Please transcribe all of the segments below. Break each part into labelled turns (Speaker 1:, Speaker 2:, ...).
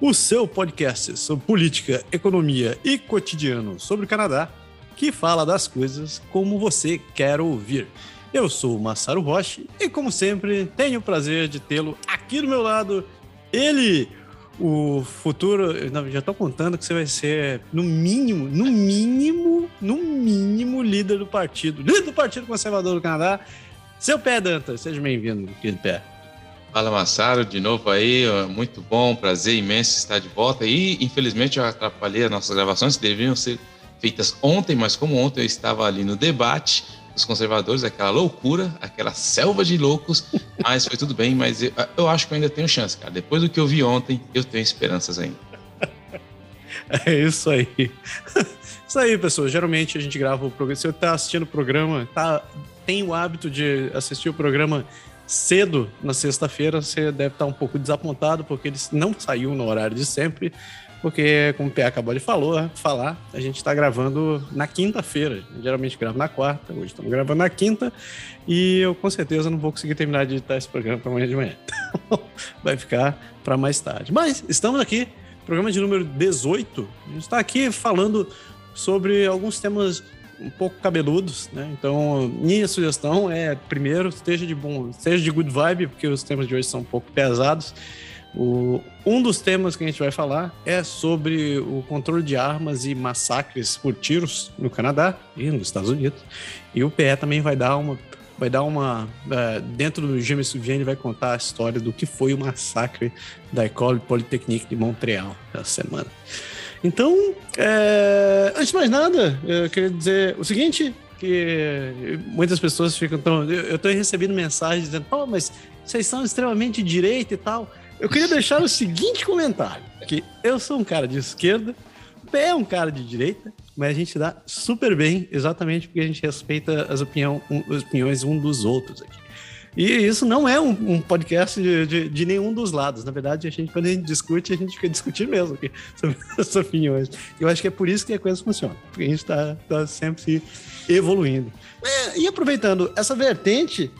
Speaker 1: o seu podcast sobre política, economia e cotidiano sobre o Canadá, que fala das coisas como você quer ouvir. Eu sou o Massaro Roche e, como sempre, tenho o prazer de tê-lo aqui do meu lado. Ele, o futuro. Não, já estou contando que você vai ser, no mínimo, no mínimo, no mínimo, líder do partido, líder do Partido Conservador do Canadá. Seu Pé Dantas, seja bem-vindo, querido Pé.
Speaker 2: Fala Massaro, de novo aí, muito bom, prazer imenso estar de volta. E infelizmente eu atrapalhei as nossas gravações, que deveriam ser feitas ontem, mas como ontem eu estava ali no debate dos conservadores, aquela loucura, aquela selva de loucos, mas foi tudo bem. Mas eu, eu acho que eu ainda tenho chance, cara. Depois do que eu vi ontem, eu tenho esperanças ainda.
Speaker 1: É isso aí. Isso aí, pessoal. Geralmente a gente grava o programa. Se você está assistindo o programa, tá, tem o hábito de assistir o programa cedo na sexta-feira, você deve estar um pouco desapontado, porque ele não saiu no horário de sempre, porque, como o Pé acabou de falou, falar, a gente está gravando na quinta-feira. Geralmente grava na quarta, hoje estamos gravando na quinta, e eu com certeza não vou conseguir terminar de editar esse programa para amanhã de manhã. Então, vai ficar para mais tarde. Mas estamos aqui, programa de número 18. A gente está aqui falando sobre alguns temas um pouco cabeludos, né? Então, minha sugestão é, primeiro, esteja de bom, seja de good vibe, porque os temas de hoje são um pouco pesados. O, um dos temas que a gente vai falar é sobre o controle de armas e massacres por tiros no Canadá e nos Estados Unidos. E o PE também vai dar uma vai dar uma. Uh, dentro do James Vienne vai contar a história do que foi o massacre da École Polytechnique de Montreal essa semana. Então, é, antes de mais nada, eu queria dizer o seguinte, que muitas pessoas ficam tão... Eu estou recebendo mensagens dizendo, oh, mas vocês são extremamente direita e tal. Eu queria deixar o seguinte comentário, que eu sou um cara de esquerda, o Pé é um cara de direita, mas a gente dá super bem exatamente porque a gente respeita as, opinião, as opiniões um dos outros aqui. E isso não é um, um podcast de, de, de, nenhum dos lados. Na verdade, a gente, quando a gente discute, a gente fica discutindo mesmo sobre as opiniões. Eu acho que é por isso que a coisa funciona. Porque a gente está tá sempre se evoluindo. É, e aproveitando essa vertente,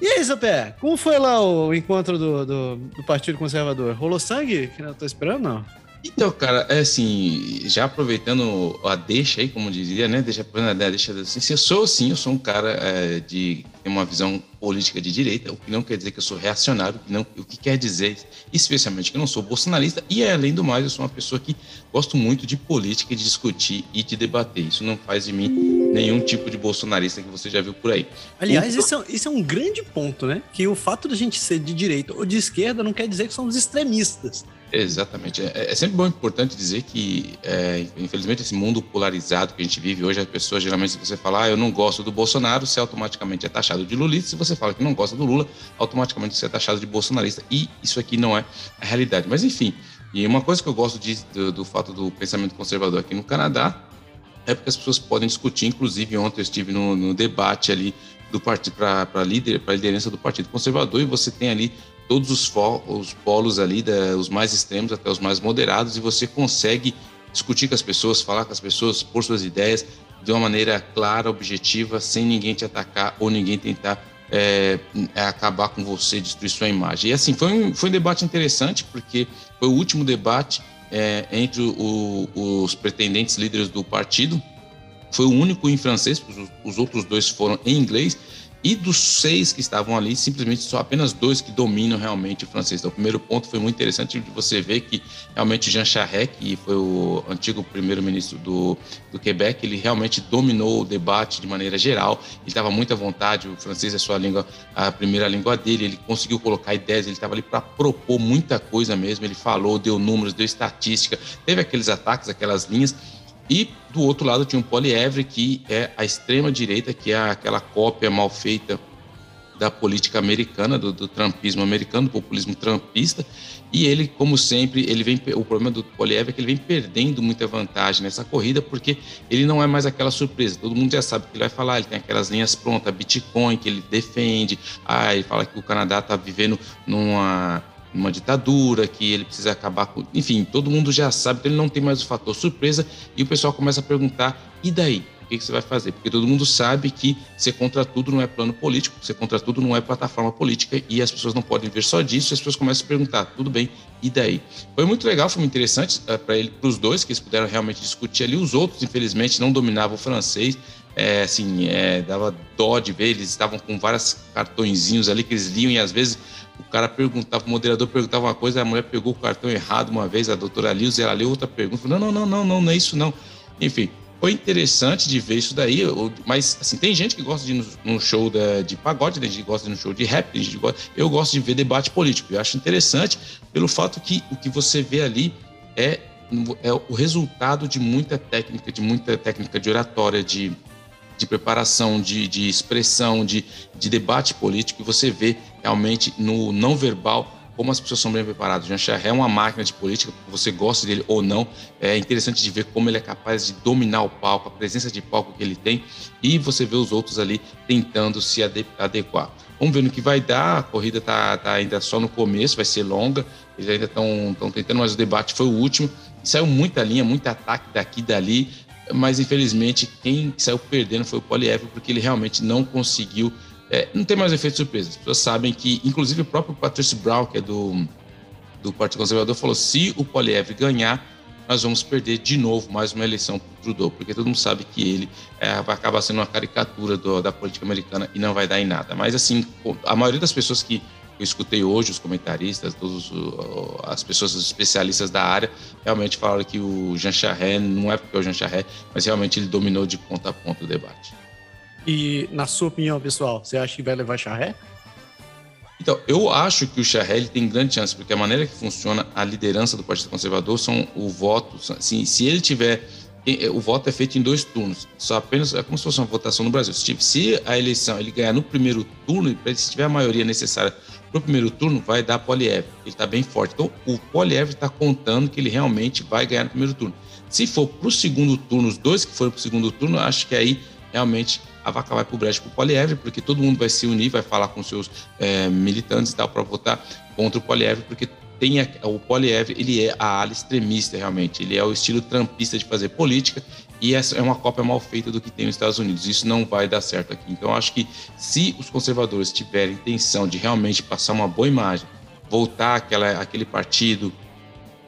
Speaker 1: e aí, seu pé, como foi lá o encontro do, do, do Partido Conservador? Rolou sangue que não tô esperando, não?
Speaker 2: Então, cara, é assim, já aproveitando a deixa aí, como dizia, né? Deixa, deixa assim, eu sou sim, eu sou um cara é, de uma visão política de direita, o que não quer dizer que eu sou reacionário, o que, não, o que quer dizer, especialmente, que eu não sou bolsonarista, e além do mais, eu sou uma pessoa que gosto muito de política, de discutir e de debater. Isso não faz de mim nenhum tipo de bolsonarista que você já viu por aí.
Speaker 1: Aliás, isso é, isso é um grande ponto, né? Que o fato de a gente ser de direita ou de esquerda não quer dizer que somos extremistas.
Speaker 2: Exatamente. É, é, sempre bom importante dizer que, é, infelizmente, esse mundo polarizado que a gente vive hoje, as pessoas geralmente, se você falar, ah, eu não gosto do Bolsonaro, você automaticamente é taxado de lulista. Se você fala que não gosta do Lula, automaticamente você é taxado de bolsonarista. E isso aqui não é a realidade. Mas, enfim, e uma coisa que eu gosto de, do, do fato do pensamento conservador aqui no Canadá é porque as pessoas podem discutir. Inclusive, ontem eu estive no, no debate ali do partido para líder, para liderança do Partido Conservador e você tem ali todos os, os polos ali, da, os mais extremos até os mais moderados, e você consegue discutir com as pessoas, falar com as pessoas, pôr suas ideias de uma maneira clara, objetiva, sem ninguém te atacar ou ninguém tentar é, acabar com você, destruir sua imagem. E assim, foi um, foi um debate interessante, porque foi o último debate é, entre o, os pretendentes líderes do partido. Foi o único em francês, os, os outros dois foram em inglês. E dos seis que estavam ali, simplesmente só apenas dois que dominam realmente o francês. Então, o primeiro ponto foi muito interessante de você ver que realmente Jean Charest, que foi o antigo primeiro-ministro do, do Quebec, ele realmente dominou o debate de maneira geral. Ele estava muito à vontade, o francês é a sua língua, a primeira língua dele. Ele conseguiu colocar ideias, ele estava ali para propor muita coisa mesmo. Ele falou, deu números, deu estatística, teve aqueles ataques, aquelas linhas e do outro lado tinha um Polievre, que é a extrema-direita, que é aquela cópia mal feita da política americana, do, do trumpismo americano, do populismo trumpista, e ele, como sempre, ele vem o problema do Poliev é que ele vem perdendo muita vantagem nessa corrida, porque ele não é mais aquela surpresa. Todo mundo já sabe o que ele vai falar, ele tem aquelas linhas prontas, Bitcoin que ele defende, ah, ele fala que o Canadá está vivendo numa uma ditadura, que ele precisa acabar com. Enfim, todo mundo já sabe, então ele não tem mais o fator surpresa e o pessoal começa a perguntar: e daí? que, que você vai fazer? Porque todo mundo sabe que ser contra tudo não é plano político, ser contra tudo não é plataforma política e as pessoas não podem ver só disso. E as pessoas começam a perguntar: tudo bem, e daí? Foi muito legal, foi muito interessante uh, para ele, para os dois, que eles puderam realmente discutir ali. Os outros, infelizmente, não dominavam o francês. É, assim, é, dava dó de ver, eles estavam com vários cartõezinhos ali que eles liam e às vezes o cara perguntava, o moderador perguntava uma coisa, a mulher pegou o cartão errado uma vez, a doutora Lils, ela leu outra pergunta, não, não, não, não, não, não é isso não. Enfim, foi interessante de ver isso daí, mas assim, tem gente que gosta de ir num show de pagode, tem gente que gosta de ir num show de rap, gente gosta, eu gosto de ver debate político. Eu acho interessante pelo fato que o que você vê ali é, é o resultado de muita técnica, de muita técnica de oratória, de, de preparação, de, de expressão, de, de debate político, que você vê realmente no não verbal como as pessoas são bem preparadas. Jean Charest é uma máquina de política, você gosta dele ou não, é interessante de ver como ele é capaz de dominar o palco, a presença de palco que ele tem, e você vê os outros ali tentando se adequar. Vamos ver no que vai dar, a corrida está tá ainda só no começo, vai ser longa, eles ainda estão tentando, mas o debate foi o último, saiu muita linha, muito ataque daqui e dali, mas infelizmente quem saiu perdendo foi o Poliev, porque ele realmente não conseguiu é, não tem mais efeito surpresa. As pessoas sabem que, inclusive, o próprio Patrice Brown, que é do, do Partido Conservador, falou: se o Poliev ganhar, nós vamos perder de novo mais uma eleição para o Trudeau, porque todo mundo sabe que ele é, vai acabar sendo uma caricatura do, da política americana e não vai dar em nada. Mas, assim, a maioria das pessoas que eu escutei hoje, os comentaristas, todas as pessoas os especialistas da área, realmente falaram que o Jean Charest, não é porque é o Jean Charest, mas realmente ele dominou de ponta a ponta o debate.
Speaker 1: E, na sua opinião, pessoal, você acha que vai levar Charré?
Speaker 2: Então, eu acho que o Charré tem grande chance, porque a maneira que funciona a liderança do Partido Conservador são o voto. Assim, se ele tiver. Eh, o voto é feito em dois turnos, só apenas é como se fosse uma votação no Brasil. Se a eleição ele ganhar no primeiro turno, se tiver a maioria necessária para o primeiro turno, vai dar Poliev. Ele está bem forte. Então, o Poliev está contando que ele realmente vai ganhar no primeiro turno. Se for para o segundo turno, os dois que foram para o segundo turno, acho que aí realmente a vaca vai para o brejo para o Polievre, porque todo mundo vai se unir, vai falar com seus é, militantes e tal para votar contra o Polievre, porque tem a, o Polievre, ele é a ala extremista realmente, ele é o estilo trampista de fazer política e essa é uma cópia mal feita do que tem nos Estados Unidos. Isso não vai dar certo aqui. Então, acho que se os conservadores tiverem intenção de realmente passar uma boa imagem, voltar aquela, aquele partido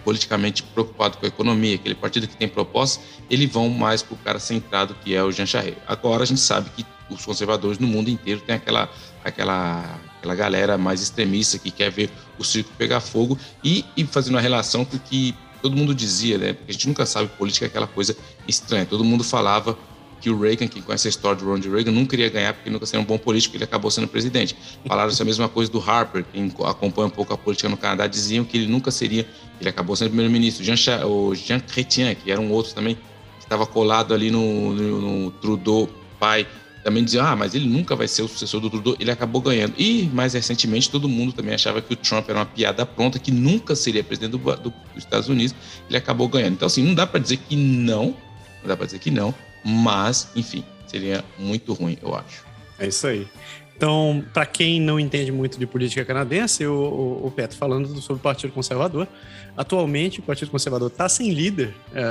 Speaker 2: politicamente preocupado com a economia, aquele partido que tem propostas, eles vão mais para o cara centrado que é o Jean Charest. Agora a gente sabe que os conservadores no mundo inteiro têm aquela, aquela, aquela galera mais extremista que quer ver o circo pegar fogo e, e fazendo uma relação com o que todo mundo dizia, né? Porque a gente nunca sabe política é aquela coisa estranha. Todo mundo falava que o Reagan, quem conhece a história do Ronald Reagan, não queria ganhar porque nunca seria um bom político, ele acabou sendo presidente. Falaram essa mesma coisa do Harper, quem acompanha um pouco a política no Canadá, diziam que ele nunca seria, ele acabou sendo primeiro-ministro. Jean, o Jean Chrétien, que era um outro também, que estava colado ali no, no, no Trudeau, pai, também dizia, ah, mas ele nunca vai ser o sucessor do Trudeau, ele acabou ganhando. E, mais recentemente, todo mundo também achava que o Trump era uma piada pronta, que nunca seria presidente do, do, dos Estados Unidos, ele acabou ganhando. Então, assim, não dá para dizer que não, não dá para dizer que não, mas, enfim, seria muito ruim, eu acho.
Speaker 1: É isso aí. Então, para quem não entende muito de política canadense, o, o, o Petro falando sobre o Partido Conservador, atualmente o Partido Conservador está sem líder, é,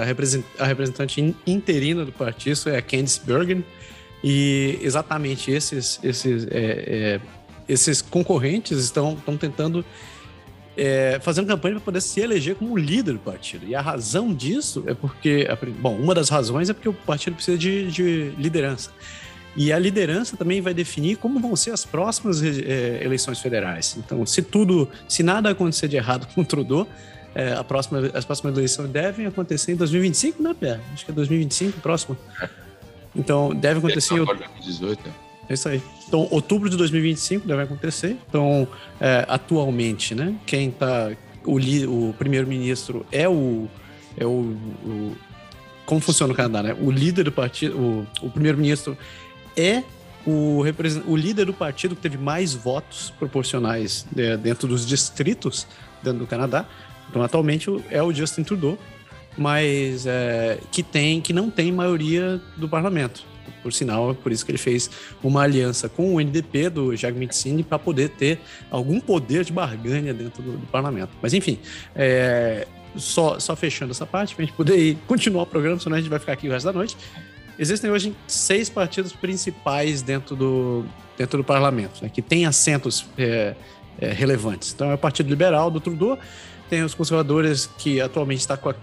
Speaker 1: a representante interina do partido é a Candice Bergen, e exatamente esses, esses, é, é, esses concorrentes estão, estão tentando é, fazendo campanha para poder se eleger como líder do partido. E a razão disso é porque, bom, uma das razões é porque o partido precisa de, de liderança. E a liderança também vai definir como vão ser as próximas é, eleições federais. Então, se tudo, se nada acontecer de errado com o Trudeau, é, a próxima, as próximas eleições devem acontecer em 2025, né, Pé? Acho que é 2025 próximo. Então, deve acontecer.
Speaker 2: É, 2018,
Speaker 1: é isso aí. Então, outubro de 2025 deve acontecer. Então, é, atualmente, né? Quem tá. O, o primeiro-ministro é o. É o, o, Como funciona o Canadá, né? O líder do partido. O, o primeiro-ministro é o, o líder do partido que teve mais votos proporcionais é, dentro dos distritos dentro do Canadá. Então, atualmente é o Justin Trudeau, mas é, que tem que não tem maioria do parlamento. Por sinal, é por isso que ele fez uma aliança com o NDP do Jagmeet Singh para poder ter algum poder de barganha dentro do, do parlamento. Mas enfim, é, só, só fechando essa parte, para a gente poder continuar o programa, senão a gente vai ficar aqui o resto da noite. Existem hoje seis partidos principais dentro do, dentro do parlamento, né, que têm assentos é, é, relevantes. Então é o Partido Liberal do Trudeau, tem os conservadores que atualmente está com a,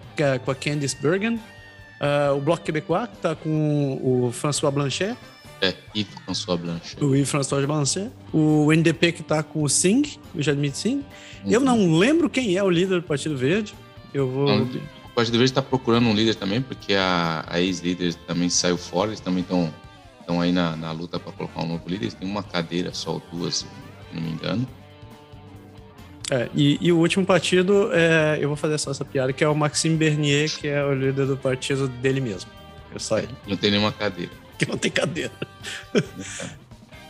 Speaker 1: com a Candice Bergen, uh, o Bloco Québécois, que está com o François Blanchet.
Speaker 2: É, Yves François Blanchet.
Speaker 1: O Yves François Blanchet. O NDP que está com o Singh, o Jadmit Singh. Uhum. Eu não lembro quem é o líder do Partido Verde. Eu vou. Não,
Speaker 2: o Partido Verde está procurando um líder também, porque a, a ex-líder também saiu fora, eles também estão estão aí na, na luta para colocar um novo líder. Eles têm uma cadeira só, duas, se não me engano.
Speaker 1: É, e, e, o último partido, é, eu vou fazer só essa piada, que é o Maxime Bernier, que é o líder do partido dele mesmo. Eu só ele.
Speaker 2: Não tem nenhuma cadeira.
Speaker 1: Que não tem cadeira.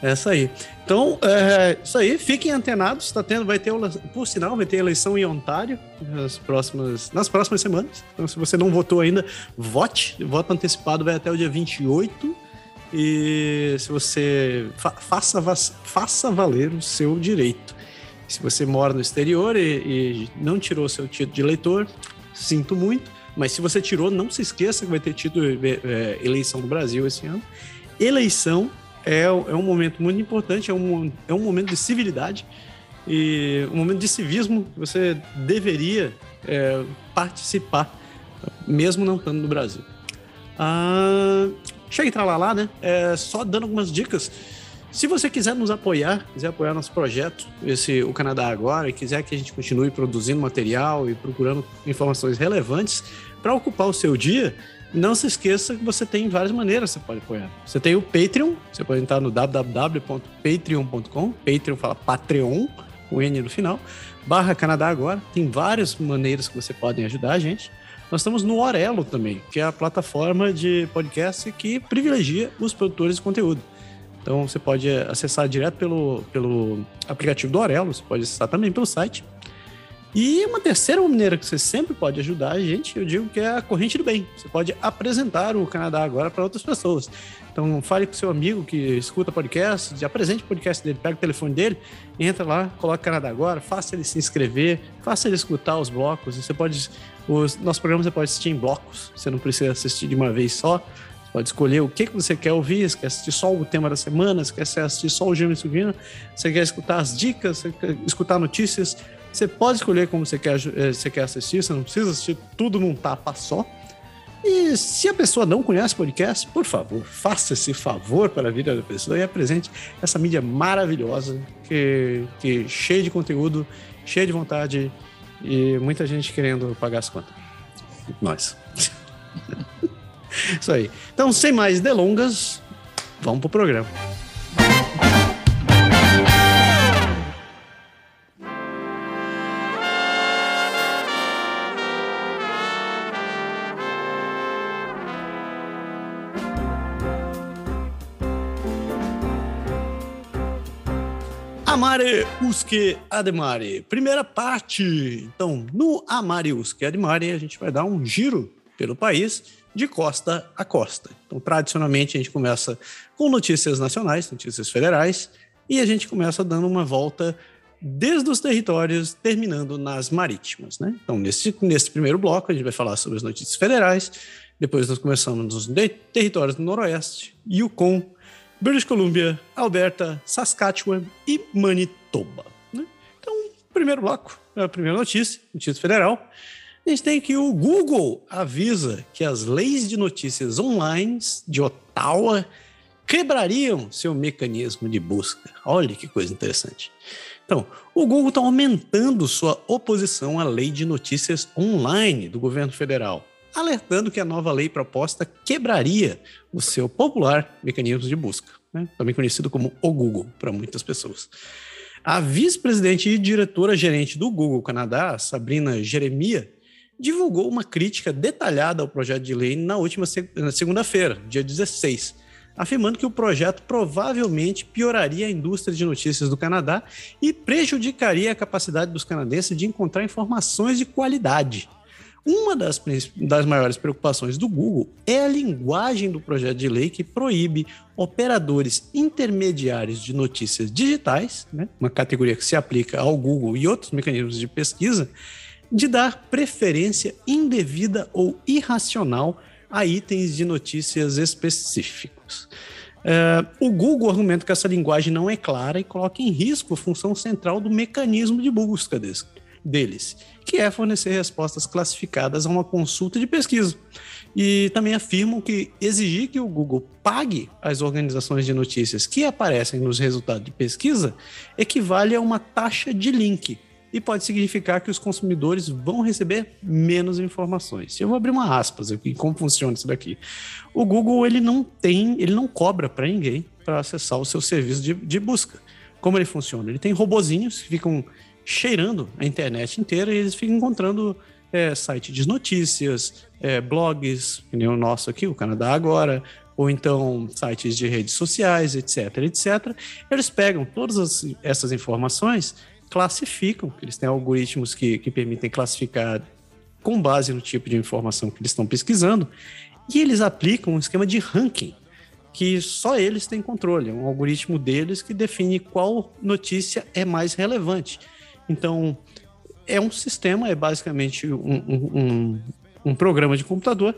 Speaker 1: É isso aí. Então, é, isso aí. Fiquem antenados. Tá tendo, vai ter, por sinal, vai ter eleição em Ontário nas próximas, nas próximas semanas. Então, se você não votou ainda, vote. Voto antecipado vai até o dia 28. E se você fa faça, faça valer o seu direito. Se você mora no exterior e, e não tirou seu título de eleitor, sinto muito. Mas se você tirou, não se esqueça que vai ter tido é, eleição no Brasil esse ano. Eleição é, é um momento muito importante, é um, é um momento de civilidade e um momento de civismo que você deveria é, participar, mesmo não estando no Brasil. Ah, chega lá, lá, né? É, só dando algumas dicas. Se você quiser nos apoiar, quiser apoiar nosso projeto, esse o Canadá Agora, e quiser que a gente continue produzindo material e procurando informações relevantes para ocupar o seu dia, não se esqueça que você tem várias maneiras que você pode apoiar. Você tem o Patreon, você pode entrar no www.patreon.com, Patreon fala Patreon, com N no final, barra Canadá Agora. Tem várias maneiras que você pode ajudar a gente. Nós estamos no Orelo também, que é a plataforma de podcast que privilegia os produtores de conteúdo. Então você pode acessar direto pelo, pelo aplicativo do Orelo, você pode acessar também pelo site. E uma terceira maneira que você sempre pode ajudar a gente, eu digo que é a corrente do bem. Você pode apresentar o Canadá agora para outras pessoas. Então, fale com seu amigo que escuta podcast, apresente o podcast dele, pega o telefone dele, entra lá, coloca Canadá agora, faça ele se inscrever, faça ele escutar os blocos. Você pode, os nosso programa você pode assistir em blocos. Você não precisa assistir de uma vez só. Pode escolher o que, que você quer ouvir, quer assistir só o tema da semana, quer assistir só o Gêmeo Subindo, você quer escutar as dicas, quer escutar notícias. Você pode escolher como você quer, eh, você quer assistir, você não precisa assistir tudo num tapa só. E se a pessoa não conhece podcast, por favor, faça esse favor para a vida da pessoa e apresente essa mídia maravilhosa, que, que cheia de conteúdo, cheia de vontade e muita gente querendo pagar as contas. Nós. Isso aí. Então, sem mais delongas, vamos pro programa. Amare Usque Ademare. Primeira parte. Então, no Amare Usque Ademare, a gente vai dar um giro pelo país de costa a costa. Então, tradicionalmente, a gente começa com notícias nacionais, notícias federais, e a gente começa dando uma volta desde os territórios, terminando nas marítimas. Né? Então, nesse, nesse primeiro bloco, a gente vai falar sobre as notícias federais, depois nós começamos nos territórios do Noroeste, Yukon, British Columbia, Alberta, Saskatchewan e Manitoba. Né? Então, primeiro bloco, a primeira notícia, notícia federal. A gente tem que o Google avisa que as leis de notícias online de Ottawa quebrariam seu mecanismo de busca. Olha que coisa interessante. Então, o Google está aumentando sua oposição à lei de notícias online do governo federal alertando que a nova lei proposta quebraria o seu popular mecanismo de busca, né? também conhecido como o Google para muitas pessoas. A vice-presidente e diretora-gerente do Google Canadá, Sabrina Jeremia, divulgou uma crítica detalhada ao projeto de lei na última segunda-feira, dia 16, afirmando que o projeto provavelmente pioraria a indústria de notícias do Canadá e prejudicaria a capacidade dos canadenses de encontrar informações de qualidade. Uma das, das maiores preocupações do Google é a linguagem do projeto de lei que proíbe operadores intermediários de notícias digitais, né, uma categoria que se aplica ao Google e outros mecanismos de pesquisa, de dar preferência indevida ou irracional a itens de notícias específicos. Uh, o Google argumenta que essa linguagem não é clara e coloca em risco a função central do mecanismo de busca deles, que é fornecer respostas classificadas a uma consulta de pesquisa. E também afirmam que exigir que o Google pague as organizações de notícias que aparecem nos resultados de pesquisa equivale a uma taxa de link, e pode significar que os consumidores vão receber menos informações. Eu vou abrir uma aspas aqui, como funciona isso daqui. O Google ele não tem, ele não cobra para ninguém para acessar o seu serviço de, de busca. Como ele funciona? Ele tem robozinhos que ficam cheirando a internet inteira e eles ficam encontrando é, site de notícias, é, blogs, que nem o nosso aqui, o Canadá Agora, ou então sites de redes sociais, etc, etc. Eles pegam todas as, essas informações classificam, eles têm algoritmos que, que permitem classificar com base no tipo de informação que eles estão pesquisando, e eles aplicam um esquema de ranking que só eles têm controle, é um algoritmo deles que define qual notícia é mais relevante. Então, é um sistema, é basicamente um, um, um programa de computador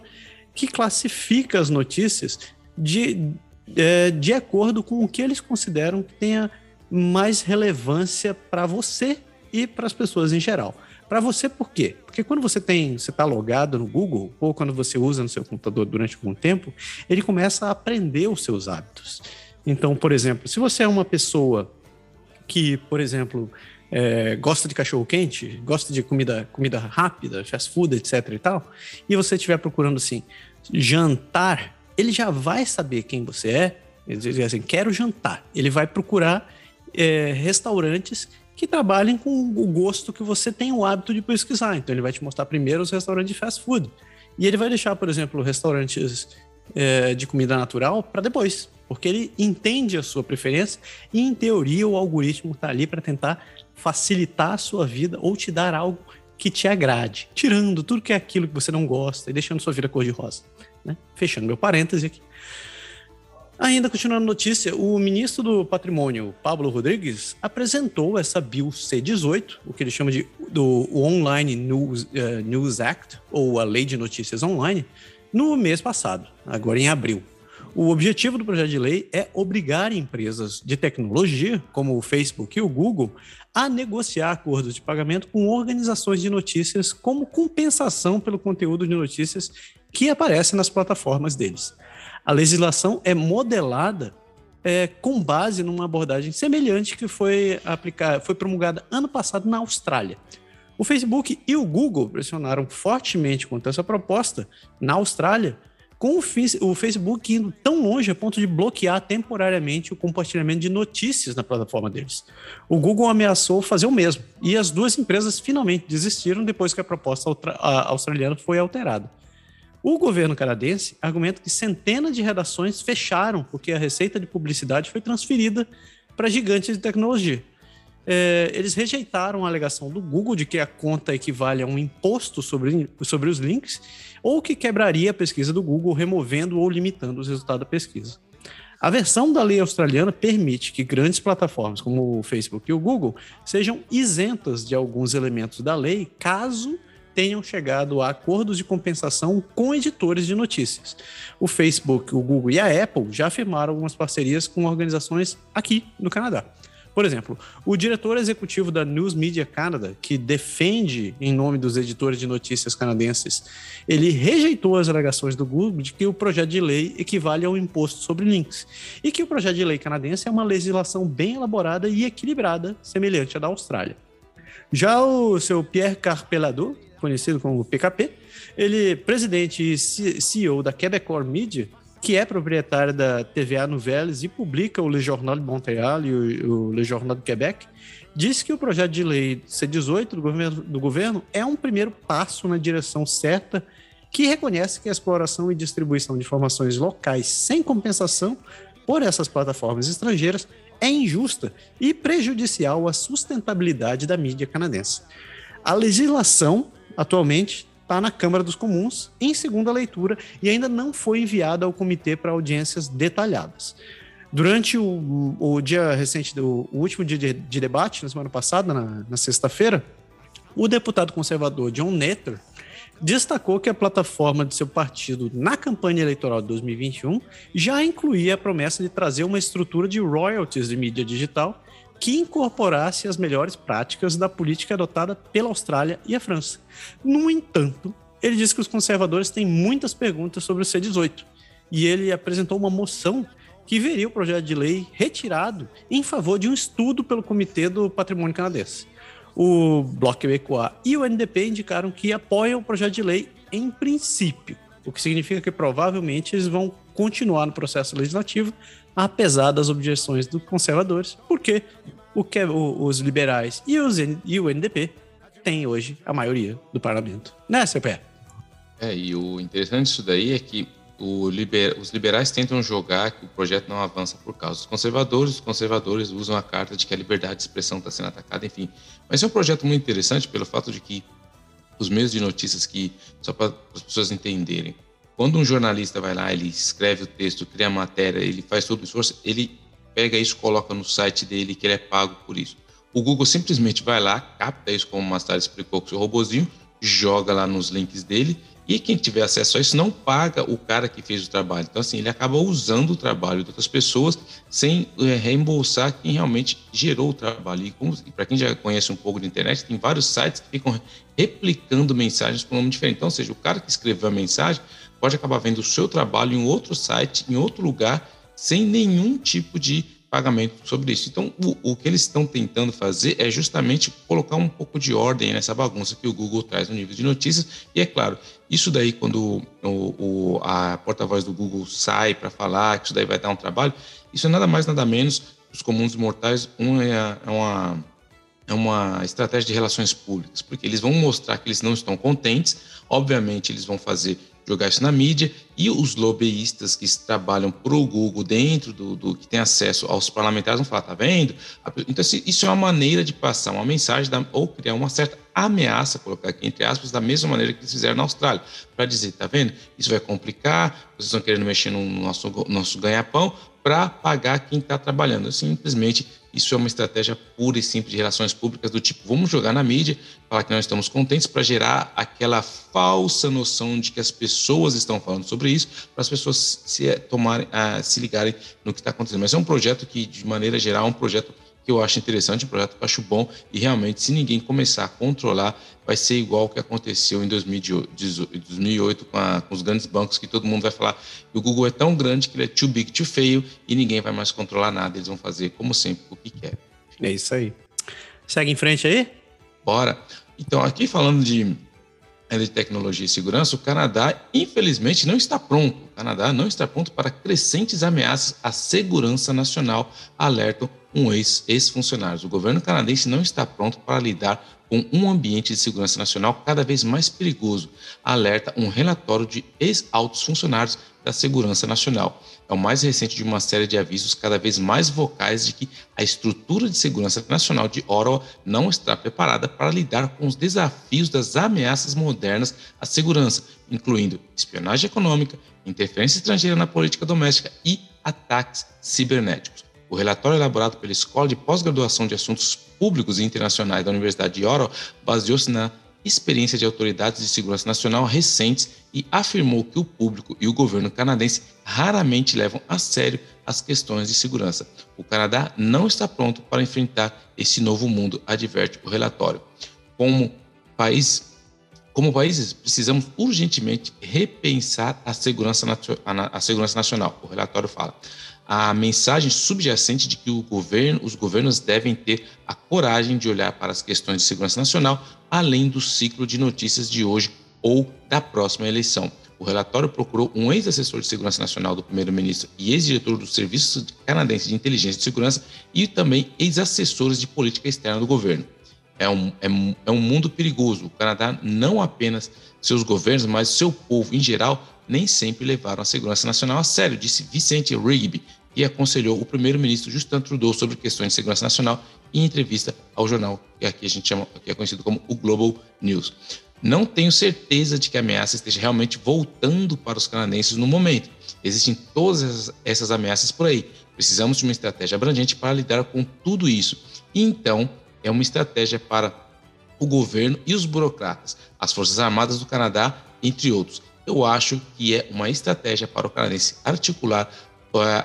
Speaker 1: que classifica as notícias de, é, de acordo com o que eles consideram que tenha mais relevância para você e para as pessoas em geral. Para você, por quê? Porque quando você tem, você está logado no Google ou quando você usa no seu computador durante algum tempo, ele começa a aprender os seus hábitos. Então, por exemplo, se você é uma pessoa que, por exemplo, é, gosta de cachorro quente, gosta de comida, comida rápida, fast food, etc e tal, e você estiver procurando assim jantar, ele já vai saber quem você é. Ele diz assim, quero jantar. Ele vai procurar é, restaurantes que trabalhem com o gosto que você tem o hábito de pesquisar. Então, ele vai te mostrar primeiro os restaurantes de fast food. E ele vai deixar, por exemplo, restaurantes é, de comida natural para depois, porque ele entende a sua preferência e, em teoria, o algoritmo está ali para tentar facilitar a sua vida ou te dar algo que te agrade, tirando tudo que é aquilo que você não gosta e deixando sua vida cor-de-rosa. Né? Fechando meu parêntese aqui. Ainda continuando a notícia, o ministro do Patrimônio, Pablo Rodrigues, apresentou essa Bill C-18, o que ele chama de do Online News, uh, News Act, ou a Lei de Notícias Online, no mês passado, agora em abril. O objetivo do projeto de lei é obrigar empresas de tecnologia, como o Facebook e o Google, a negociar acordos de pagamento com organizações de notícias como compensação pelo conteúdo de notícias que aparece nas plataformas deles. A legislação é modelada é, com base numa abordagem semelhante que foi aplicada, foi promulgada ano passado na Austrália. O Facebook e o Google pressionaram fortemente contra essa proposta na Austrália, com o Facebook indo tão longe a ponto de bloquear temporariamente o compartilhamento de notícias na plataforma deles. O Google ameaçou fazer o mesmo, e as duas empresas finalmente desistiram depois que a proposta australiana foi alterada. O governo canadense argumenta que centenas de redações fecharam porque a receita de publicidade foi transferida para gigantes de tecnologia. É, eles rejeitaram a alegação do Google de que a conta equivale a um imposto sobre, sobre os links ou que quebraria a pesquisa do Google, removendo ou limitando os resultados da pesquisa. A versão da lei australiana permite que grandes plataformas como o Facebook e o Google sejam isentas de alguns elementos da lei caso tenham chegado a acordos de compensação com editores de notícias. O Facebook, o Google e a Apple já firmaram algumas parcerias com organizações aqui no Canadá. Por exemplo, o diretor executivo da News Media Canada, que defende em nome dos editores de notícias canadenses, ele rejeitou as alegações do Google de que o projeto de lei equivale ao imposto sobre links e que o projeto de lei canadense é uma legislação bem elaborada e equilibrada, semelhante à da Austrália. Já o seu Pierre Carpelador, conhecido como PKP. Ele é presidente e CEO da Quebecor Media, que é proprietária da TVA Nouvelles e publica o Le Journal de Montréal e o Le Journal de Quebec, disse que o projeto de lei C-18 do governo, do governo é um primeiro passo na direção certa que reconhece que a exploração e distribuição de informações locais sem compensação por essas plataformas estrangeiras é injusta e prejudicial à sustentabilidade da mídia canadense. A legislação, atualmente, está na Câmara dos Comuns, em segunda leitura, e ainda não foi enviada ao comitê para audiências detalhadas. Durante o, o dia recente, do, o último dia de, de debate, na semana passada, na, na sexta-feira, o deputado conservador John Netter destacou que a plataforma de seu partido na campanha eleitoral de 2021 já incluía a promessa de trazer uma estrutura de royalties de mídia digital que incorporasse as melhores práticas da política adotada pela Austrália e a França. No entanto, ele disse que os conservadores têm muitas perguntas sobre o C18 e ele apresentou uma moção que veria o projeto de lei retirado em favor de um estudo pelo Comitê do Patrimônio Canadense. O Bloco Quebecois e o NDP indicaram que apoiam o projeto de lei em princípio, o que significa que provavelmente eles vão continuar no processo legislativo, apesar das objeções dos conservadores, porque o que os liberais e, os, e o NDP têm hoje a maioria do parlamento. Né, CPE?
Speaker 2: É, e o interessante disso daí é que liber, os liberais tentam jogar que o projeto não avança por causa dos conservadores, os conservadores usam a carta de que a liberdade de expressão está sendo atacada, enfim. Mas é um projeto muito interessante pelo fato de que os meios de notícias que, só para as pessoas entenderem, quando um jornalista vai lá, ele escreve o texto, cria a matéria, ele faz todo o esforço, ele pega isso, coloca no site dele que ele é pago por isso. O Google simplesmente vai lá, capta isso, como o Mastar explicou com o seu robozinho, joga lá nos links dele e quem tiver acesso a isso não paga o cara que fez o trabalho. Então, assim, ele acaba usando o trabalho de outras pessoas sem é, reembolsar quem realmente gerou o trabalho. E, e para quem já conhece um pouco de internet, tem vários sites que ficam replicando mensagens com nome diferente. Então, ou seja, o cara que escreveu a mensagem pode acabar vendo o seu trabalho em outro site, em outro lugar, sem nenhum tipo de pagamento sobre isso. Então, o, o, que eles estão tentando fazer é justamente colocar um pouco de ordem nessa bagunça que o Google traz no nível de notícias. E é claro, isso daí, quando o, o a porta-voz do Google sai para falar que isso daí vai dar um trabalho, isso é nada mais, nada menos os comuns mortais. Um é, é uma é uma estratégia de relações públicas, porque eles vão mostrar que eles não estão contentes, obviamente eles vão fazer jogar isso na mídia e os lobbyistas que trabalham para o Google dentro do, do, que tem acesso aos parlamentares vão falar, tá vendo? Então isso é uma maneira de passar uma mensagem da, ou criar uma certa ameaça, colocar aqui entre aspas, da mesma maneira que eles fizeram na Austrália, para dizer, tá vendo? Isso vai complicar, vocês estão querendo mexer no nosso, nosso ganha-pão para pagar quem está trabalhando. Simplesmente isso é uma estratégia pura e simples de relações públicas do tipo, vamos jogar na mídia, falar que nós estamos contentes para gerar aquela falsa noção de que as pessoas estão falando sobre isso, para as pessoas se tomarem, uh, se ligarem no que está acontecendo. Mas é um projeto que, de maneira geral, é um projeto que eu acho interessante, um projeto que eu acho bom e realmente, se ninguém começar a controlar, vai ser igual o que aconteceu em 2008 com, a, com, os grandes bancos, que todo mundo vai falar que o Google é tão grande que ele é too big to fail e ninguém vai mais controlar nada, eles vão fazer, como sempre, o que quer.
Speaker 1: É isso aí. Segue em frente aí?
Speaker 2: Bora. Então, aqui falando de de tecnologia e segurança, o Canadá, infelizmente, não está pronto. O Canadá não está pronto para crescentes ameaças à segurança nacional, alertam um ex-funcionário. o governo canadense não está pronto para lidar com um ambiente de segurança nacional cada vez mais perigoso, alerta um relatório de ex-altos funcionários da Segurança Nacional. É o mais recente de uma série de avisos cada vez mais vocais de que a estrutura de segurança nacional de Ottawa não está preparada para lidar com os desafios das ameaças modernas à segurança, incluindo espionagem econômica, interferência estrangeira na política doméstica e ataques cibernéticos. O relatório elaborado pela Escola de Pós-Graduação de Assuntos Públicos e Internacionais da Universidade de Ottawa baseou-se na experiência de autoridades de segurança nacional recentes e afirmou que o público e o governo canadense raramente levam a sério as questões de segurança. O Canadá não está pronto para enfrentar esse novo mundo, adverte o relatório. Como país, como países, precisamos urgentemente repensar a segurança, a segurança nacional, o relatório fala a mensagem subjacente de que governo, os governos devem ter a coragem de olhar para as questões de segurança nacional além do ciclo de notícias de hoje ou da próxima eleição. O relatório procurou um ex-assessor de segurança nacional do primeiro-ministro e ex-diretor do Serviço Canadense de Inteligência e Segurança e também ex-assessores de política externa do governo. é um, é, é um mundo perigoso. O Canadá, não apenas seus governos, mas seu povo em geral, nem sempre levaram a segurança nacional a sério, disse Vicente Rigby, que aconselhou o primeiro-ministro Justin Trudeau sobre questões de segurança nacional em entrevista ao jornal que aqui a gente chama, que é conhecido como o Global News. Não tenho certeza de que a ameaça esteja realmente voltando para os canadenses no momento. Existem todas essas ameaças por aí. Precisamos de uma estratégia abrangente para lidar com tudo isso. E então, é uma estratégia para o governo e os burocratas, as Forças Armadas do Canadá, entre outros. Eu acho que é uma estratégia para o canadense articular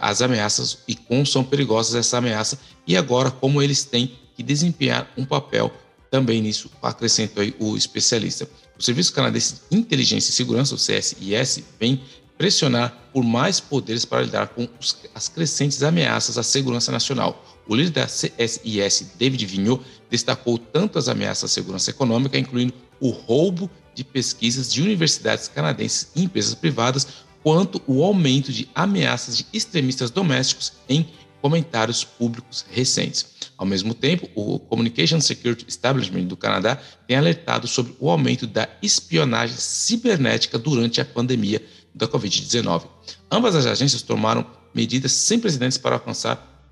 Speaker 2: as ameaças e como são perigosas essa ameaça e agora como eles têm que desempenhar um papel também nisso, acrescentou o especialista. O Serviço Canadense de Inteligência e Segurança, o CSIS, vem pressionar por mais poderes para lidar com os, as crescentes ameaças à segurança nacional. O líder da CSIS, David Vigneault, destacou tanto as ameaças à segurança econômica, incluindo o roubo de pesquisas de universidades canadenses e empresas privadas, quanto o aumento de ameaças de extremistas domésticos em comentários públicos recentes. Ao mesmo tempo, o Communication Security Establishment do Canadá tem alertado sobre o aumento da espionagem cibernética durante a pandemia da Covid-19. Ambas as agências tomaram medidas sem precedentes para alcançar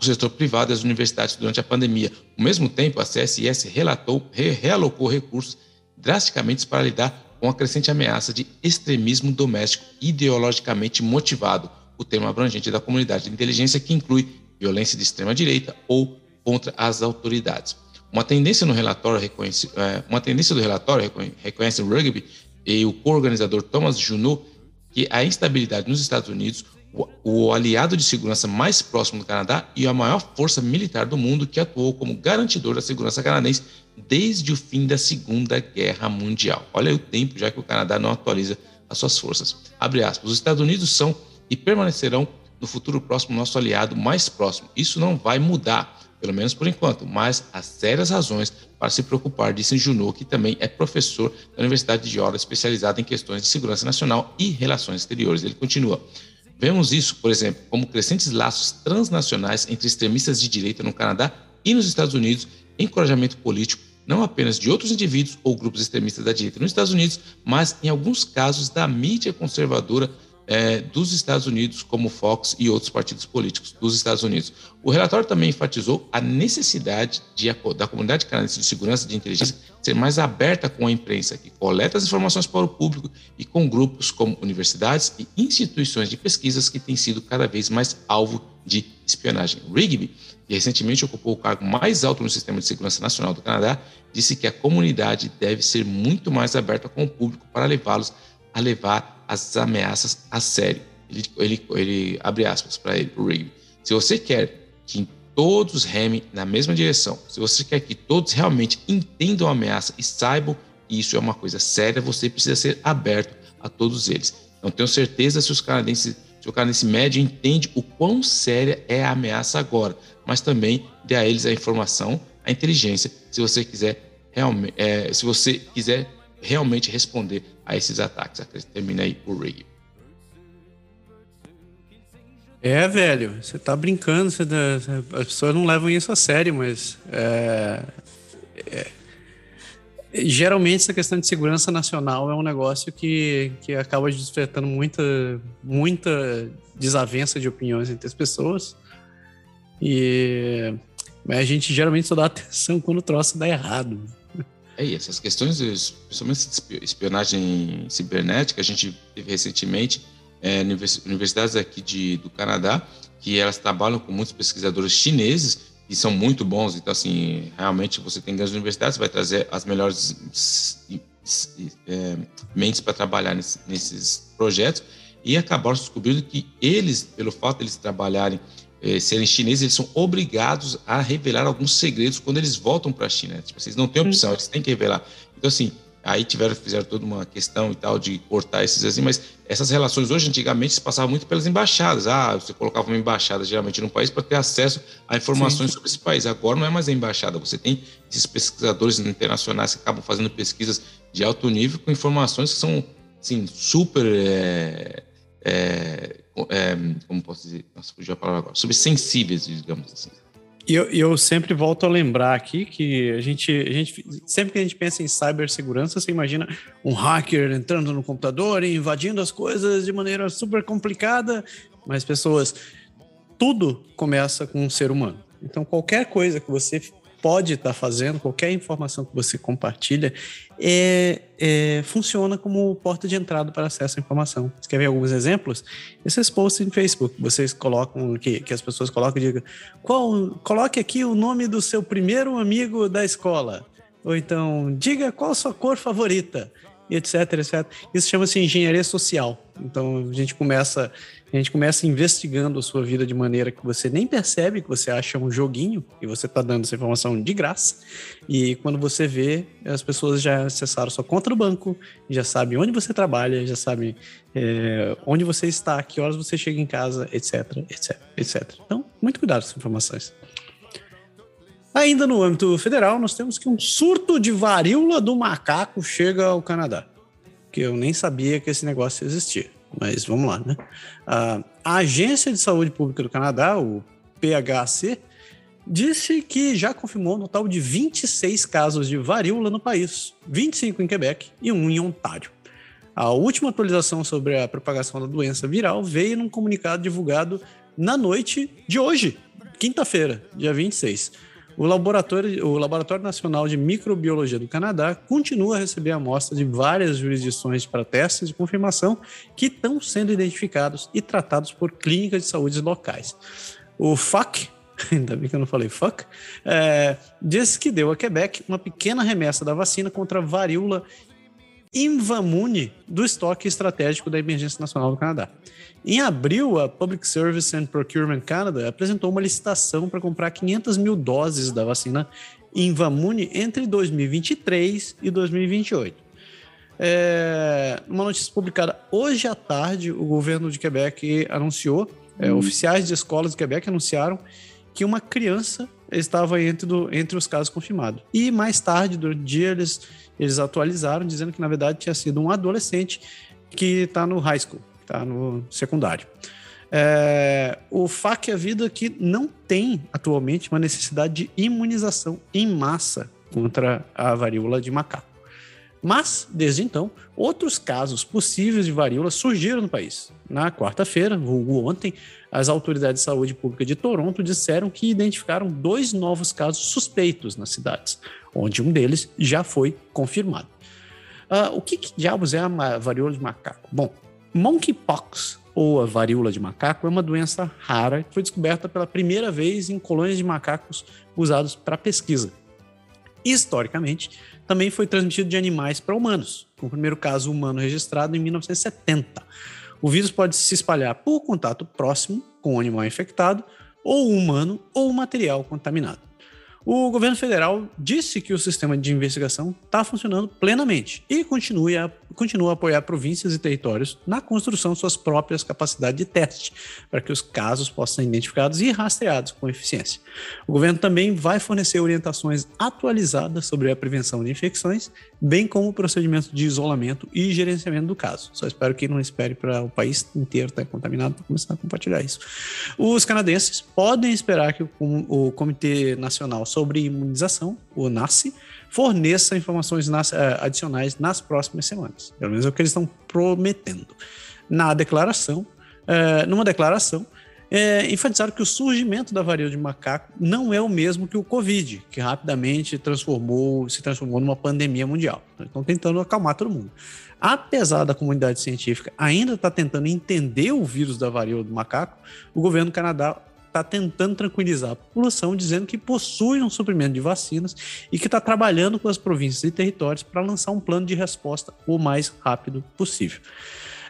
Speaker 2: o setor privado e as universidades durante a pandemia. Ao mesmo tempo, a CSS relatou, re, realocou recursos drasticamente para lidar com a crescente ameaça de extremismo doméstico ideologicamente motivado, o termo abrangente da comunidade de inteligência que inclui violência de extrema direita ou contra as autoridades. Uma tendência no relatório reconhece, é, uma tendência do relatório reconhece o rugby e o co-organizador Thomas Junot que a instabilidade nos Estados Unidos, o, aliado de segurança mais próximo do Canadá e a maior força militar do mundo que atuou como garantidor da segurança canadense desde o fim da Segunda Guerra Mundial. Olha aí o tempo já que o Canadá não atualiza as suas forças. Abre aspas. Os Estados Unidos são e permanecerão no futuro próximo nosso aliado mais próximo. Isso não vai mudar pelo menos por enquanto, mas há sérias razões para se preocupar, disse Junot, que também é professor da Universidade de Ora, especializado em questões de segurança nacional e relações exteriores. Ele continua. Vemos isso, por exemplo, como crescentes laços transnacionais entre extremistas de direita no Canadá e nos Estados Unidos, encorajamento político não apenas de outros indivíduos ou grupos extremistas da direita nos Estados Unidos, mas em alguns casos da mídia conservadora é, dos Estados Unidos, como Fox e outros partidos políticos dos Estados Unidos. O relatório também enfatizou a necessidade de, da comunidade canadense de segurança de inteligência ser mais aberta com a imprensa, que coleta as informações para o público e com grupos como universidades e instituições de pesquisas que têm sido cada vez mais alvo de espionagem. Rigby, que recentemente ocupou o cargo mais alto no Sistema de Segurança Nacional do Canadá, disse que a comunidade deve ser muito mais aberta com o público para levá-los a levar as ameaças a sério. Ele, ele, ele abre aspas para ele, o Rigby. Se você quer que todos remem na mesma direção, se você quer que todos realmente entendam a ameaça e saibam que isso é uma coisa séria, você precisa ser aberto a todos eles. Não tenho certeza se os canadenses, se o canadense médio entende o quão séria é a ameaça agora, mas também dê a eles a informação, a inteligência, se você quiser realmente, é, se você quiser realmente responder a esses ataques. Termina aí o Rig.
Speaker 1: É, velho, você tá brincando, você, tá, as pessoas não levam isso a sério, mas é, é, geralmente essa questão de segurança nacional é um negócio que, que acaba despertando muita, muita desavença de opiniões entre as pessoas. E mas a gente geralmente só dá atenção quando o troço dá errado.
Speaker 2: É, e essas questões, principalmente espionagem cibernética, a gente teve recentemente é, universidades aqui de, do Canadá que elas trabalham com muitos pesquisadores chineses e são muito bons. Então, assim, realmente você tem grandes universidades, vai trazer as melhores é, mentes para trabalhar nesse, nesses projetos e acabaram descobrindo que eles, pelo fato de eles trabalharem é, serem chineses, eles são obrigados a revelar alguns segredos quando eles voltam para a China. Tipo, vocês não têm opção, eles têm que revelar. Então, assim, aí tiveram, fizeram toda uma questão e tal de cortar esses assim, mas essas relações hoje, antigamente, se passava muito pelas embaixadas. Ah, você colocava uma embaixada geralmente no país para ter acesso a informações Sim. sobre esse país. Agora não é mais a embaixada, você tem esses pesquisadores internacionais que acabam fazendo pesquisas de alto nível com informações que são, assim, super. É, é, é, como posso dizer? Nossa, fugiu a palavra agora. Subsensíveis, digamos assim.
Speaker 1: E eu, eu, sempre volto a lembrar aqui que a gente, a gente, sempre que a gente pensa em cibersegurança, você imagina um hacker entrando no computador e invadindo as coisas de maneira super complicada, mas pessoas, tudo começa com um ser humano. Então, qualquer coisa que você pode estar tá fazendo, qualquer informação que você compartilha, é, é, funciona como porta de entrada para acesso à informação. Você quer ver alguns exemplos? Esses posts em Facebook, vocês colocam, que, que as pessoas colocam, diga, qual, coloque aqui o nome do seu primeiro amigo da escola. Ou então, diga qual a sua cor favorita etc, etc. Isso chama-se engenharia social. Então a gente começa a gente começa investigando a sua vida de maneira que você nem percebe que você acha um joguinho e você está dando essa informação de graça. E quando você vê, as pessoas já acessaram sua conta do banco, já sabem onde você trabalha, já sabem é, onde você está, que horas você chega em casa, etc, etc, etc. Então, muito cuidado com essas informações. Ainda no âmbito federal, nós temos que um surto de varíola do macaco chega ao Canadá. Que eu nem sabia que esse negócio existia. Mas vamos lá, né? A Agência de Saúde Pública do Canadá, o PHC, disse que já confirmou um total de 26 casos de varíola no país, 25 em Quebec e um em Ontário. A última atualização sobre a propagação da doença viral veio num comunicado divulgado na noite de hoje, quinta-feira, dia 26. O laboratório, o laboratório Nacional de Microbiologia do Canadá continua a receber amostras de várias jurisdições para testes de confirmação que estão sendo identificados e tratados por clínicas de saúde locais. O FAC, ainda bem que eu não falei fuck, é, disse que deu a Quebec uma pequena remessa da vacina contra varíola Invamune do estoque estratégico da Emergência Nacional do Canadá. Em abril, a Public Service and Procurement Canada apresentou uma licitação para comprar 500 mil doses da vacina Invamune entre 2023 e 2028. É, uma notícia publicada hoje à tarde, o governo de Quebec anunciou, é, hum. oficiais de escolas de Quebec anunciaram que uma criança estava entre, do, entre os casos confirmados. E mais tarde, durante o dia, eles, eles atualizaram, dizendo que na verdade tinha sido um adolescente que está no high school tá no secundário. É, o FAC é a vida que não tem atualmente uma necessidade de imunização em massa contra a varíola de macaco. Mas, desde então, outros casos possíveis de varíola surgiram no país. Na quarta-feira, vulgo ontem, as autoridades de saúde pública de Toronto disseram que identificaram dois novos casos suspeitos nas cidades, onde um deles já foi confirmado. Uh, o que, que diabos é a varíola de macaco? Bom, Monkeypox, ou a varíola de macaco, é uma doença rara que foi descoberta pela primeira vez em colônias de macacos usados para pesquisa. Historicamente, também foi transmitido de animais para humanos, com o primeiro caso humano registrado em 1970. O vírus pode se espalhar por contato próximo com o animal infectado, ou humano, ou material contaminado. O governo federal disse que o sistema de investigação está funcionando plenamente e continua a, continua a apoiar províncias e territórios na construção de suas próprias capacidades de teste, para que os casos possam ser identificados e rastreados com eficiência. O governo também vai fornecer orientações atualizadas sobre a prevenção de infecções, bem como o procedimento de isolamento e gerenciamento do caso. Só espero que não espere para o país inteiro estar contaminado para começar a compartilhar isso. Os canadenses podem esperar que o, Comitê Nacional sobre Imunização, o NACI, forneça informações nas, uh, adicionais nas próximas semanas. Pelo menos é o que eles estão prometendo. Na declaração, uh, numa declaração, é, enfatizaram que o surgimento da varíola de macaco não é o mesmo que o Covid, que rapidamente transformou, se transformou numa pandemia mundial. Estão tentando acalmar todo mundo. Apesar da comunidade científica ainda estar tá tentando entender o vírus da varíola do macaco, o governo do Canadá está tentando tranquilizar a população, dizendo que possui um suprimento de vacinas e que está trabalhando com as províncias e territórios para lançar um plano de resposta o mais rápido possível.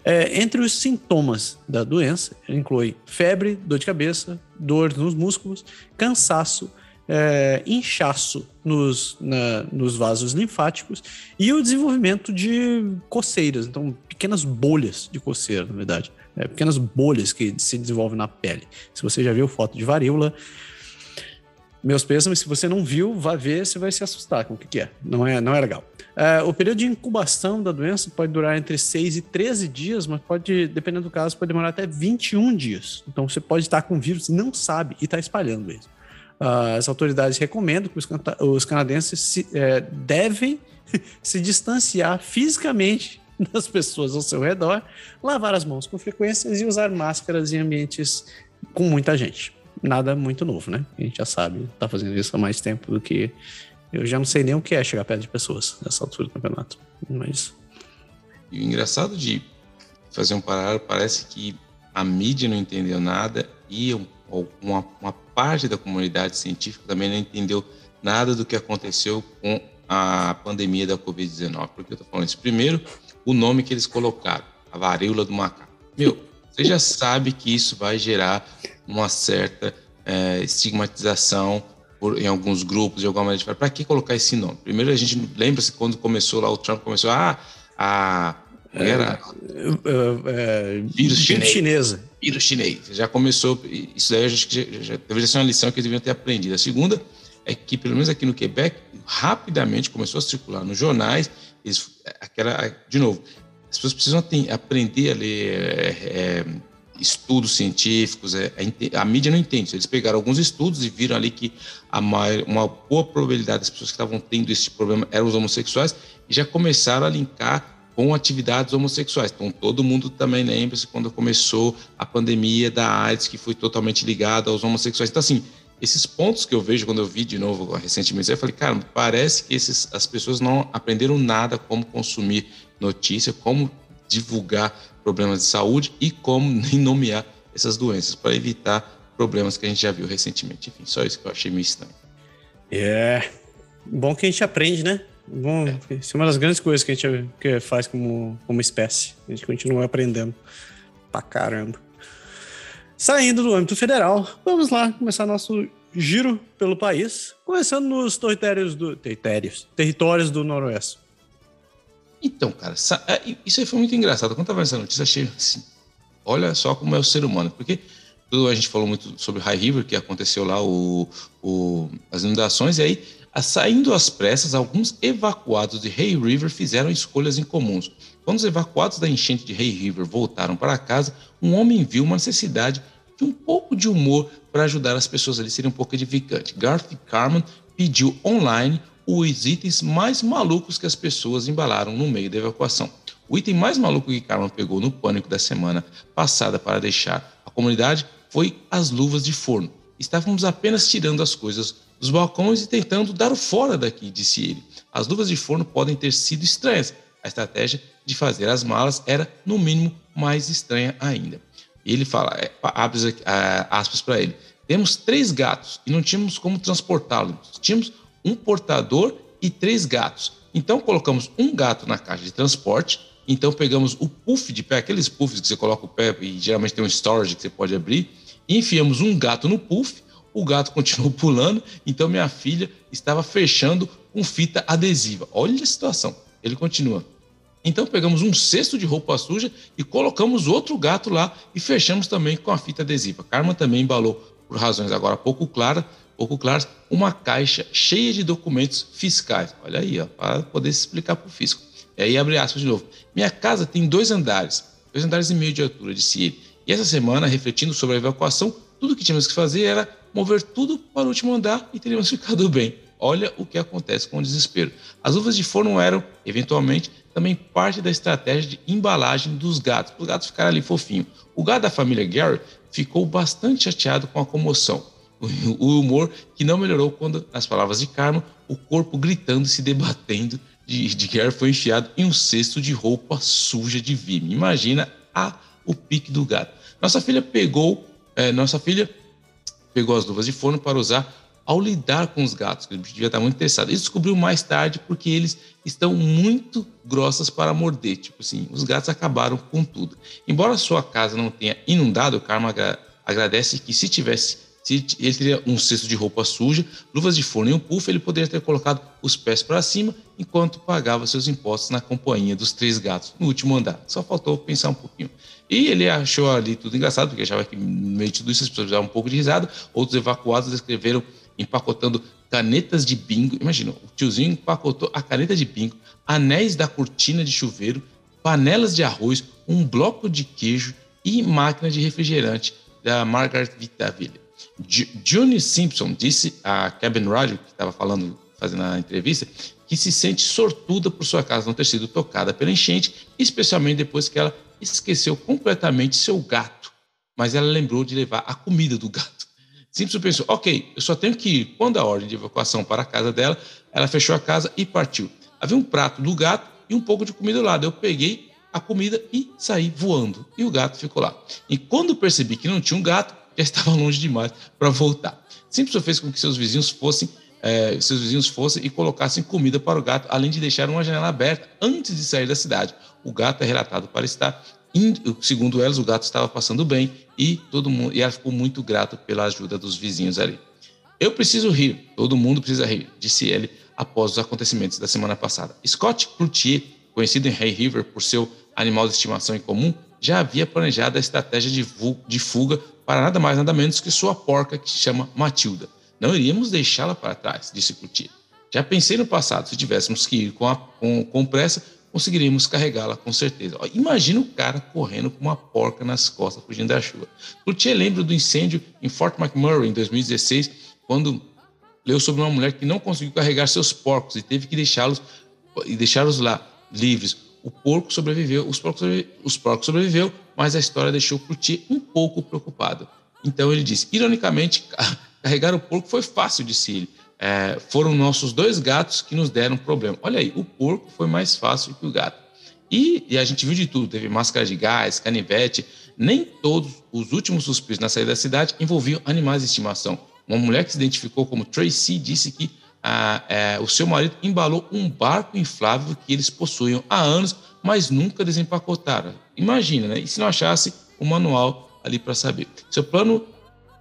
Speaker 1: É, entre os sintomas da doença, inclui febre, dor de cabeça, dor nos músculos, cansaço, é, inchaço nos, na, nos vasos linfáticos e o desenvolvimento de coceiras, então pequenas bolhas de coceira, na verdade é, pequenas bolhas que se desenvolvem na pele. Se você já viu foto de varíola, meus pêsames, se você não viu, vá ver, você vai se assustar com o que, que é. Não é, não é legal. É, o período de incubação da doença pode durar entre 6 e 13 dias, mas pode, dependendo do caso, pode demorar até 21 dias. Então você pode estar com vírus não sabe e está espalhando mesmo. as autoridades recomendam que os, os canadenses se, é, devem se distanciar fisicamente das pessoas ao seu redor, lavar as mãos com frequência e usar máscaras em ambientes com muita gente. Nada muito novo, né? A gente já sabe, tá fazendo isso há mais tempo do que. Eu já não sei nem o que é chegar perto de pessoas nessa altura do campeonato. Mas.
Speaker 2: E o engraçado de fazer um paralelo, parece que a mídia não entendeu nada e uma, uma parte da comunidade científica também não entendeu nada do que aconteceu com a pandemia da Covid-19. Por que eu estou falando isso? Primeiro, o nome que eles colocaram, a varíola do macaco. Meu, você já sabe que isso vai gerar uma certa é, estigmatização por, em alguns grupos, de alguma maneira. Para que colocar esse nome? Primeiro, a gente lembra-se quando começou lá, o Trump começou, ah, a. Era,
Speaker 1: é, é, vírus, chinês. chinesa.
Speaker 2: Vírus chinês. Já começou. Isso daí acho que já, já, deveria ser uma lição que eles deviam ter aprendido. A segunda é que, pelo menos aqui no Quebec, rapidamente começou a circular nos jornais. Eles, aquela, de novo, as pessoas precisam aprender a ler é, é, estudos científicos. É, a, a, mídia não entende. Eles pegaram alguns estudos e viram ali que a maior, uma boa probabilidade das pessoas que estavam tendo esse problema eram os homossexuais e já começaram a linkar com atividades homossexuais. Então, todo mundo também lembra-se quando começou a pandemia da AIDS, que foi totalmente ligada aos homossexuais. Então, assim, esses pontos que eu vejo quando eu vi de novo recentemente, eu falei, cara, parece que esses, as pessoas não aprenderam nada como consumir notícia, como divulgar problemas de saúde e como nem nomear essas doenças para evitar problemas que a gente já viu recentemente. Enfim, só isso que eu achei meio estranho.
Speaker 1: É. Bom que a gente aprende, né? Bom, é. isso é uma das grandes coisas que a gente que faz como, como espécie. A gente continua aprendendo pra caramba. Saindo do âmbito federal, vamos lá começar nosso giro pelo país, começando nos territórios do territórios, territórios do Noroeste.
Speaker 2: Então, cara, é, isso aí foi muito engraçado. Quando eu tava essa notícia, achei assim, olha só como é o ser humano, porque a gente falou muito sobre High River, que aconteceu lá o, o, as inundações, e aí, saindo às pressas, alguns evacuados de Hay River fizeram escolhas incomuns. Quando os evacuados da enchente de Hay River voltaram para casa, um homem viu uma necessidade de um pouco de humor para ajudar as pessoas ali serem um pouco edificante. Garth Carman pediu online os itens mais malucos que as pessoas embalaram no meio da evacuação. O item mais maluco que Carman pegou no pânico da semana passada para deixar a comunidade foi as luvas de forno. Estávamos apenas tirando as coisas dos balcões e tentando dar o fora daqui, disse ele. As luvas de forno podem ter sido estranhas, a estratégia de fazer as malas era, no mínimo, mais estranha ainda. E ele fala, é, abre aspas para ele, temos três gatos e não tínhamos como transportá-los. Tínhamos um portador e três gatos. Então colocamos um gato na caixa de transporte, então pegamos o puff de pé, aqueles puffs que você coloca o pé e geralmente tem um storage que você pode abrir, e enfiamos um gato no puff, o gato continuou pulando, então minha filha estava fechando com fita adesiva. Olha a situação. Ele continua. Então pegamos um cesto de roupa suja e colocamos outro gato lá e fechamos também com a fita adesiva. Karma também embalou, por razões agora pouco claras, pouco claras, uma caixa cheia de documentos fiscais. Olha aí, ó, para poder se explicar para o fisco. E aí abre aspas de novo. Minha casa tem dois andares, dois andares e meio de altura, disse ele. E essa semana, refletindo sobre a evacuação, tudo que tínhamos que fazer era mover tudo para o último andar e teríamos ficado bem. Olha o que acontece com o desespero. As luvas de forno eram, eventualmente, também parte da estratégia de embalagem dos gatos, para os gatos ficarem ali fofinho. O gato da família Gary ficou bastante chateado com a comoção. O humor que não melhorou quando, nas palavras de Carmo, o corpo gritando e se debatendo de, de Gary foi enfiado em um cesto de roupa suja de vime. Imagina a, o pique do gato. Nossa filha pegou, é, nossa filha pegou as luvas de forno para usar ao lidar com os gatos, que ele devia estar muito interessado. Ele descobriu mais tarde porque eles estão muito grossas para morder. Tipo assim, os gatos acabaram com tudo. Embora sua casa não tenha inundado, o Karma agra agradece que se tivesse, se ele teria um cesto de roupa suja, luvas de forno e um puff, ele poderia ter colocado os pés para cima enquanto pagava seus impostos na companhia dos três gatos no último andar. Só faltou pensar um pouquinho. E ele achou ali tudo engraçado, porque achava que no meio de tudo isso as pessoas um pouco de risada. Outros evacuados escreveram empacotando canetas de bingo. Imagina, o tiozinho empacotou a caneta de bingo, anéis da cortina de chuveiro, panelas de arroz, um bloco de queijo e máquina de refrigerante da Margaret Vitaville. Johnny Simpson disse a Kevin Radio, que estava falando, fazendo a entrevista, que se sente sortuda por sua casa não ter sido tocada pela enchente, especialmente depois que ela esqueceu completamente seu gato. Mas ela lembrou de levar a comida do gato. Simpson pensou: ok, eu só tenho que ir. Quando a ordem de evacuação para a casa dela, ela fechou a casa e partiu. Havia um prato do gato e um pouco de comida lá. Eu peguei a comida e saí voando. E o gato ficou lá. E quando percebi que não tinha um gato, já estava longe demais para voltar. Simpson fez com que seus vizinhos fossem é, seus vizinhos fossem e colocassem comida para o gato, além de deixar uma janela aberta antes de sair da cidade. O gato é relatado para estar, segundo elas, o gato estava passando bem e todo mundo e ela ficou muito grato pela ajuda dos vizinhos ali. Eu preciso rir, todo mundo precisa rir, disse ele após os acontecimentos da semana passada. Scott Cloutier, conhecido em Hay River por seu animal de estimação em comum, já havia planejado a estratégia de fuga para nada mais nada menos que sua porca que se chama Matilda. Não iríamos deixá-la para trás, disse Cloutier. Já pensei no passado, se tivéssemos que ir com, a, com, com pressa, conseguiríamos carregá-la com certeza. Imagina o cara correndo com uma porca nas costas, fugindo da chuva. Cloutier lembra do incêndio em Fort McMurray, em 2016, quando leu sobre uma mulher que não conseguiu carregar seus porcos e teve que deixá-los e deixá-los lá livres. O porco sobreviveu, os porcos, os porcos sobreviveu, mas a história deixou Cloutier um pouco preocupado. Então ele disse, ironicamente, carregar o porco foi fácil, disse ele. É, foram nossos dois gatos que nos deram problema. Olha aí, o porco foi mais fácil que o gato. E, e, a gente viu de tudo: teve máscara de gás, canivete. Nem todos os últimos suspiros na saída da cidade envolviam animais de estimação. Uma mulher que se identificou como Tracy disse que a, é, o seu marido embalou um barco inflável que eles possuíam há anos, mas nunca desempacotaram. Imagina, né? E se não achasse o manual ali para saber? Seu plano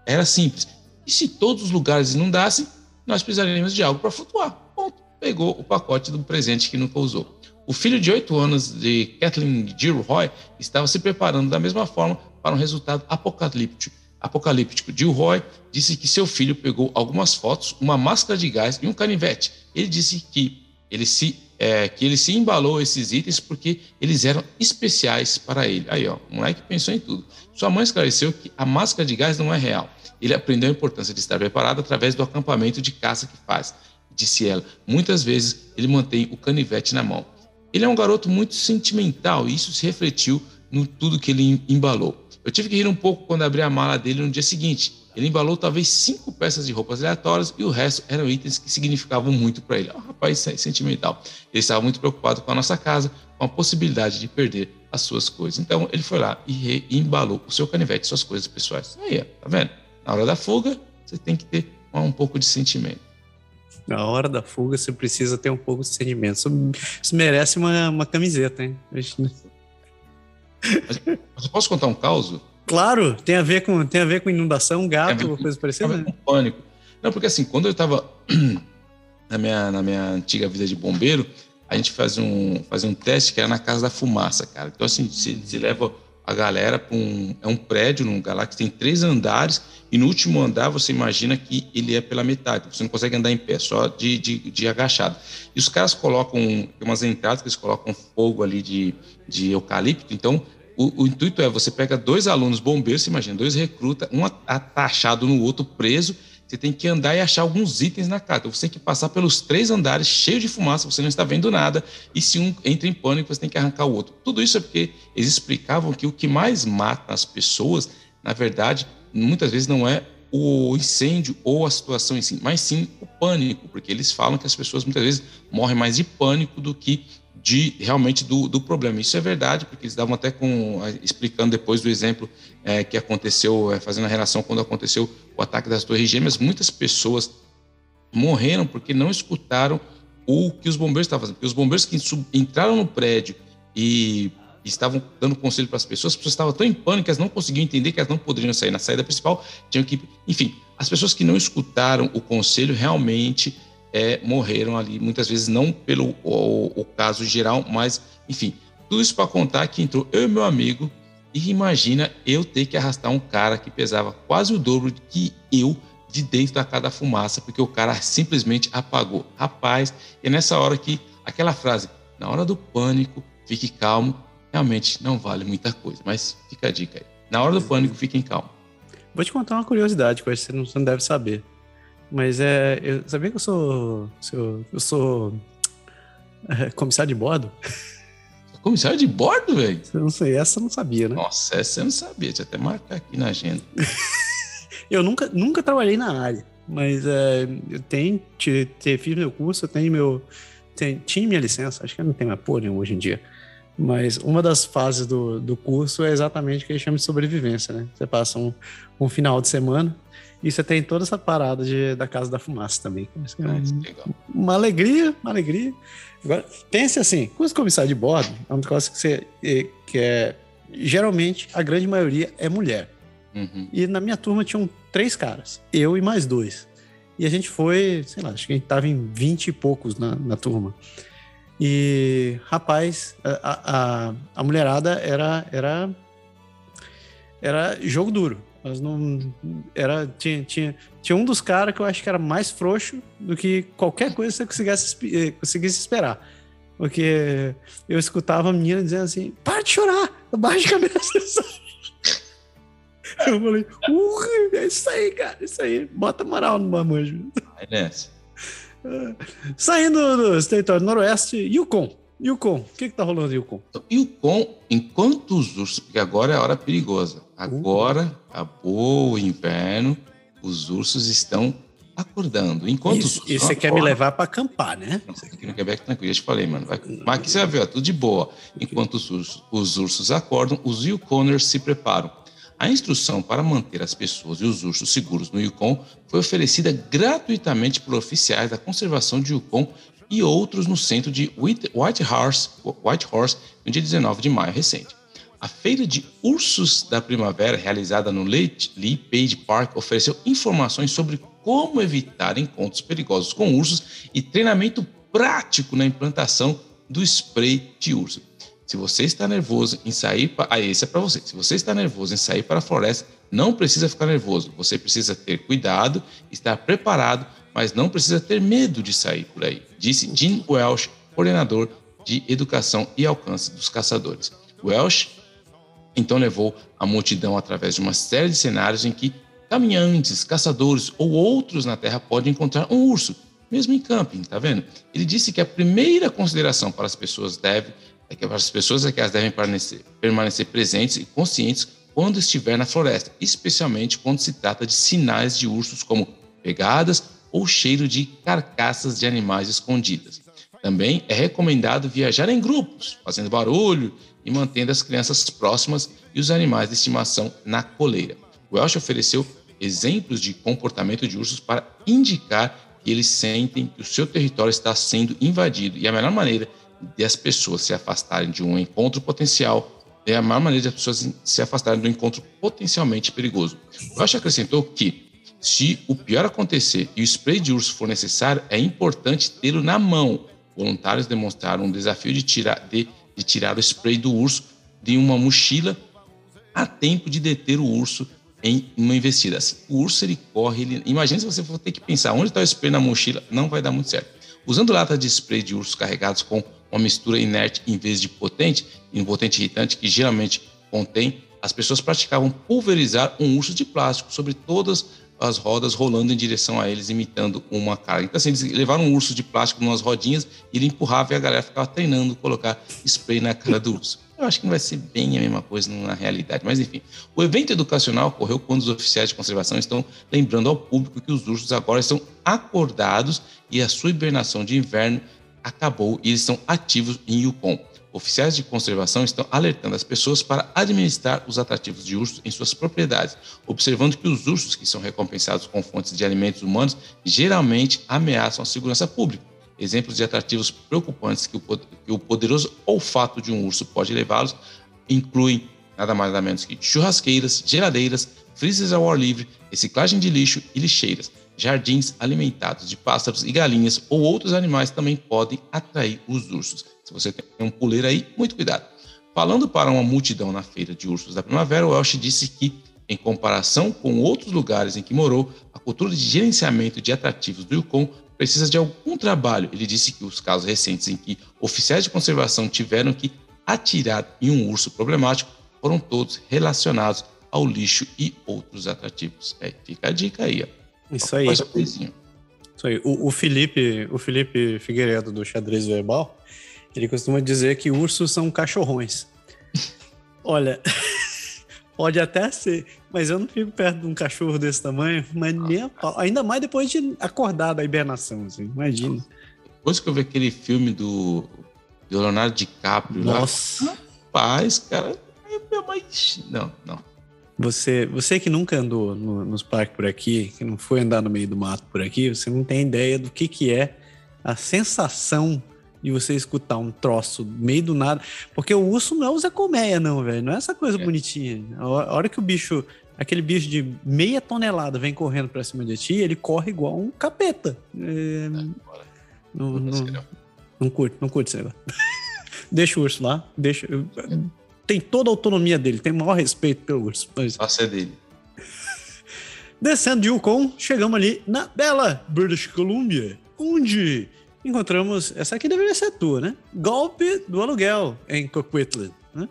Speaker 2: era simples. E se todos os lugares inundassem, nós precisaríamos de algo para flutuar. Ponto. Pegou o pacote do presente que nunca usou. O filho de oito anos de Kathleen Gilroy estava se preparando da mesma forma para um resultado apocalíptico apocalíptico. Roy disse que seu filho pegou algumas fotos, uma máscara de gás e um canivete. Ele disse que ele se, é, que ele se embalou esses itens porque eles eram especiais para ele. Aí, ó, o moleque pensou em tudo. Sua mãe esclareceu que a máscara de gás não é real. Ele aprendeu a importância de estar preparado através do acampamento de caça que faz. Disse ela. Muitas vezes ele mantém o canivete na mão. Ele é um garoto muito sentimental e isso se refletiu no tudo que ele embalou. Eu tive que rir um pouco quando abri a mala dele no dia seguinte. Ele embalou talvez cinco peças de roupas aleatórias e o resto eram itens que significavam muito para ele. É um rapaz sentimental. Ele estava muito preocupado com a nossa casa, com a possibilidade de perder as suas coisas. Então ele foi lá e embalou o seu canivete, suas coisas pessoais. Aí, tá vendo? Na hora da fuga, você tem que ter um pouco de sentimento.
Speaker 1: Na hora da fuga, você precisa ter um pouco de sentimento. Isso merece uma, uma camiseta, hein?
Speaker 2: Mas, mas eu posso contar um caos?
Speaker 1: Claro, tem a ver com, tem a ver com inundação, gato, com, coisa parecida. Né?
Speaker 2: Pânico. Não, porque assim, quando eu estava na minha, na minha antiga vida de bombeiro, a gente fazia um, fazia um teste que era na Casa da Fumaça, cara. Então, assim, você, você leva a galera para um. É um prédio num lugar lá que tem três andares, e no último andar você imagina que ele é pela metade. Você não consegue andar em pé, só de, de, de agachado. E os caras colocam. Tem umas entradas que eles colocam fogo ali de, de eucalipto, então. O, o intuito é você pega dois alunos bombeiros, você imagina, dois recrutas, um atachado no outro, preso, você tem que andar e achar alguns itens na casa. Então, você tem que passar pelos três andares cheio de fumaça, você não está vendo nada, e se um entra em pânico, você tem que arrancar o outro. Tudo isso é porque eles explicavam que o que mais mata as pessoas, na verdade, muitas vezes não é o incêndio ou a situação em si, mas sim o pânico, porque eles falam que as pessoas muitas vezes morrem mais de pânico do que de realmente do, do problema. Isso é verdade, porque eles davam até com explicando depois do exemplo é, que aconteceu, é, fazendo a relação quando aconteceu o ataque das Torres Gêmeas, muitas pessoas morreram porque não escutaram o que os bombeiros estavam fazendo. Porque os bombeiros que entraram no prédio e estavam dando conselho para as pessoas, as pessoas estavam tão em pânico que elas não conseguiam entender que elas não poderiam sair na saída principal, tinham que, enfim, as pessoas que não escutaram o conselho realmente é, morreram ali, muitas vezes não pelo o, o caso geral, mas enfim, tudo isso para contar que entrou eu e meu amigo e imagina eu ter que arrastar um cara que pesava quase o dobro que eu de dentro da casa da fumaça, porque o cara simplesmente apagou. Rapaz, é nessa hora que aquela frase, na hora do pânico, fique calmo, realmente não vale muita coisa, mas fica a dica aí. Na hora do pânico, fiquem calmos.
Speaker 1: Vou te contar uma curiosidade que eu acho que você não, você não deve saber. Mas é. Eu, sabia que eu sou. Eu, eu sou. É, comissário de bordo?
Speaker 2: Comissário de bordo, velho?
Speaker 1: Não sei, essa eu não sabia, né?
Speaker 2: Nossa, essa eu não sabia. Deixa eu até marcar aqui na agenda.
Speaker 1: eu nunca, nunca trabalhei na área, mas é, eu tenho, te, te, fiz meu curso, eu tenho meu. Tenho, tinha minha licença, acho que eu não tenho mais porra hoje em dia. Mas uma das fases do, do curso é exatamente o que eles chamam de sobrevivência, né? Você passa um, um final de semana e você tem toda essa parada de, da Casa da Fumaça também. É um, uma alegria, uma alegria. Agora, pense assim, curso comissário de bordo é um negócio que, você, que é... Geralmente, a grande maioria é mulher. Uhum. E na minha turma tinham três caras, eu e mais dois. E a gente foi, sei lá, acho que a gente tava em vinte e poucos na, na turma. E, rapaz, a, a, a mulherada era, era, era jogo duro. Mas não. Era, tinha, tinha, tinha um dos caras que eu acho que era mais frouxo do que qualquer coisa que você conseguisse, eh, conseguisse esperar. Porque eu escutava a menina dizendo assim: para de chorar, baixa a cabeça. Eu falei, uh, é isso aí, cara, é isso aí. Bota moral no mamanjo. É nessa. Saindo do território noroeste, Yukon. Yukon, o que, que tá rolando, Yukon?
Speaker 2: Então, Yukon, enquanto os ursos, porque agora é a hora perigosa. Agora acabou o inverno, os ursos estão acordando. Enquanto
Speaker 1: isso, os ursos. você quer me levar para acampar, né?
Speaker 2: Não, aqui no Quebec, tranquilo. Eu te falei, mano. Vai, mas aqui você vai ver, ó, tudo de boa. Enquanto os ursos, os ursos acordam, os Yukoners se preparam. A instrução para manter as pessoas e os ursos seguros no Yukon foi oferecida gratuitamente por oficiais da conservação de Yukon e outros no centro de White Horse, White Horse no dia 19 de maio recente. A feira de ursos da primavera, realizada no Lee Page Park, ofereceu informações sobre como evitar encontros perigosos com ursos e treinamento prático na implantação do spray de urso. Se você está nervoso em sair para. Ah, esse é para você. Se você está nervoso em sair para a floresta, não precisa ficar nervoso. Você precisa ter cuidado, estar preparado, mas não precisa ter medo de sair por aí, disse Jim Welsh, coordenador de educação e alcance dos caçadores. Welsh então levou a multidão através de uma série de cenários em que caminhantes, caçadores ou outros na Terra podem encontrar um urso, mesmo em camping, tá vendo? Ele disse que a primeira consideração para as pessoas deve é que as pessoas é que elas devem permanecer, permanecer presentes e conscientes quando estiver na floresta, especialmente quando se trata de sinais de ursos como pegadas ou cheiro de carcaças de animais escondidas. Também é recomendado viajar em grupos, fazendo barulho e mantendo as crianças próximas e os animais de estimação na coleira. Welsh ofereceu exemplos de comportamento de ursos para indicar que eles sentem que o seu território está sendo invadido e a melhor maneira de as pessoas se afastarem de um encontro potencial é a maior maneira de as pessoas se afastarem do encontro potencialmente perigoso. Ash acrescentou que, se o pior acontecer e o spray de urso for necessário, é importante tê-lo na mão. Voluntários demonstraram um desafio de tirar, de, de tirar o spray do urso de uma mochila a tempo de deter o urso em uma investida. Assim, o urso ele corre, ele... imagina se você for ter que pensar onde está o spray na mochila, não vai dar muito certo. Usando latas de spray de urso carregados com uma mistura inerte em vez de potente, um potente irritante que geralmente contém, as pessoas praticavam pulverizar um urso de plástico sobre todas as rodas rolando em direção a eles, imitando uma carga. Então, assim, eles levaram um urso de plástico nas rodinhas e ele empurrava e a galera ficava treinando colocar spray na cara do urso. Eu acho que não vai ser bem a mesma coisa na realidade, mas enfim. O evento educacional ocorreu quando os oficiais de conservação estão lembrando ao público que os ursos agora estão acordados e a sua hibernação de inverno acabou e eles estão ativos em Yukon. Oficiais de conservação estão alertando as pessoas para administrar os atrativos de ursos em suas propriedades, observando que os ursos que são recompensados com fontes de alimentos humanos geralmente ameaçam a segurança pública. Exemplos de atrativos preocupantes que o poderoso olfato de um urso pode levá-los incluem nada mais nada menos que churrasqueiras, geladeiras, freezers ao ar livre, reciclagem de lixo e lixeiras jardins alimentados de pássaros e galinhas ou outros animais também podem atrair os ursos. Se você tem um puleiro aí, muito cuidado. Falando para uma multidão na feira de ursos da primavera, o Welsh disse que, em comparação com outros lugares em que morou, a cultura de gerenciamento de atrativos do Yukon precisa de algum trabalho. Ele disse que os casos recentes em que oficiais de conservação tiveram que atirar em um urso problemático foram todos relacionados ao lixo e outros atrativos. É, fica a dica aí, ó.
Speaker 1: Isso aí. Isso aí. O, o, Felipe, o Felipe Figueiredo do Xadrez Verbal, ele costuma dizer que ursos são cachorrões. Olha, pode até ser, mas eu não fico perto de um cachorro desse tamanho, mas nem pau. Ainda mais depois de acordar da hibernação, assim, imagina.
Speaker 2: Depois que eu vi aquele filme do, do Leonardo DiCaprio
Speaker 1: Nossa.
Speaker 2: lá, rapaz, cara, não, não.
Speaker 1: Você, você que nunca andou no, nos parques por aqui, que não foi andar no meio do mato por aqui, você não tem ideia do que, que é a sensação de você escutar um troço no meio do nada. Porque o urso não é o Zé Colmeia, não, velho. Não é essa coisa é. bonitinha. A hora que o bicho, aquele bicho de meia tonelada vem correndo pra cima de ti, ele corre igual um capeta. É, é, não, não, não, curte, não curte esse negócio. deixa o urso lá, deixa tem toda a autonomia dele, tem o maior respeito pelo urso.
Speaker 2: Mas... Passa é dele.
Speaker 1: Descendo de Yukon, chegamos ali na bela British Columbia, onde encontramos, essa aqui deveria ser a tua, né? Golpe do aluguel em Coquitlam. Né?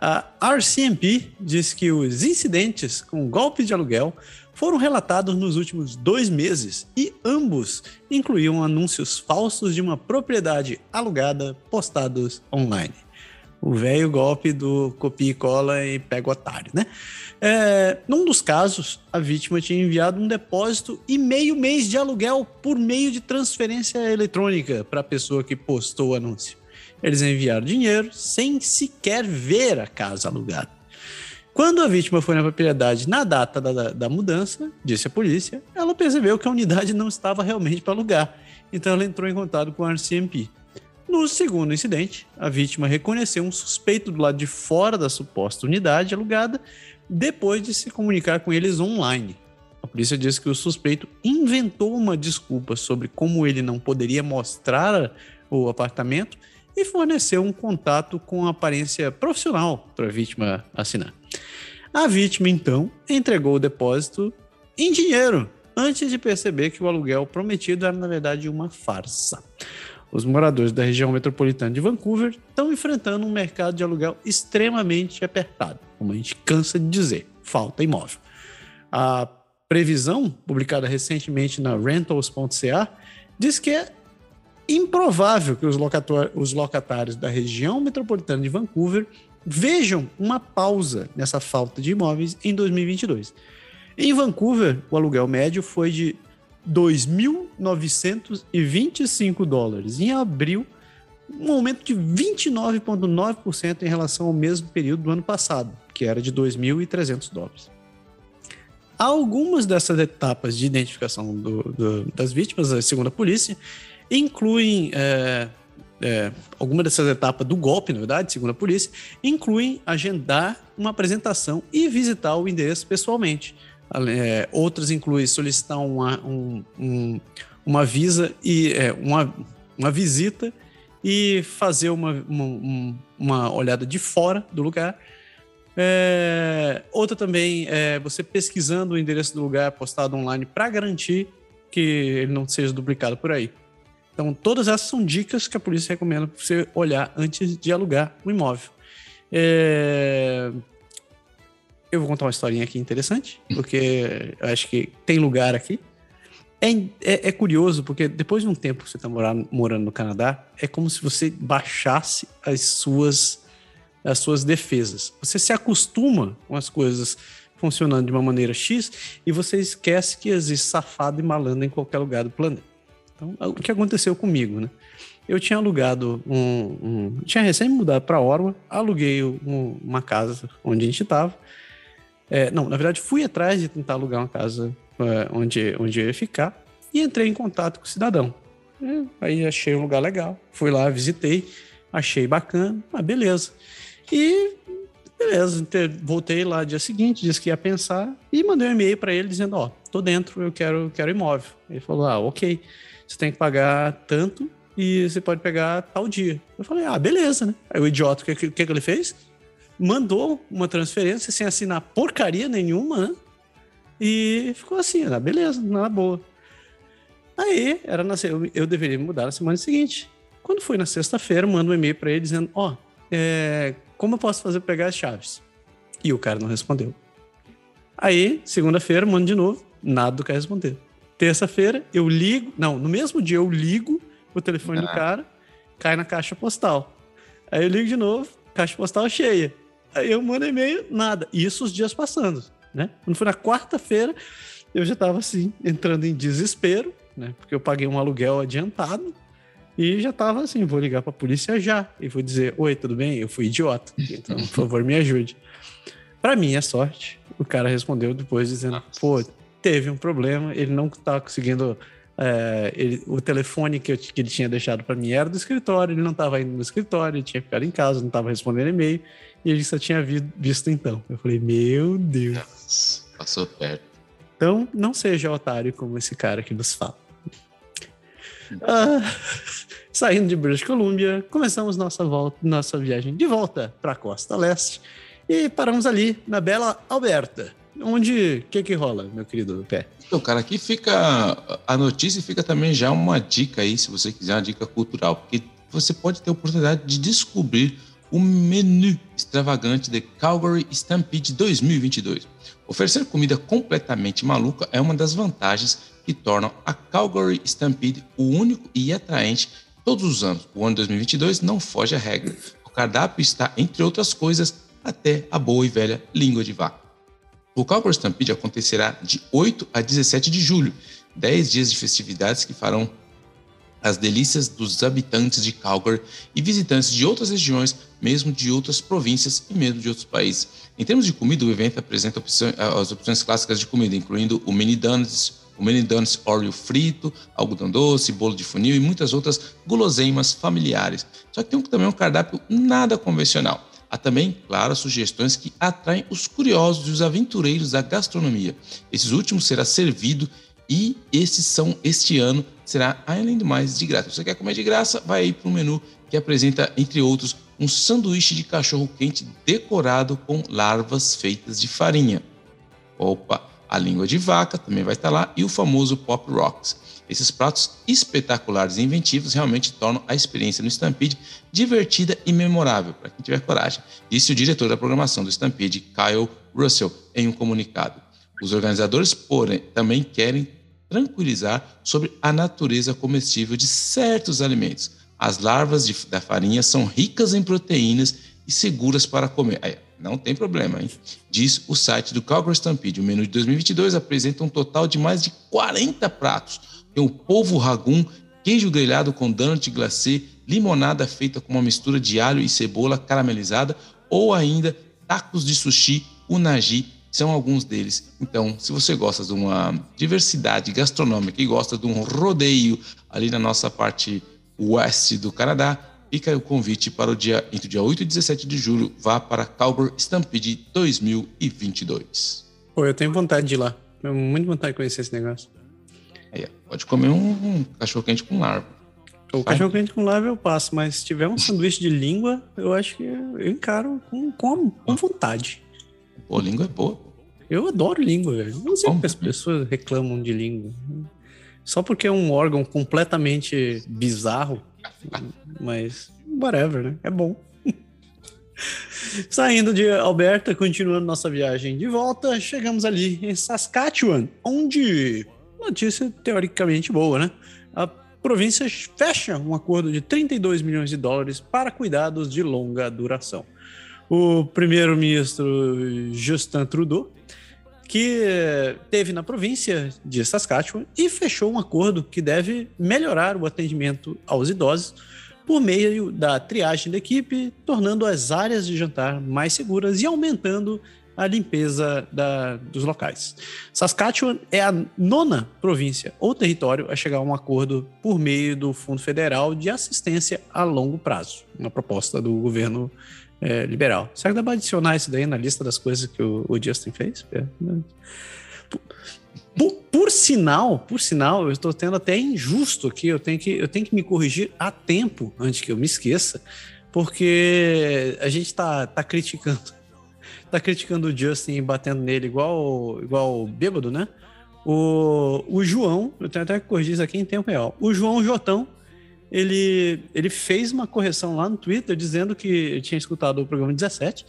Speaker 1: A RCMP diz que os incidentes com golpe de aluguel foram relatados nos últimos dois meses e ambos incluíam anúncios falsos de uma propriedade alugada postados online o velho golpe do copia e cola e pega o otário, né? É, num dos casos, a vítima tinha enviado um depósito e meio mês de aluguel por meio de transferência eletrônica para a pessoa que postou o anúncio. Eles enviaram dinheiro sem sequer ver a casa alugada. Quando a vítima foi na propriedade na data da, da, da mudança, disse a polícia, ela percebeu que a unidade não estava realmente para alugar. Então ela entrou em contato com a RCMP. No segundo incidente, a vítima reconheceu um suspeito do lado de fora da suposta unidade alugada depois de se comunicar com eles online. A polícia disse que o suspeito inventou uma desculpa sobre como ele não poderia mostrar o apartamento e forneceu um contato com aparência profissional para a vítima assinar. A vítima, então, entregou o depósito em dinheiro antes de perceber que o aluguel prometido era, na verdade, uma farsa. Os moradores da região metropolitana de Vancouver estão enfrentando um mercado de aluguel extremamente apertado, como a gente cansa de dizer, falta imóvel. A previsão, publicada recentemente na rentals.ca, diz que é improvável que os, os locatários da região metropolitana de Vancouver vejam uma pausa nessa falta de imóveis em 2022. Em Vancouver, o aluguel médio foi de 2.925 dólares. Em abril, um aumento de 29,9% em relação ao mesmo período do ano passado, que era de 2.300 dólares. Algumas dessas etapas de identificação do, do, das vítimas, segundo a polícia, incluem. É, é, algumas dessas etapas do golpe, na verdade, segundo a polícia, incluem agendar uma apresentação e visitar o endereço pessoalmente é, outras incluem solicitar uma, um, um, uma visa e é, uma, uma visita e fazer uma, uma, uma olhada de fora do lugar. É, outra também é você pesquisando o endereço do lugar postado online para garantir que ele não seja duplicado por aí. Então, todas essas são dicas que a polícia recomenda para você olhar antes de alugar um imóvel. É, eu vou contar uma historinha aqui interessante, porque eu acho que tem lugar aqui. É, é, é, curioso, porque depois de um tempo que você está morando, morando no Canadá, é como se você baixasse as suas, as suas defesas. Você se acostuma com as coisas funcionando de uma maneira X e você esquece que existe safado e malandro em qualquer lugar do planeta. Então, o que aconteceu comigo, né? Eu tinha alugado um. um tinha recém mudado para Orwa, aluguei um, uma casa onde a gente estava é, não, na verdade, fui atrás de tentar alugar uma casa é, onde, onde eu ia ficar e entrei em contato com o cidadão. É, aí achei um lugar legal, fui lá, visitei, achei bacana, ah, beleza. E beleza, voltei lá dia seguinte, disse que ia pensar e mandei um e-mail para ele dizendo: Ó, tô dentro, eu quero, quero imóvel. Ele falou: Ah, ok, você tem que pagar tanto e você pode pegar tal dia. Eu falei: Ah, beleza, né? Aí o idiota, o que, que, que ele fez? Mandou uma transferência sem assinar porcaria nenhuma, né? E ficou assim, ah, beleza, na boa. Aí, era na, eu, eu deveria mudar na semana seguinte. Quando foi na sexta-feira, mando um e-mail para ele dizendo: Ó, oh, é, como eu posso fazer pra pegar as chaves? E o cara não respondeu. Aí, segunda-feira, mando de novo, nada do cara responder. Terça-feira, eu ligo. Não, no mesmo dia eu ligo o telefone ah. do cara, cai na caixa postal. Aí eu ligo de novo, caixa postal cheia. Aí eu mando e-mail, nada. Isso os dias passando, né? Quando foi na quarta-feira, eu já tava assim, entrando em desespero, né? Porque eu paguei um aluguel adiantado e já tava assim, vou ligar pra polícia já. E vou dizer, oi, tudo bem? Eu fui idiota. Então, por favor, me ajude. Pra minha sorte, o cara respondeu depois dizendo, pô, teve um problema, ele não tá conseguindo é, ele, o telefone que, eu, que, ele tinha deixado para mim era do escritório, ele não estava indo no escritório, ele tinha ficado em casa, não estava respondendo e-mail, e ele só tinha vi, visto então. Eu falei, meu Deus. Nossa,
Speaker 2: passou perto.
Speaker 1: Então, não seja otário como esse cara que nos fala. Ah, saindo de British Columbia, começamos nossa, volta, nossa viagem de volta para a costa leste e paramos ali na bela Alberta. Onde, o que que rola, meu querido Pé?
Speaker 2: Então, cara, aqui fica a notícia fica também já uma dica aí, se você quiser, uma dica cultural, porque você pode ter a oportunidade de descobrir o menu extravagante de Calgary Stampede 2022. Oferecer comida completamente maluca é uma das vantagens que tornam a Calgary Stampede o único e atraente todos os anos. O ano 2022 não foge à regra. O cardápio está, entre outras coisas, até a boa e velha língua de vaca. O Calgary Stampede acontecerá de 8 a 17 de julho, 10 dias de festividades que farão as delícias dos habitantes de Calgary e visitantes de outras regiões, mesmo de outras províncias e mesmo de outros países. Em termos de comida, o evento apresenta opções, as opções clássicas de comida, incluindo o mini donuts, o mini donuts Oreo frito, algodão doce, bolo de funil e muitas outras guloseimas familiares. Só que tem também um cardápio nada convencional. Há também, claro, sugestões que atraem os curiosos e os aventureiros da gastronomia. Esses últimos será servido e esses são este ano será além do mais de graça. Se você quer comer de graça, vai aí para o menu que apresenta, entre outros, um sanduíche de cachorro quente decorado com larvas feitas de farinha. Opa, a língua de vaca também vai estar lá e o famoso Pop Rocks. Esses pratos espetaculares e inventivos realmente tornam a experiência no Stampede divertida e memorável para quem tiver coragem, disse o diretor da programação do Stampede, Kyle Russell, em um comunicado. Os organizadores, porém, também querem tranquilizar sobre a natureza comestível de certos alimentos. As larvas de, da farinha são ricas em proteínas e seguras para comer. Aí, não tem problema, hein? Diz o site do Calgary Stampede. O menu de 2022 apresenta um total de mais de 40 pratos. Tem o polvo ragum, queijo grelhado com donut glacê, limonada feita com uma mistura de alho e cebola caramelizada ou ainda tacos de sushi, unagi, são alguns deles. Então, se você gosta de uma diversidade gastronômica e gosta de um rodeio ali na nossa parte oeste do Canadá, fica o convite para o dia entre o dia 8 e 17 de julho, vá para Calgary Stampede 2022.
Speaker 1: Pô, eu tenho vontade de ir lá. Tenho muito vontade de conhecer esse negócio.
Speaker 2: Aí, pode comer um, um cachorro quente com larva.
Speaker 1: O cachorro quente com larva eu passo, mas se tiver um sanduíche de língua, eu acho que eu encaro com, com, com vontade.
Speaker 2: Pô, língua é boa.
Speaker 1: Eu adoro língua, velho. Não sei porque as pessoas reclamam de língua. Só porque é um órgão completamente bizarro. Mas, whatever, né? É bom. Saindo de Alberta, continuando nossa viagem de volta, chegamos ali em Saskatchewan, onde notícia teoricamente boa, né? A província fecha um acordo de 32 milhões de dólares para cuidados de longa duração. O primeiro-ministro Justin Trudeau que teve na província de Saskatchewan e fechou um acordo que deve melhorar o atendimento aos idosos por meio da triagem da equipe, tornando as áreas de jantar mais seguras e aumentando a limpeza da, dos locais. Saskatchewan é a nona província ou território a chegar a um acordo por meio do Fundo Federal de Assistência a Longo Prazo, uma proposta do governo é, liberal. Será que dá para adicionar isso daí na lista das coisas que o, o Justin fez? É. Por, por, sinal, por sinal, eu estou tendo até injusto aqui. Eu tenho que, eu tenho que me corrigir a tempo antes que eu me esqueça, porque a gente está tá criticando, tá criticando o Justin e batendo nele igual, igual bêbado, né? O, o João, eu tenho até que corrigir isso aqui em tempo real. O João Jotão ele, ele fez uma correção lá no Twitter dizendo que tinha escutado o programa 17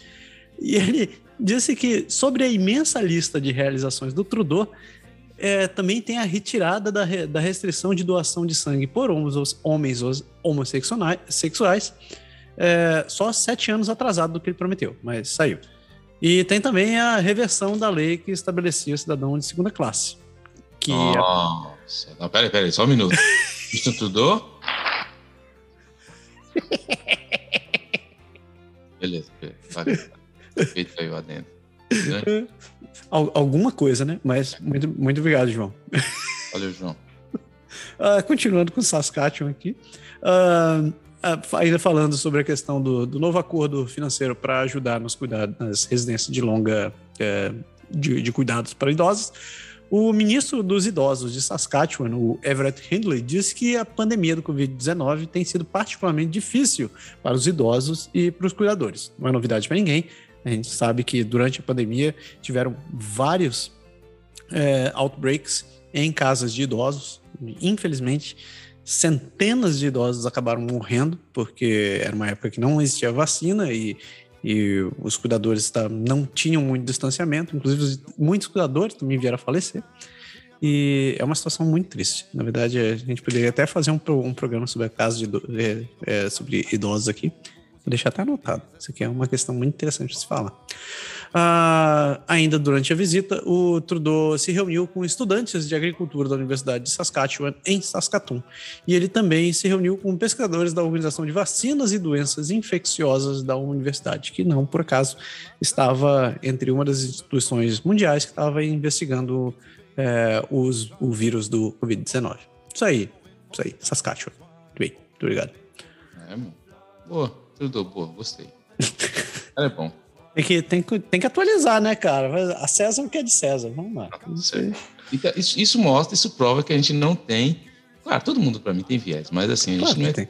Speaker 1: e ele disse que sobre a imensa lista de realizações do Trudeau, é, também tem a retirada da, da restrição de doação de sangue por homens, homens homossexuais sexuais, é, só sete anos atrasado do que ele prometeu, mas saiu. E tem também a reversão da lei que estabelecia o cidadão de segunda classe. Que
Speaker 2: Nossa, não, peraí, peraí, só um minuto. Isso tudo? beleza, beleza. Feito aí lá dentro. Né?
Speaker 1: Alguma coisa, né? Mas muito, muito obrigado, João.
Speaker 2: Valeu, João.
Speaker 1: Uh, continuando com o Saskatchewan aqui. Uh, ainda falando sobre a questão do, do novo acordo financeiro para ajudar nos cuidados nas residências de longa é, de, de, cuidados para idosos. O ministro dos idosos de Saskatchewan, o Everett Hindley, disse que a pandemia do Covid-19 tem sido particularmente difícil para os idosos e para os cuidadores. Não é novidade para ninguém. A gente sabe que durante a pandemia tiveram vários é, outbreaks em casas de idosos. Infelizmente, centenas de idosos acabaram morrendo, porque era uma época que não existia vacina e, e os cuidadores tá, não tinham muito distanciamento, inclusive muitos cuidadores também vieram a falecer. E é uma situação muito triste. Na verdade, a gente poderia até fazer um, um programa sobre a casa de é, é, sobre idosos aqui. Vou deixar até anotado. Isso aqui é uma questão muito interessante de se falar. Ah, ainda durante a visita, o Trudeau se reuniu com estudantes de agricultura da Universidade de Saskatchewan, em Saskatoon. E ele também se reuniu com pesquisadores da Organização de Vacinas e Doenças Infecciosas da universidade, que não, por acaso, estava entre uma das instituições mundiais que estava investigando é, os, o vírus do Covid-19. Isso aí, isso aí, Saskatchewan. Muito bem, muito obrigado.
Speaker 2: É, boa, Trudeau, boa, gostei. é bom.
Speaker 1: Tem que, tem, que, tem que atualizar, né, cara? A César o que é de César. Vamos lá.
Speaker 2: Isso, isso mostra, isso prova que a gente não tem. Claro, todo mundo para mim tem viés, mas assim, a gente claro não é, tem.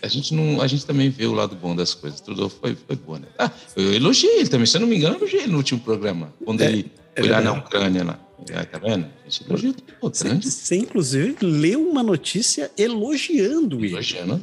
Speaker 2: A gente, não, a gente também vê o lado bom das coisas. Tudo foi, foi bom, né? Ah, eu elogiei ele também, se eu não me engano, eu elogiei ele no último programa, quando é, ele é foi lá na Ucrânia lá. Ah, tá vendo? A gente elogiou
Speaker 1: tudo. Você, você, inclusive, leu uma notícia elogiando ele.
Speaker 2: Elogiando.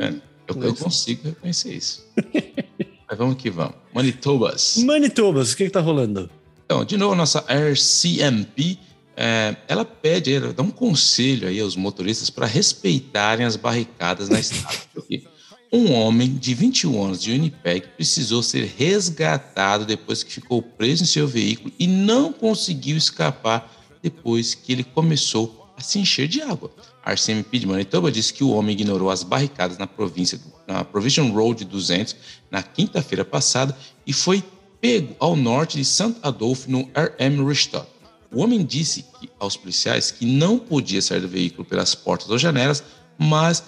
Speaker 2: É, eu, eu consigo reconhecer isso. Mas vamos que vamos. Manitobas.
Speaker 1: Manitobas, o que, está rolando?
Speaker 2: Então, de novo, a nossa RCMP, é, ela pede, ela dá um conselho aí aos motoristas para respeitarem as barricadas na estrada. Porque um homem de 21 anos de Winnipeg precisou ser resgatado depois que ficou preso em seu veículo e não conseguiu escapar depois que ele começou a se encher de água. A RCMP de Manitoba disse que o homem ignorou as barricadas na província, na Provision Road 200 na quinta-feira passada e foi pego ao norte de St. Adolphe no RM Richthofen. O homem disse que, aos policiais que não podia sair do veículo pelas portas ou janelas, mas,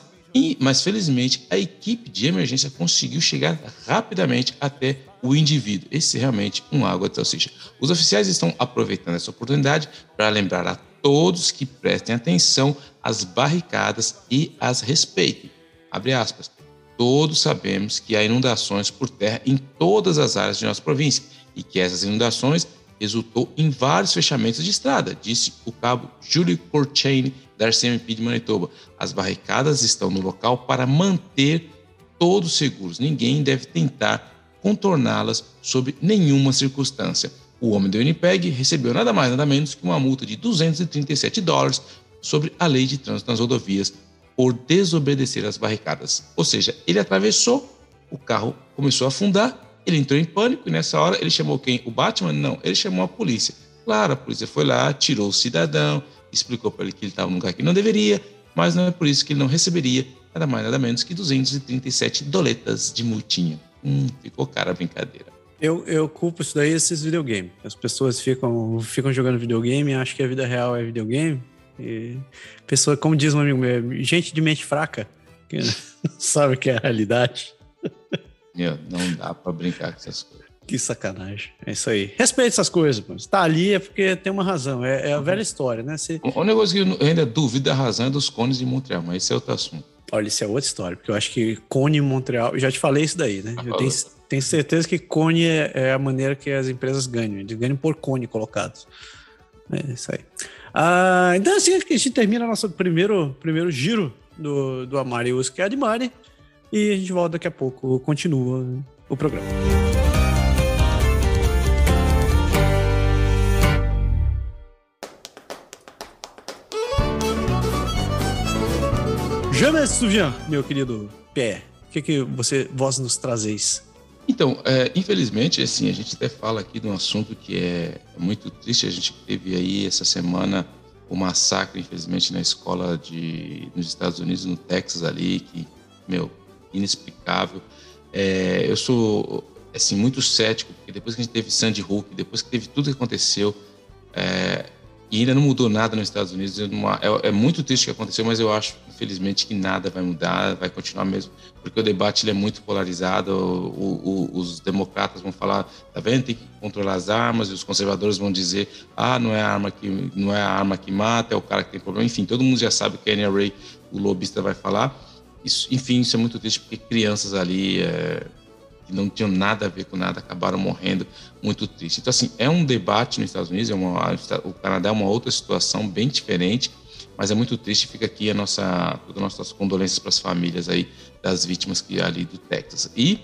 Speaker 2: mas felizmente a equipe de emergência conseguiu chegar rapidamente até o indivíduo. Esse é realmente um água de salsicha. Os oficiais estão aproveitando essa oportunidade para lembrar a todos que prestem atenção às barricadas e as respeitem. Abre aspas. Todos sabemos que há inundações por terra em todas as áreas de nossa província e que essas inundações resultou em vários fechamentos de estrada, disse o cabo Júlio Corchain da RCMP de Manitoba. As barricadas estão no local para manter todos seguros. Ninguém deve tentar contorná-las sob nenhuma circunstância. O homem do Winnipeg recebeu nada mais nada menos que uma multa de 237 dólares sobre a lei de trânsito nas rodovias por desobedecer às barricadas. Ou seja, ele atravessou, o carro começou a afundar, ele entrou em pânico e nessa hora ele chamou quem? O Batman? Não, ele chamou a polícia. Claro, a polícia foi lá, tirou o cidadão, explicou para ele que ele estava num lugar que não deveria, mas não é por isso que ele não receberia nada mais nada menos que 237 doletas de multinha. Hum, ficou cara a brincadeira.
Speaker 1: Eu, eu culpo isso daí esses videogames. As pessoas ficam, ficam jogando videogame e acham que a vida real é videogame. E pessoa, como diz um amigo meu, gente de mente fraca, que não sabe que é a realidade.
Speaker 2: Meu, não dá pra brincar com essas coisas.
Speaker 1: Que sacanagem. É isso aí. Respeite essas coisas, mano. Se tá ali é porque tem uma razão. É, é a velha história, né? Se...
Speaker 2: O, negócio que eu ainda duvido da razão é dos cones de Montreal, mas esse é outro assunto.
Speaker 1: Olha, isso é outra história, porque eu acho que cone em Montreal. Eu já te falei isso daí, né? Eu tenho, tenho certeza que cone é, é a maneira que as empresas ganham. Eles ganham por cone colocados. É isso aí. Ah, então, assim, a gente termina nosso primeiro, primeiro giro do, do Amari Usque Admari. E a gente volta daqui a pouco. Continua o programa. Jamais souviens, meu querido pé, O que, que você, vós nos trazeis
Speaker 2: então, é, infelizmente, assim, a gente até fala aqui de um assunto que é muito triste. A gente teve aí essa semana o massacre, infelizmente, na escola de, nos Estados Unidos, no Texas ali, que, meu, inexplicável. É, eu sou, assim, muito cético, porque depois que a gente teve Sandy Hook, depois que teve tudo que aconteceu, é, e ainda não mudou nada nos Estados Unidos. É, é, muito triste o que aconteceu, mas eu acho, infelizmente, que nada vai mudar, vai continuar mesmo, porque o debate ele é muito polarizado. O, o, os democratas vão falar, tá vendo, tem que controlar as armas, e os conservadores vão dizer, ah, não é a arma que não é a arma que mata, é o cara que tem problema. Enfim, todo mundo já sabe o que a NRA, o lobista, vai falar. Isso, enfim, isso é muito triste porque crianças ali é, que não tinham nada a ver com nada, acabaram morrendo, muito triste. Então, assim, é um debate nos Estados Unidos, é uma, o Canadá é uma outra situação bem diferente, mas é muito triste. Fica aqui a nossa, todas as nossas condolências para as famílias aí das vítimas que ali do Texas. E,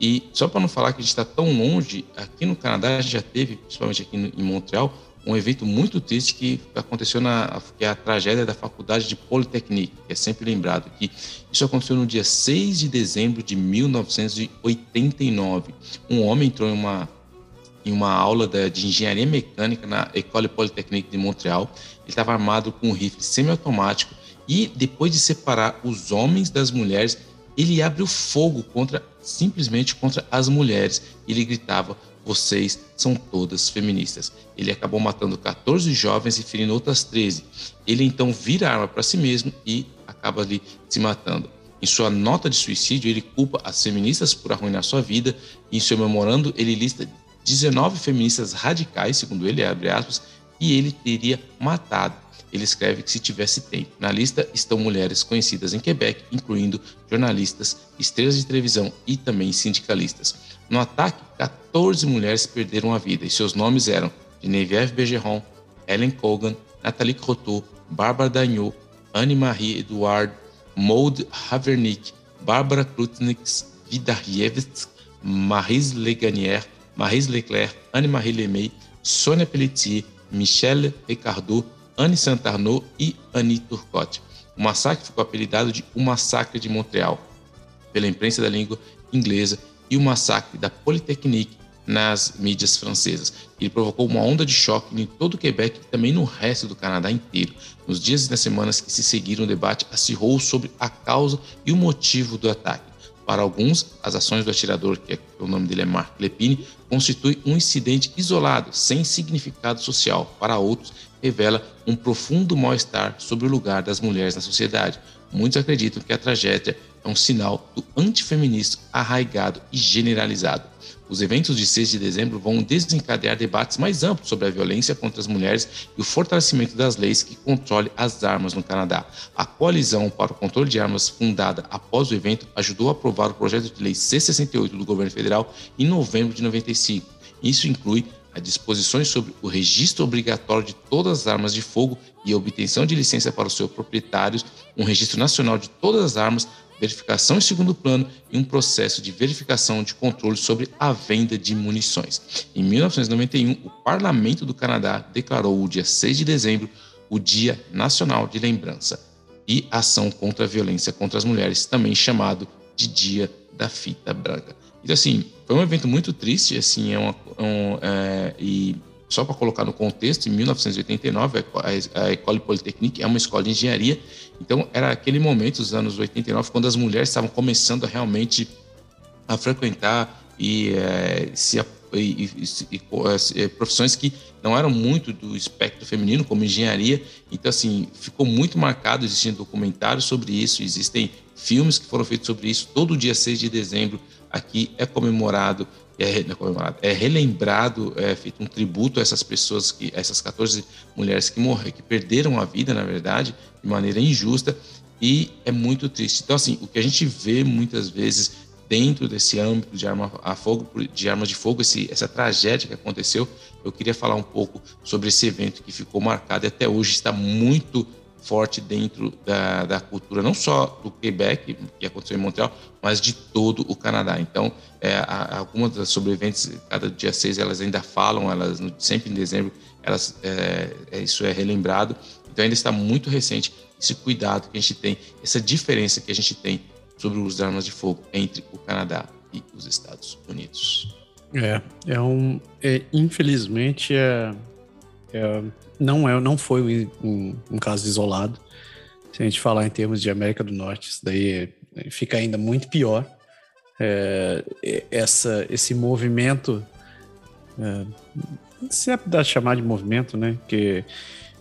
Speaker 2: e só para não falar que a gente está tão longe, aqui no Canadá a gente já teve, principalmente aqui em Montreal, um evento muito triste que aconteceu na que é a tragédia da faculdade de Polytechnique, que é sempre lembrado que isso aconteceu no dia 6 de dezembro de 1989. Um homem entrou em uma em uma aula de engenharia mecânica na École Polytechnique de Montreal. Ele estava armado com um rifle semiautomático e depois de separar os homens das mulheres, ele abriu fogo contra simplesmente contra as mulheres. Ele gritava: vocês são todas feministas. Ele acabou matando 14 jovens e ferindo outras 13. Ele então vira a arma para si mesmo e acaba ali se matando. Em sua nota de suicídio, ele culpa as feministas por arruinar sua vida. Em seu memorando, ele lista 19 feministas radicais, segundo ele, abre aspas, e ele teria matado. Ele escreve que se tivesse tempo. Na lista estão mulheres conhecidas em Quebec, incluindo jornalistas, estrelas de televisão e também sindicalistas. No ataque, 14 mulheres perderam a vida e seus nomes eram Geneviève Bergeron, Ellen Cogan, Nathalie Croteau, Barbara Dagnot, Anne-Marie Edouard, Maud Havernick, Barbara Krutnix, Vidarievsk, Marise Leganier, Marise Leclerc, Anne-Marie Lemay, Sônia Pelletier, Michelle Ricardot, Anne Santarnot e Annie Turcotte. O massacre ficou apelidado de O Massacre de Montreal pela imprensa da língua inglesa e o massacre da Polytechnique nas mídias francesas. Ele provocou uma onda de choque em todo o Quebec e também no resto do Canadá inteiro. Nos dias e nas semanas que se seguiram, o debate acirrou sobre a causa e o motivo do ataque. Para alguns, as ações do atirador, que é, o nome dele é Marc Lepine, constitui um incidente isolado, sem significado social. Para outros, revela um profundo mal-estar sobre o lugar das mulheres na sociedade. Muitos acreditam que a tragédia é um sinal do antifeminismo arraigado e generalizado. Os eventos de 6 de dezembro vão desencadear debates mais amplos sobre a violência contra as mulheres e o fortalecimento das leis que controlem as armas no Canadá. A Coalizão para o Controle de Armas, fundada após o evento, ajudou a aprovar o projeto de lei C68 do governo federal em novembro de 95. Isso inclui as disposições sobre o registro obrigatório de todas as armas de fogo e a obtenção de licença para os seus proprietários, um registro nacional de todas as armas, verificação em segundo plano e um processo de verificação de controle sobre a venda de munições. Em 1991, o Parlamento do Canadá declarou o dia 6 de dezembro o Dia Nacional de Lembrança e Ação contra a Violência contra as Mulheres, também chamado de Dia da Fita Branca. Então, assim, foi um evento muito triste, assim, é, uma, é um, é, e só para colocar no contexto, em 1989, a École Polytechnique é uma escola de engenharia, então era aquele momento, os anos 89, quando as mulheres estavam começando realmente a frequentar e, é, se, e, e, e, é, profissões que não eram muito do espectro feminino, como engenharia. Então, assim, ficou muito marcado, existem documentários sobre isso, existem filmes que foram feitos sobre isso. Todo dia 6 de dezembro aqui é comemorado é, é, comemorado, é relembrado, é feito um tributo a essas pessoas, que, essas 14 mulheres que morreram, que perderam a vida, na verdade, de maneira injusta, e é muito triste. Então, assim, o que a gente vê muitas vezes dentro desse âmbito de arma a fogo, de armas de fogo, esse, essa tragédia que aconteceu, eu queria falar um pouco sobre esse evento que ficou marcado e até hoje está muito forte dentro da, da cultura, não só do Quebec, que aconteceu em Montreal, mas de todo o Canadá. Então, é, algumas das sobreviventes, cada dia 6, elas ainda falam, elas sempre em dezembro, elas, é, é, isso é relembrado. Então, ainda está muito recente esse cuidado que a gente tem, essa diferença que a gente tem sobre o uso de armas de fogo entre o Canadá e os Estados Unidos.
Speaker 1: É, é um. É, infelizmente, é, é, não, é, não foi um, um, caso isolado. Se a gente falar em termos de América do Norte, isso daí fica ainda muito pior. É, essa, esse movimento, é, se é para chamar de movimento, né? Que,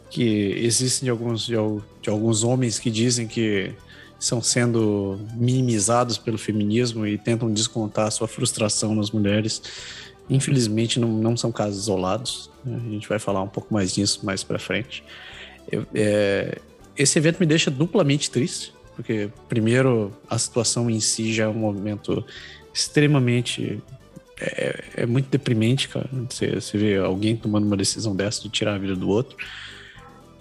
Speaker 1: que existem de alguns, de, de alguns homens que dizem que são sendo minimizados pelo feminismo e tentam descontar sua frustração nas mulheres. Infelizmente, não, não são casos isolados. Né? A gente vai falar um pouco mais disso mais para frente. Eu, é, esse evento me deixa duplamente triste, porque, primeiro, a situação em si já é um movimento extremamente. É, é muito deprimente, cara. Você, você vê alguém tomando uma decisão dessa de tirar a vida do outro.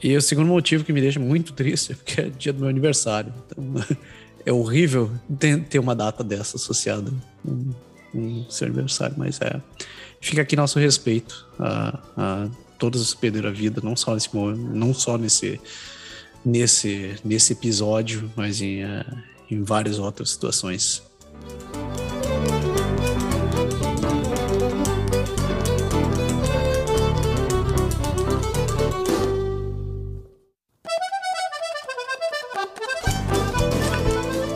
Speaker 1: E o segundo motivo que me deixa muito triste é porque é dia do meu aniversário. Então, é horrível ter uma data dessa associada com seu aniversário, mas é. Fica aqui nosso respeito a, a todos que perderam a vida, não só nesse não só nesse nesse nesse episódio, mas em, uh, em várias outras situações.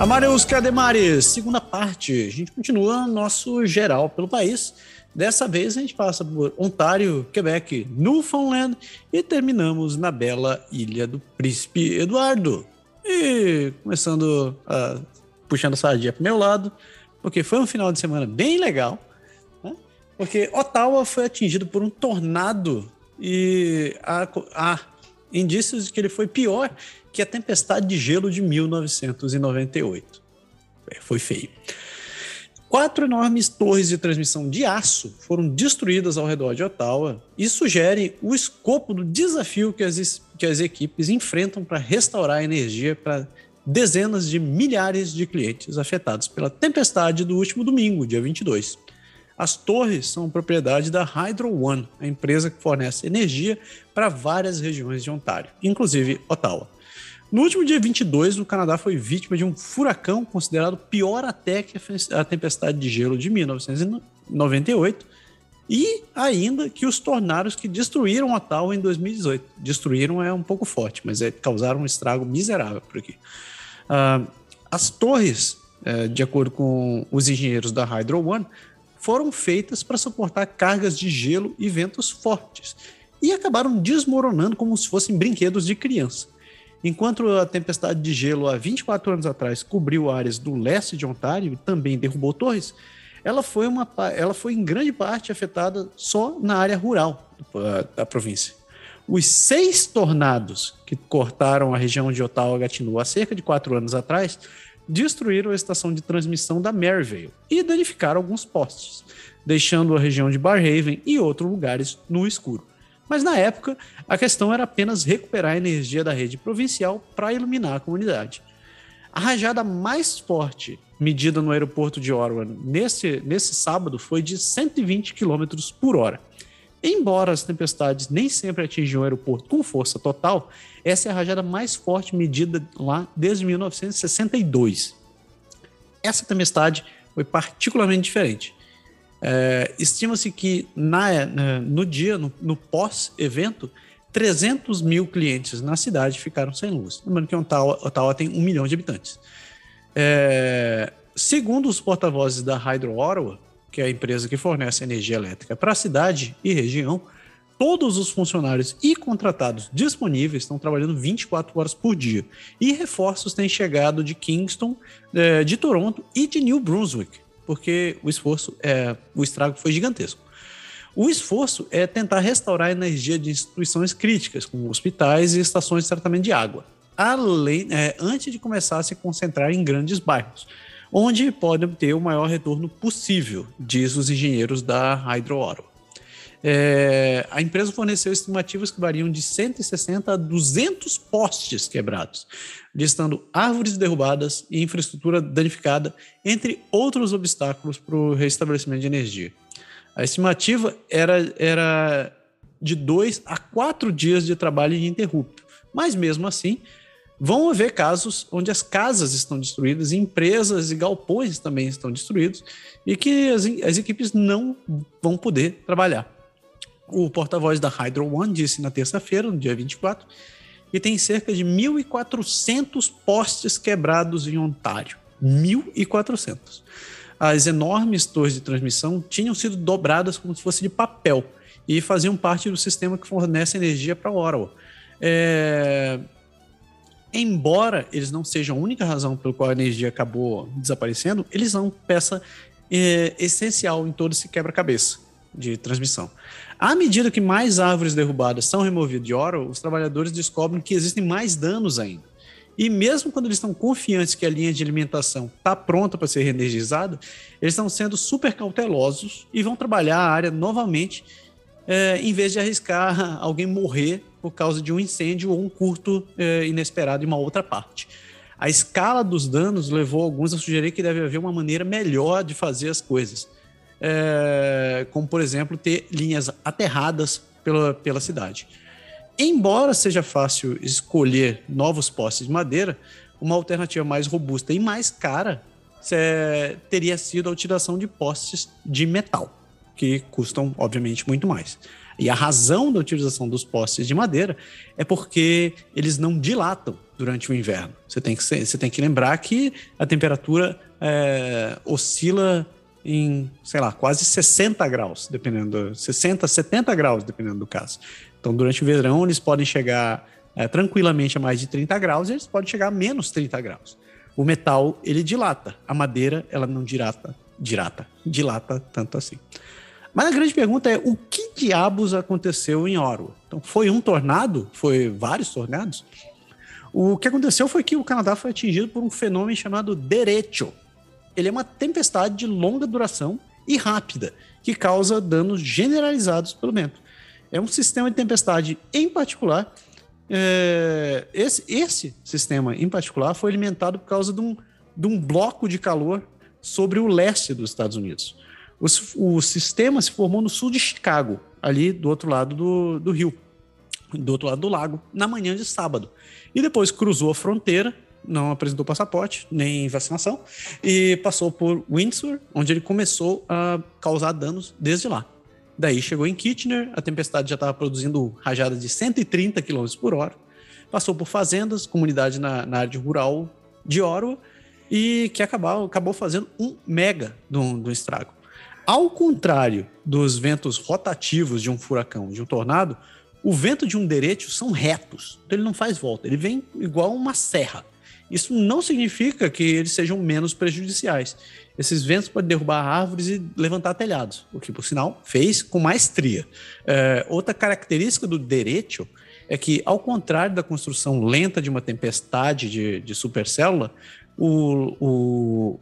Speaker 1: Amareus Cademares, segunda parte. A gente continua nosso geral pelo país. Dessa vez a gente passa por Ontário, Quebec, Newfoundland e terminamos na bela ilha do Príncipe Eduardo. E começando a puxando a sardinha para meu lado, porque foi um final de semana bem legal, né? porque Ottawa foi atingido por um tornado e há, há indícios de que ele foi pior que a tempestade de gelo de 1998. É, foi feio. Quatro enormes torres de transmissão de aço foram destruídas ao redor de Ottawa e sugerem o escopo do desafio que as, que as equipes enfrentam para restaurar a energia para dezenas de milhares de clientes afetados pela tempestade do último domingo, dia 22. As torres são propriedade da Hydro One, a empresa que fornece energia para várias regiões de Ontário, inclusive Ottawa. No último dia 22, o Canadá foi vítima de um furacão considerado pior até que a tempestade de gelo de 1998 e ainda que os tornados que destruíram Ottawa em 2018. Destruíram é um pouco forte, mas é, causaram um estrago miserável por aqui. Uh, as torres, uh, de acordo com os engenheiros da Hydro One, foram feitas para suportar cargas de gelo e ventos fortes e acabaram desmoronando como se fossem brinquedos de criança. Enquanto a tempestade de gelo há 24 anos atrás cobriu áreas do leste de Ontário e também derrubou torres, ela foi, uma, ela foi em grande parte afetada só na área rural da província. Os seis tornados que cortaram a região de Ottawa-Gatineau há cerca de quatro anos atrás destruíram a estação de transmissão da Maryvale e danificaram alguns postes, deixando a região de Barhaven e outros lugares no escuro. Mas na época, a questão era apenas recuperar a energia da rede provincial para iluminar a comunidade. A rajada mais forte medida no aeroporto de Orwan nesse, nesse sábado foi de 120 km por hora. Embora as tempestades nem sempre atingiam o aeroporto com força total, essa é a rajada mais forte medida lá desde 1962. Essa tempestade foi particularmente diferente. É, Estima-se que na, no dia, no, no pós-evento, 300 mil clientes na cidade ficaram sem luz. Lembrando que Ottawa, Ottawa tem um milhão de habitantes. É, segundo os porta-vozes da Hydro Ottawa, que é a empresa que fornece energia elétrica para a cidade e região, todos os funcionários e contratados disponíveis estão trabalhando 24 horas por dia. E reforços têm chegado de Kingston, é, de Toronto e de New Brunswick porque o esforço, é, o estrago foi gigantesco. O esforço é tentar restaurar a energia de instituições críticas, como hospitais e estações de tratamento de água, além, é, antes de começar a se concentrar em grandes bairros, onde podem ter o maior retorno possível, diz os engenheiros da Hydro Oro. É, a empresa forneceu estimativas que variam de 160 a 200 postes quebrados, listando árvores derrubadas e infraestrutura danificada, entre outros obstáculos para o restabelecimento de energia. A estimativa era, era de dois a quatro dias de trabalho ininterrupto, mas mesmo assim, vão haver casos onde as casas estão destruídas, empresas e galpões também estão destruídos e que as, as equipes não vão poder trabalhar. O porta-voz da Hydro One disse na terça-feira, no dia 24, que tem cerca de 1.400 postes quebrados em Ontário. 1.400. As enormes torres de transmissão tinham sido dobradas como se fosse de papel e faziam parte do sistema que fornece energia para Ottawa. É... Embora eles não sejam a única razão pela qual a energia acabou desaparecendo, eles são peça é, essencial em todo esse quebra-cabeça de transmissão. À medida que mais árvores derrubadas são removidas de Oro, os trabalhadores descobrem que existem mais danos ainda. E mesmo quando eles estão confiantes que a linha de alimentação está pronta para ser reenergizada, eles estão sendo super cautelosos e vão trabalhar a área novamente, é, em vez de arriscar alguém morrer por causa de um incêndio ou um curto é, inesperado em uma outra parte. A escala dos danos levou alguns a sugerir que deve haver uma maneira melhor de fazer as coisas é, como por exemplo ter linhas aterradas pela, pela cidade. Embora seja fácil escolher novos postes de madeira, uma alternativa mais robusta e mais cara é, teria sido a utilização de postes de metal, que custam, obviamente, muito mais. E a razão da utilização dos postes de madeira é porque eles não dilatam durante o inverno. Você tem que, você tem que lembrar que a temperatura é, oscila em, sei lá, quase 60 graus, dependendo, 60, 70 graus, dependendo do caso. Então, durante o verão, eles podem chegar é, tranquilamente a mais de 30 graus e eles podem chegar a menos 30 graus. O metal, ele dilata. A madeira, ela não dilata, dilata, dilata tanto assim. Mas a grande pergunta é, o que diabos aconteceu em Oro? Então, foi um tornado? Foi vários tornados? O que aconteceu foi que o Canadá foi atingido por um fenômeno chamado derecho, ele é uma tempestade de longa duração e rápida, que causa danos generalizados pelo vento. É um sistema de tempestade em particular. É, esse, esse sistema em particular foi alimentado por causa de um, de um bloco de calor sobre o leste dos Estados Unidos. O, o sistema se formou no sul de Chicago, ali do outro lado do, do rio, do outro lado do lago, na manhã de sábado. E depois cruzou a fronteira não apresentou passaporte nem vacinação e passou por Windsor, onde ele começou a causar danos desde lá. Daí chegou em Kitchener, a tempestade já estava produzindo rajadas de 130 km por hora. Passou por fazendas, comunidade na, na área rural de Ottawa e que acabou, acabou fazendo um mega do, do estrago. Ao contrário dos ventos rotativos de um furacão, de um tornado, o vento de um derecho são retos, então ele não faz volta, ele vem igual uma serra. Isso não significa que eles sejam menos prejudiciais. Esses ventos podem derrubar árvores e levantar telhados, o que, por sinal, fez com maestria. É, outra característica do derecho é que, ao contrário da construção lenta de uma tempestade de, de supercélula, o, o,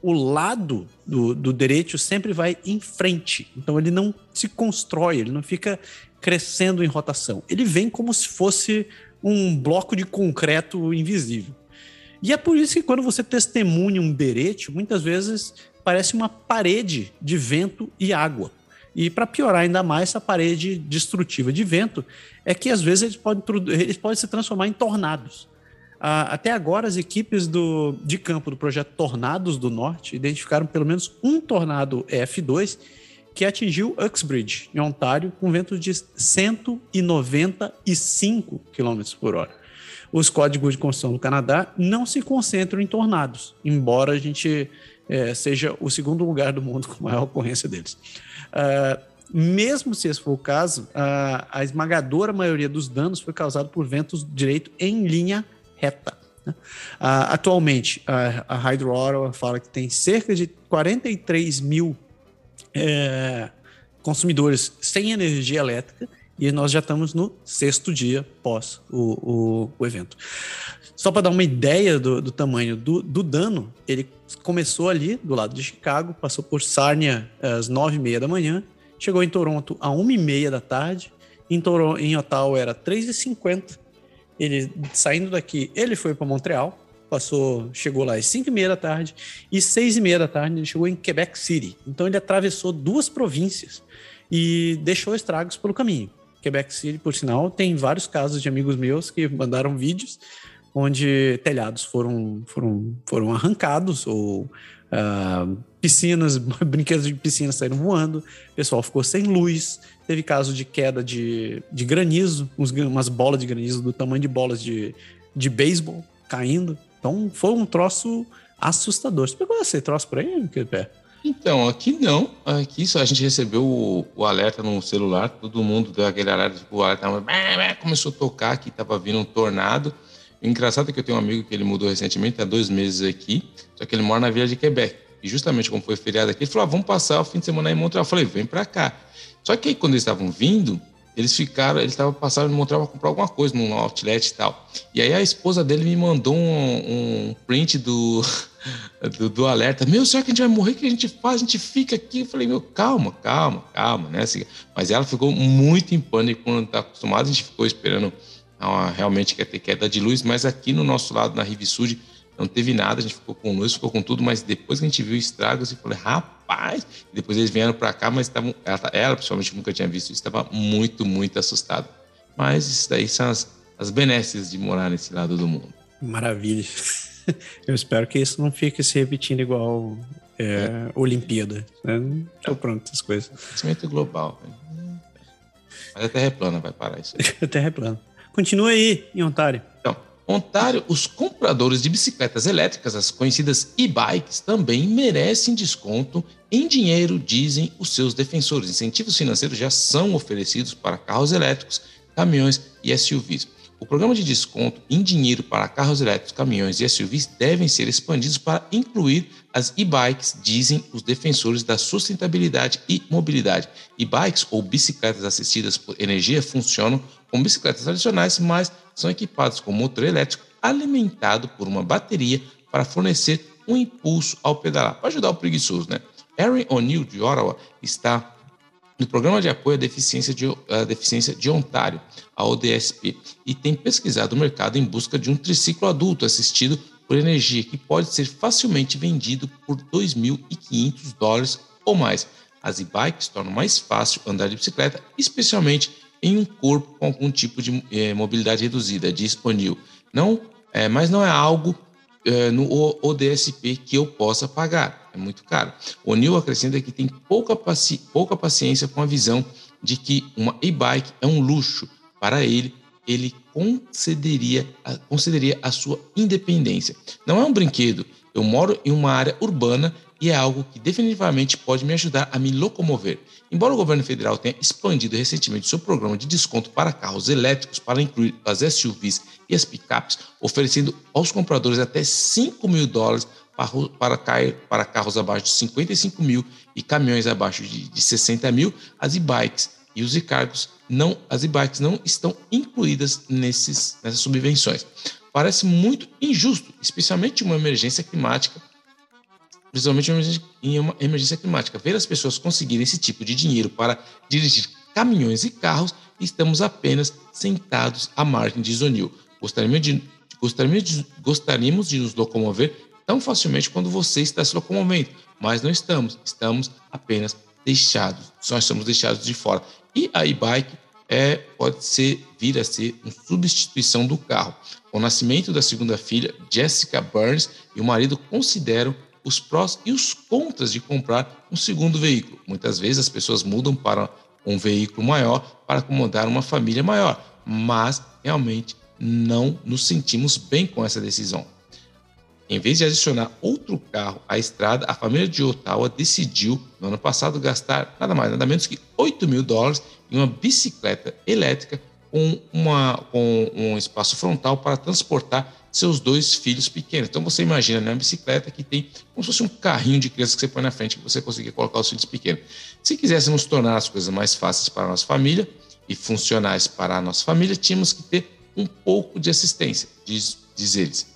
Speaker 1: o lado do, do derecho sempre vai em frente. Então, ele não se constrói, ele não fica crescendo em rotação. Ele vem como se fosse um bloco de concreto invisível. E é por isso que quando você testemunha um derete, muitas vezes parece uma parede de vento e água. E para piorar ainda mais essa parede destrutiva de vento, é que às vezes eles podem, eles podem se transformar em tornados. Ah, até agora, as equipes do, de campo do projeto Tornados do Norte identificaram pelo menos um tornado F2 que atingiu Uxbridge, em Ontário, com ventos de 195 km por hora os códigos de construção do Canadá não se concentram em tornados, embora a gente é, seja o segundo lugar do mundo com maior ocorrência deles. Uh, mesmo se esse for o caso, a, a esmagadora maioria dos danos foi causado por ventos direito em linha reta. Né? Uh, atualmente, a, a Hydro Ottawa fala que tem cerca de 43 mil é, consumidores sem energia elétrica e nós já estamos no sexto dia pós o, o, o evento. Só para dar uma ideia do, do tamanho do, do, dano, ele começou ali do lado de Chicago, passou por Sarnia às nove e meia da manhã, chegou em Toronto a 1h30 da tarde, em, Toronto, em Ottawa era 3h50. Ele, saindo daqui, ele foi para Montreal, passou, chegou lá às 5 e meia da tarde, e 6 e meia da tarde ele chegou em Quebec City. Então ele atravessou duas províncias e deixou estragos pelo caminho. Quebec City, por sinal, tem vários casos de amigos meus que mandaram vídeos onde telhados foram, foram, foram arrancados ou uh, piscinas, brinquedos de piscina saíram voando, o pessoal ficou sem luz, teve caso de queda de, de granizo, uns, umas bolas de granizo do tamanho de bolas de, de beisebol caindo. Então foi um troço assustador. Você pegou esse troço por aí, pé?
Speaker 2: Então, aqui não. Aqui só a gente recebeu o, o, alerta no celular, todo mundo deu aquele alerta, tipo, o alerta começou a tocar que estava vindo um tornado. O engraçado é que eu tenho um amigo que ele mudou recentemente, há dois meses aqui, só que ele mora na Vila de Quebec. E justamente como foi feriado aqui, ele falou: ah, vamos passar o fim de semana em Montreal. Eu falei: vem para cá. Só que aí, quando eles estavam vindo, eles ficaram, eles estavam passando em Montreal para comprar alguma coisa num outlet e tal. E aí a esposa dele me mandou um, um print do, do, do, alerta. Meu, será que a gente vai morrer? O que a gente faz? A gente fica aqui. Eu falei, meu, calma, calma, calma, né? Assim, mas ela ficou muito em pânico quando está acostumada. A gente ficou esperando uma, realmente que ia ter queda de luz, mas aqui no nosso lado, na Rive Sud, não teve nada, a gente ficou com luz, ficou com tudo, mas depois que a gente viu estragos, eu falei, rapaz, depois eles vieram para cá, mas estavam, ela, ela principalmente nunca tinha visto isso, estava muito, muito assustada. Mas isso daí são as, as benesses de morar nesse lado do mundo.
Speaker 1: Maravilha. Eu espero que isso não fique se repetindo igual é, é. Olimpíada. Né? Então, pronto, as coisas.
Speaker 2: Crescimento global. Né? Mas a Terra é plana, vai parar isso.
Speaker 1: a Terra é plana. Continua aí, em Ontário.
Speaker 2: Então, Ontário, os compradores de bicicletas elétricas, as conhecidas e-bikes, também merecem desconto em dinheiro, dizem os seus defensores. Incentivos financeiros já são oferecidos para carros elétricos, caminhões e SUVs. O programa de desconto em dinheiro para carros elétricos, caminhões e SUVs devem ser expandidos para incluir as e-bikes, dizem os defensores da sustentabilidade e mobilidade. E-bikes ou bicicletas assistidas por energia funcionam como bicicletas tradicionais, mas são equipadas com motor elétrico alimentado por uma bateria para fornecer um impulso ao pedalar, para ajudar o preguiçoso, né? Erin O'Neill de Ottawa está no Programa de Apoio à Deficiência de, à Deficiência de Ontário, a ODSP, e tem pesquisado o mercado em busca de um triciclo adulto assistido por energia que pode ser facilmente vendido por 2.500 dólares ou mais. As e-bikes tornam mais fácil andar de bicicleta, especialmente em um corpo com algum tipo de eh, mobilidade reduzida, diz O'Neill. Não, é, mas não é algo é, no ODSP que eu possa pagar. É muito caro. O Neil acrescenta que tem pouca, paci pouca paciência com a visão de que uma e-bike é um luxo. Para ele, ele concederia, concederia a sua independência. Não é um brinquedo. Eu moro em uma área urbana e é algo que definitivamente pode me ajudar a me locomover. Embora o governo federal tenha expandido recentemente seu programa de desconto para carros elétricos para incluir as SUVs e as picapes, oferecendo aos compradores até 5 mil dólares para, para, carros abaixo de 55 mil e caminhões abaixo de, de 60 mil, as e-bikes e os e-cargos não, as e-bikes não estão incluídas nesses, nessas subvenções. Parece muito injusto, especialmente em uma emergência climática principalmente em uma emergência climática. Ver as pessoas conseguirem esse tipo de dinheiro para dirigir caminhões e carros, estamos apenas sentados à margem de Zonil. Gostaríamos de, gostaríamos, de, gostaríamos de nos locomover tão facilmente quando você está se locomovendo, mas não estamos, estamos apenas deixados, nós somos deixados de fora. E a e-bike é, pode ser, vir a ser uma substituição do carro. Com o nascimento da segunda filha, Jessica Burns e o marido consideram os prós e os contras de comprar um segundo veículo. Muitas vezes as pessoas mudam para um veículo maior para acomodar uma família maior, mas realmente não nos sentimos bem com essa decisão. Em vez de adicionar outro carro à estrada, a família de Ottawa decidiu, no ano passado, gastar nada mais, nada menos que 8 mil dólares em uma bicicleta elétrica com, uma, com um espaço frontal para transportar seus dois filhos pequenos. Então você imagina né, uma bicicleta que tem como se fosse um carrinho de criança que você põe na frente que você conseguir colocar os filhos pequenos. Se quiséssemos tornar as coisas mais fáceis para a nossa família e funcionais para a nossa família, tínhamos que ter um pouco de assistência, diz, diz eles.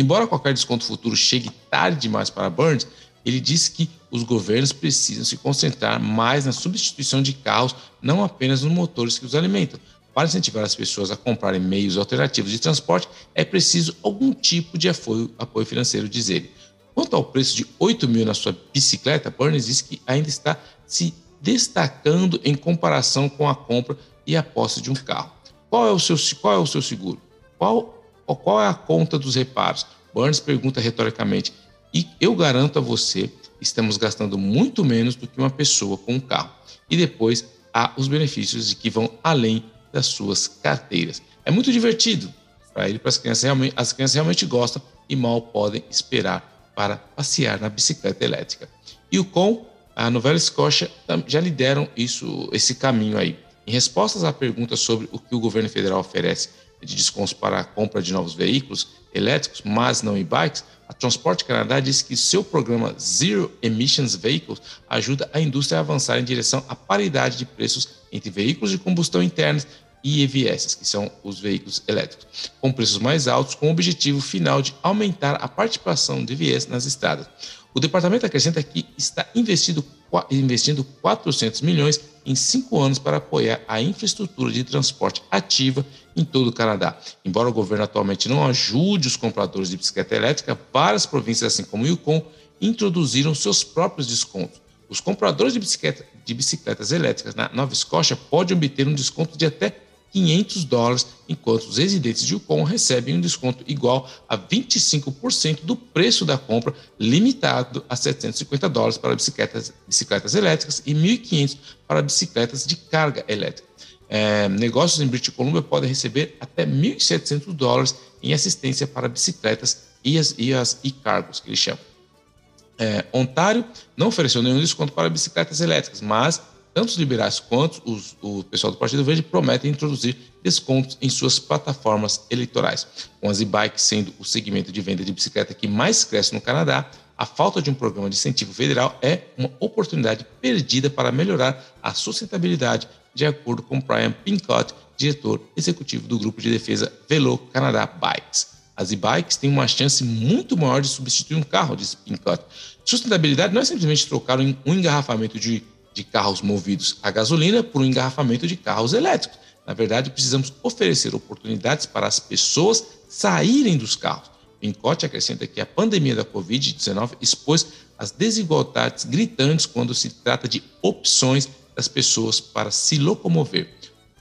Speaker 2: Embora qualquer desconto futuro chegue tarde demais para Burns, ele disse que os governos precisam se concentrar mais na substituição de carros, não apenas nos motores que os alimentam. Para incentivar as pessoas a comprarem meios alternativos de transporte, é preciso algum tipo de apoio, apoio financeiro, diz ele. Quanto ao preço de 8 mil na sua bicicleta, Burns diz que ainda está se destacando em comparação com a compra e a posse de um carro. Qual é o seu, qual é o seu seguro? Qual, qual é a conta dos reparos? Burns pergunta retoricamente. E eu garanto a você, estamos gastando muito menos do que uma pessoa com um carro. E depois há os benefícios de que vão além das suas carteiras. É muito divertido para ele, para as crianças realmente, as crianças realmente gostam e mal podem esperar para passear na bicicleta elétrica. E o com a Novela Escócia já lideram isso, esse caminho aí. Em respostas à pergunta sobre o que o governo federal oferece de descontos para a compra de novos veículos elétricos, mas não e-bikes, a Transport Canadá diz que seu programa Zero Emissions Vehicles ajuda a indústria a avançar em direção à paridade de preços entre veículos de combustão interna e EVS, que são os veículos elétricos, com preços mais altos, com o objetivo final de aumentar a participação de EVS nas estradas. O departamento acrescenta que está investindo, investindo 400 milhões em cinco anos para apoiar a infraestrutura de transporte ativa em todo o Canadá. Embora o governo atualmente não ajude os compradores de bicicleta elétrica, várias províncias, assim como o Yukon, introduziram seus próprios descontos. Os compradores de, bicicleta, de bicicletas elétricas na Nova Escócia podem obter um desconto de até 500 dólares, enquanto os residentes de Yukon recebem um desconto igual a 25% do preço da compra, limitado a 750 dólares para bicicletas, bicicletas elétricas e 1.500 para bicicletas de carga elétrica. É, negócios em British Columbia podem receber até 1.700 dólares em assistência para bicicletas e as e-cargos, que eles chamam. É, Ontário não ofereceu nenhum desconto para bicicletas elétricas, mas tanto os liberais quanto os, o pessoal do Partido Verde prometem introduzir descontos em suas plataformas eleitorais. Com as e-bikes sendo o segmento de venda de bicicleta que mais cresce no Canadá, a falta de um programa de incentivo federal é uma oportunidade perdida para melhorar a sustentabilidade, de acordo com Brian Pincott, diretor executivo do grupo de defesa Velo Canadá Bikes. As e-bikes têm uma chance muito maior de substituir um carro, disse Pincott. Sustentabilidade não é simplesmente trocar um engarrafamento de de carros movidos a gasolina por um engarrafamento de carros elétricos. Na verdade, precisamos oferecer oportunidades para as pessoas saírem dos carros. Pincote acrescenta que a pandemia da Covid-19 expôs as desigualdades gritantes quando se trata de opções das pessoas para se locomover.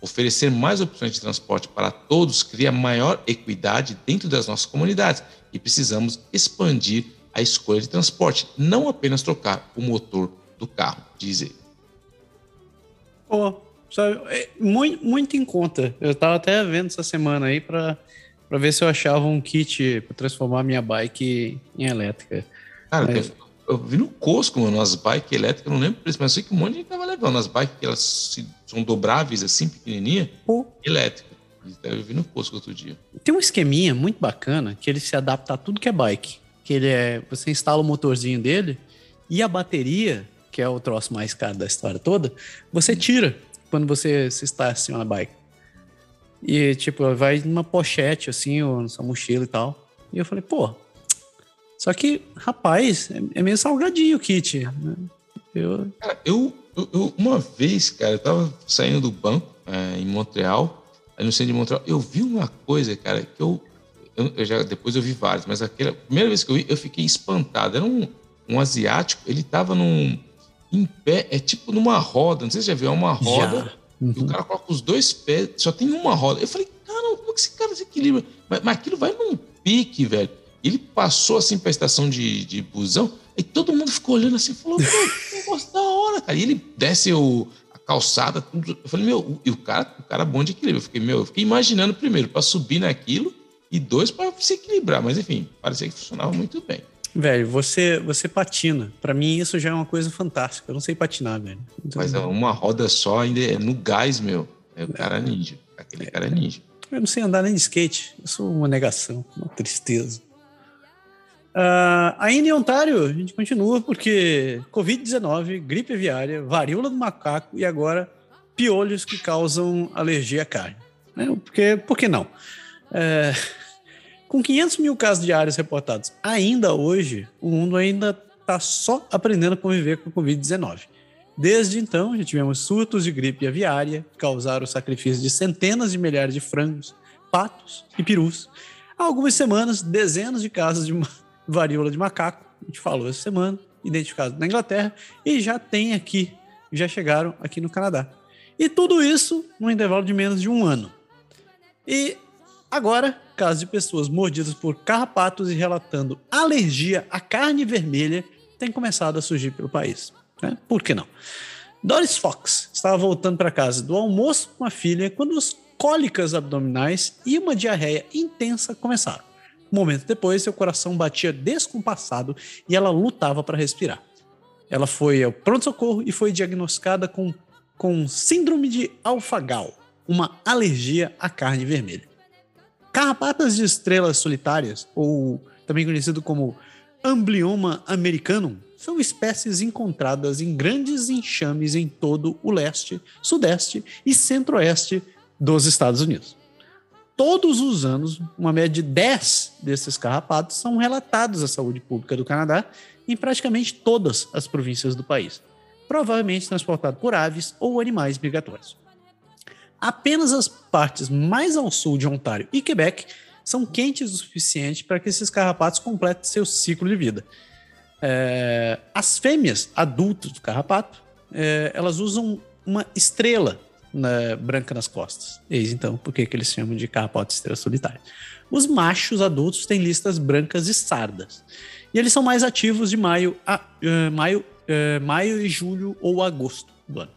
Speaker 2: Oferecer mais opções de transporte para todos cria maior equidade dentro das nossas comunidades e precisamos expandir a escolha de transporte, não apenas trocar o motor do carro, diz ele.
Speaker 1: Pô, sabe, é muito, muito em conta. Eu tava até vendo essa semana aí para para ver se eu achava um kit para transformar minha bike em elétrica.
Speaker 2: Cara, mas... eu vi no Costco, mano, as bikes elétricas, não lembro preço, mas eu sei que um monte de gente tava levando as bikes que elas são dobráveis assim, pequenininha, Pô. elétrica. Eu vi no Costco outro dia.
Speaker 1: Tem um esqueminha muito bacana que ele se adapta a tudo que é bike. Que ele é, você instala o motorzinho dele e a bateria que é o troço mais caro da história toda, você tira quando você se está assim na bike. E, tipo, vai numa pochete, assim, ou na sua mochila e tal. E eu falei, pô, só que, rapaz, é, é meio salgadinho o kit. Né?
Speaker 2: Eu... Cara, eu, eu, uma vez, cara, eu tava saindo do banco é, em Montreal, aí no centro de Montreal, eu vi uma coisa, cara, que eu, eu, eu já, depois eu vi várias, mas aquela primeira vez que eu vi, eu fiquei espantado. Era um, um asiático, ele tava num, em pé, é tipo numa roda, não sei se já viu, é uma roda, uhum. e o cara coloca os dois pés, só tem uma roda. Eu falei, cara, como é que esse cara se equilibra? Mas, mas aquilo vai num pique, velho. Ele passou assim pra estação de, de busão, e todo mundo ficou olhando assim, falou, pô, que negócio da hora, cara. E ele desce o, a calçada, tudo. Eu falei, meu, e o cara, o cara é bom de equilíbrio. Eu fiquei, meu, eu fiquei imaginando primeiro para subir naquilo e dois para se equilibrar, mas enfim, parecia que funcionava muito bem.
Speaker 1: Velho, você, você patina. Para mim, isso já é uma coisa fantástica. Eu não sei patinar, velho.
Speaker 2: Então, Mas é uma roda só ainda é no gás, meu. É o cara ninja. Aquele cara é ninja.
Speaker 1: Eu não sei andar nem de skate. Eu sou uma negação, uma tristeza. Uh, ainda em Ontário, a gente continua porque Covid-19, gripe aviária, varíola do macaco e agora piolhos que causam alergia à carne. Né? Porque, por que não? Uh, com 500 mil casos diários reportados, ainda hoje, o mundo ainda está só aprendendo a conviver com o Covid-19. Desde então, já tivemos surtos de gripe aviária, que causaram o sacrifício de centenas de milhares de frangos, patos e perus. Há algumas semanas, dezenas de casos de varíola de macaco, a gente falou essa semana, identificados na Inglaterra, e já tem aqui, já chegaram aqui no Canadá. E tudo isso num intervalo de menos de um ano. E agora, casos de pessoas mordidas por carrapatos e relatando alergia à carne vermelha têm começado a surgir pelo país. Né? Por que não? Doris Fox estava voltando para casa do almoço com a filha quando as cólicas abdominais e uma diarreia intensa começaram. Um momento depois, seu coração batia descompassado e ela lutava para respirar. Ela foi ao pronto-socorro e foi diagnosticada com, com síndrome de alfagal, uma alergia à carne vermelha. Carrapatas de estrelas solitárias, ou também conhecido como Amblioma americanum, são espécies encontradas em grandes enxames em todo o leste, sudeste e centro-oeste dos Estados Unidos. Todos os anos, uma média de 10 desses carrapatos são relatados à saúde pública do Canadá em praticamente todas as províncias do país, provavelmente transportados por aves ou animais migratórios. Apenas as partes mais ao sul de Ontário e Quebec são quentes o suficiente para que esses carrapatos completem seu ciclo de vida, é, as fêmeas adultas do carrapato, é, elas usam uma estrela na, branca nas costas. Eis então por que eles chamam de carrapato estrela solitária. Os machos adultos têm listas brancas e sardas. E eles são mais ativos de maio a uh, maio, uh, maio e julho ou agosto do ano.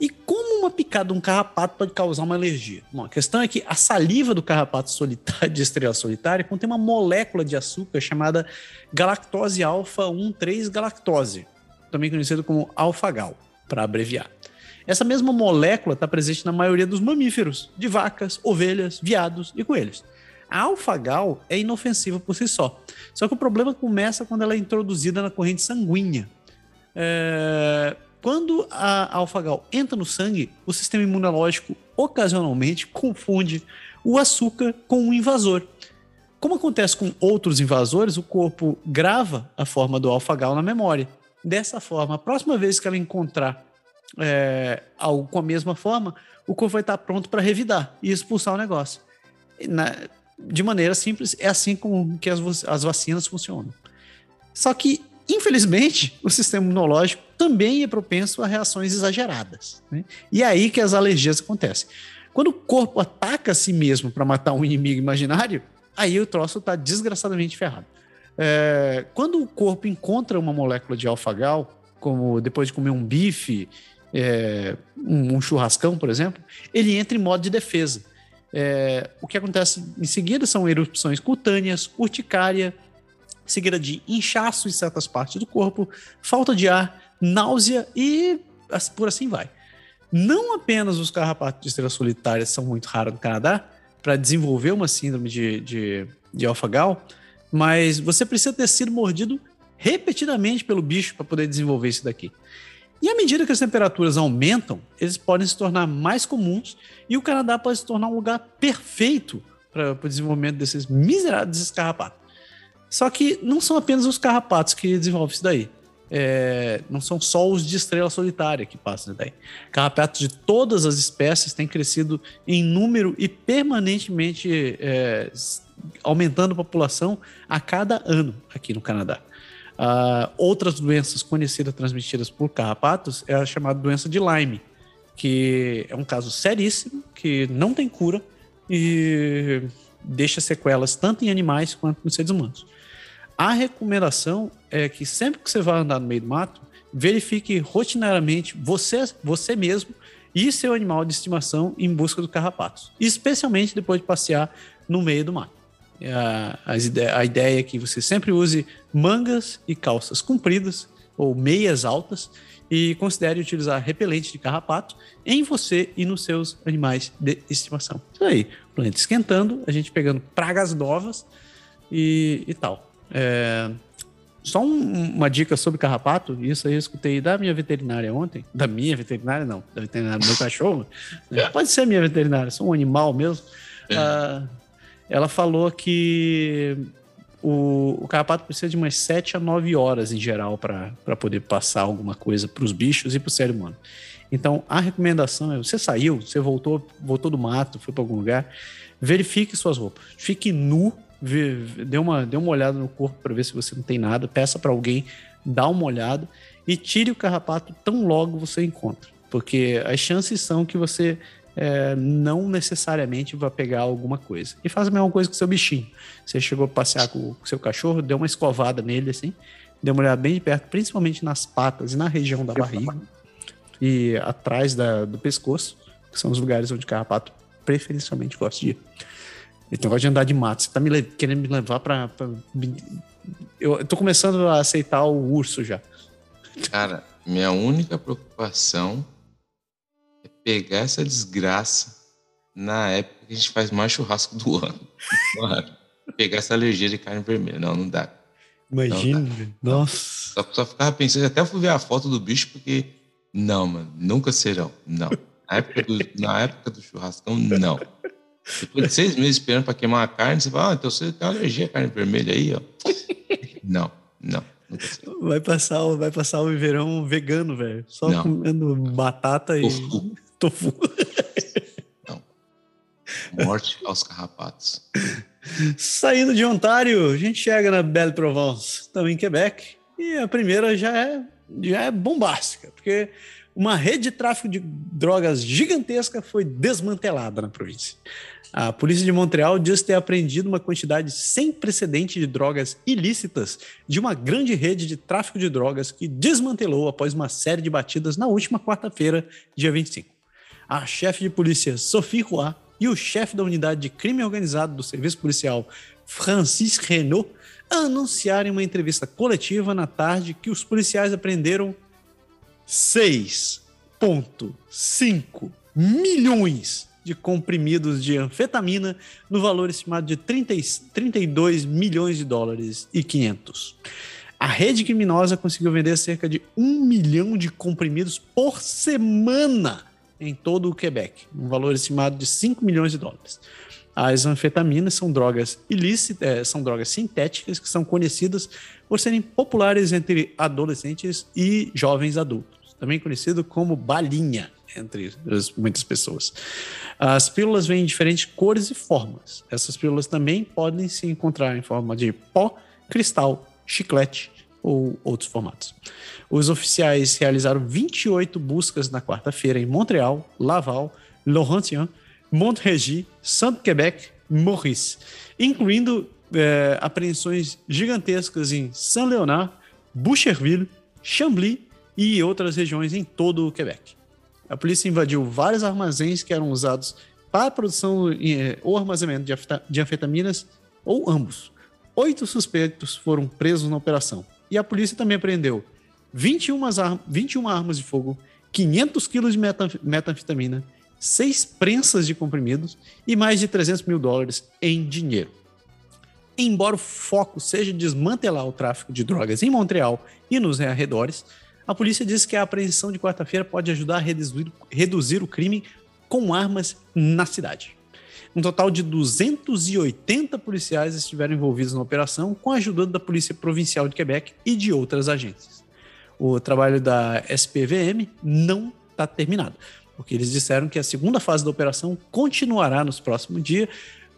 Speaker 1: E como uma picada de um carrapato pode causar uma alergia? Bom, a questão é que a saliva do carrapato solitário, de estrela solitária contém uma molécula de açúcar chamada galactose alfa 1,3 galactose, também conhecido como alfa-gal, para abreviar. Essa mesma molécula está presente na maioria dos mamíferos, de vacas, ovelhas, viados e coelhos. A alfa-gal é inofensiva por si só. Só que o problema começa quando ela é introduzida na corrente sanguínea. É quando a alfa-gal entra no sangue, o sistema imunológico ocasionalmente confunde o açúcar com um invasor. Como acontece com outros invasores, o corpo grava a forma do alfa-gal na memória. Dessa forma, a próxima vez que ela encontrar é, algo com a mesma forma, o corpo vai estar pronto para revidar e expulsar o negócio. Na, de maneira simples, é assim com que as, as vacinas funcionam. Só que Infelizmente, o sistema imunológico também é propenso a reações exageradas. Né? E é aí que as alergias acontecem. Quando o corpo ataca a si mesmo para matar um inimigo imaginário, aí o troço está desgraçadamente ferrado. É, quando o corpo encontra uma molécula de alfagal, como depois de comer um bife, é, um, um, churrascão, por exemplo, ele entra em modo de defesa. É, o que acontece em seguida são erupções cutâneas, urticária, seguida de inchaço em certas partes do corpo, falta de ar, náusea e por assim vai. Não apenas os carrapatos de estrelas solitárias são muito raros no Canadá para desenvolver uma síndrome de, de, de alfa-gal, mas você precisa ter sido mordido repetidamente pelo bicho para poder desenvolver isso daqui. E à medida que as temperaturas aumentam, eles podem se tornar mais comuns e o Canadá pode se tornar um lugar perfeito para o desenvolvimento desses miseráveis carrapatos. Só que não são apenas os carrapatos que desenvolvem isso daí. É, não são só os de estrela solitária que passam daí. Carrapatos de todas as espécies têm crescido em número e permanentemente é, aumentando a população a cada ano aqui no Canadá. Uh, outras doenças conhecidas transmitidas por carrapatos é a chamada doença de Lyme, que é um caso seríssimo, que não tem cura e deixa sequelas tanto em animais quanto nos seres humanos. A recomendação é que sempre que você vai andar no meio do mato, verifique rotineiramente você, você mesmo e seu animal de estimação em busca do carrapatos, especialmente depois de passear no meio do mato. A, a ideia é que você sempre use mangas e calças compridas ou meias altas e considere utilizar repelente de carrapato em você e nos seus animais de estimação. Isso aí, planeta esquentando, a gente pegando pragas novas e, e tal. É, só um, uma dica sobre carrapato, isso aí eu escutei da minha veterinária ontem. Da minha veterinária, não, da veterinária do meu cachorro. Né? Pode ser minha veterinária, sou um animal mesmo. É. Ah, ela falou que o, o carrapato precisa de umas 7 a 9 horas em geral para poder passar alguma coisa para os bichos e para o ser humano. Então, a recomendação é: você saiu, você voltou, voltou do mato, foi para algum lugar, verifique suas roupas. Fique nu, vê, dê, uma, dê uma olhada no corpo para ver se você não tem nada, peça para alguém dar uma olhada e tire o carrapato tão logo você encontra. Porque as chances são que você é, não necessariamente vai pegar alguma coisa. E faz a mesma coisa com seu bichinho. Você chegou a passear com o seu cachorro, deu uma escovada nele assim, deu uma olhada bem de perto, principalmente nas patas e na região da barriga e atrás da, do pescoço, que são os lugares onde o carrapato preferencialmente gosta de ir. Ele gosta de andar de mato. Você tá me querendo me levar pra. pra eu, eu tô começando a aceitar o urso já.
Speaker 2: Cara, minha única preocupação é pegar essa desgraça na época que a gente faz mais churrasco do ano. pegar essa alergia de carne vermelha. Não, não dá.
Speaker 1: Imagina, nossa.
Speaker 2: Só, só ficava pensando, até fui ver a foto do bicho, porque. Não, mano, nunca serão. Não. Na época do, na época do churrascão, não. Depois de seis meses esperando para queimar a carne, você fala, ah, então você tem alergia à carne vermelha aí, ó. Não, não.
Speaker 1: Vai passar, vai passar o verão vegano, velho. Só não. comendo batata e tofu. tofu.
Speaker 2: Não. Morte aos carrapatos.
Speaker 1: Saindo de Ontário, a gente chega na Belle Provence, também em Quebec. E a primeira já é, já é bombástica, porque uma rede de tráfico de drogas gigantesca foi desmantelada na província. A polícia de Montreal diz ter apreendido uma quantidade sem precedente de drogas ilícitas de uma grande rede de tráfico de drogas que desmantelou após uma série de batidas na última quarta-feira, dia 25. A chefe de polícia Sophie Roy e o chefe da unidade de crime organizado do serviço policial Francis Renault anunciaram em uma entrevista coletiva na tarde que os policiais apreenderam 6,5 milhões de comprimidos de anfetamina no valor estimado de 30, 32 milhões de dólares e 500. A rede criminosa conseguiu vender cerca de um milhão de comprimidos por semana em todo o Quebec, um valor estimado de 5 milhões de dólares. As anfetaminas são drogas ilícitas, é, são drogas sintéticas que são conhecidas por serem populares entre adolescentes e jovens adultos também conhecido como balinha entre as, muitas pessoas. As pílulas vêm em diferentes cores e formas. Essas pílulas também podem se encontrar em forma de pó, cristal, chiclete ou outros formatos. Os oficiais realizaram 28 buscas na quarta-feira em Montreal, Laval, Laurentien, Montérégie, Saint-Quebec, Maurice, incluindo é, apreensões gigantescas em Saint-Léonard, Boucherville, Chambly e outras regiões em todo o Quebec. A polícia invadiu vários armazéns que eram usados para a produção eh, ou armazenamento de anfetaminas ou ambos. Oito suspeitos foram presos na operação. E a polícia também apreendeu 21, ar 21 armas de fogo, 500 quilos de metanfetamina, seis prensas de comprimidos e mais de 300 mil dólares em dinheiro. Embora o foco seja desmantelar o tráfico de drogas em Montreal e nos arredores, a polícia diz que a apreensão de quarta-feira pode ajudar a reduzir, reduzir o crime com armas na cidade. Um total de 280 policiais estiveram envolvidos na operação, com a ajuda da Polícia Provincial de Quebec e de outras agências. O trabalho da SPVM não está terminado, porque eles disseram que a segunda fase da operação continuará nos próximos dias,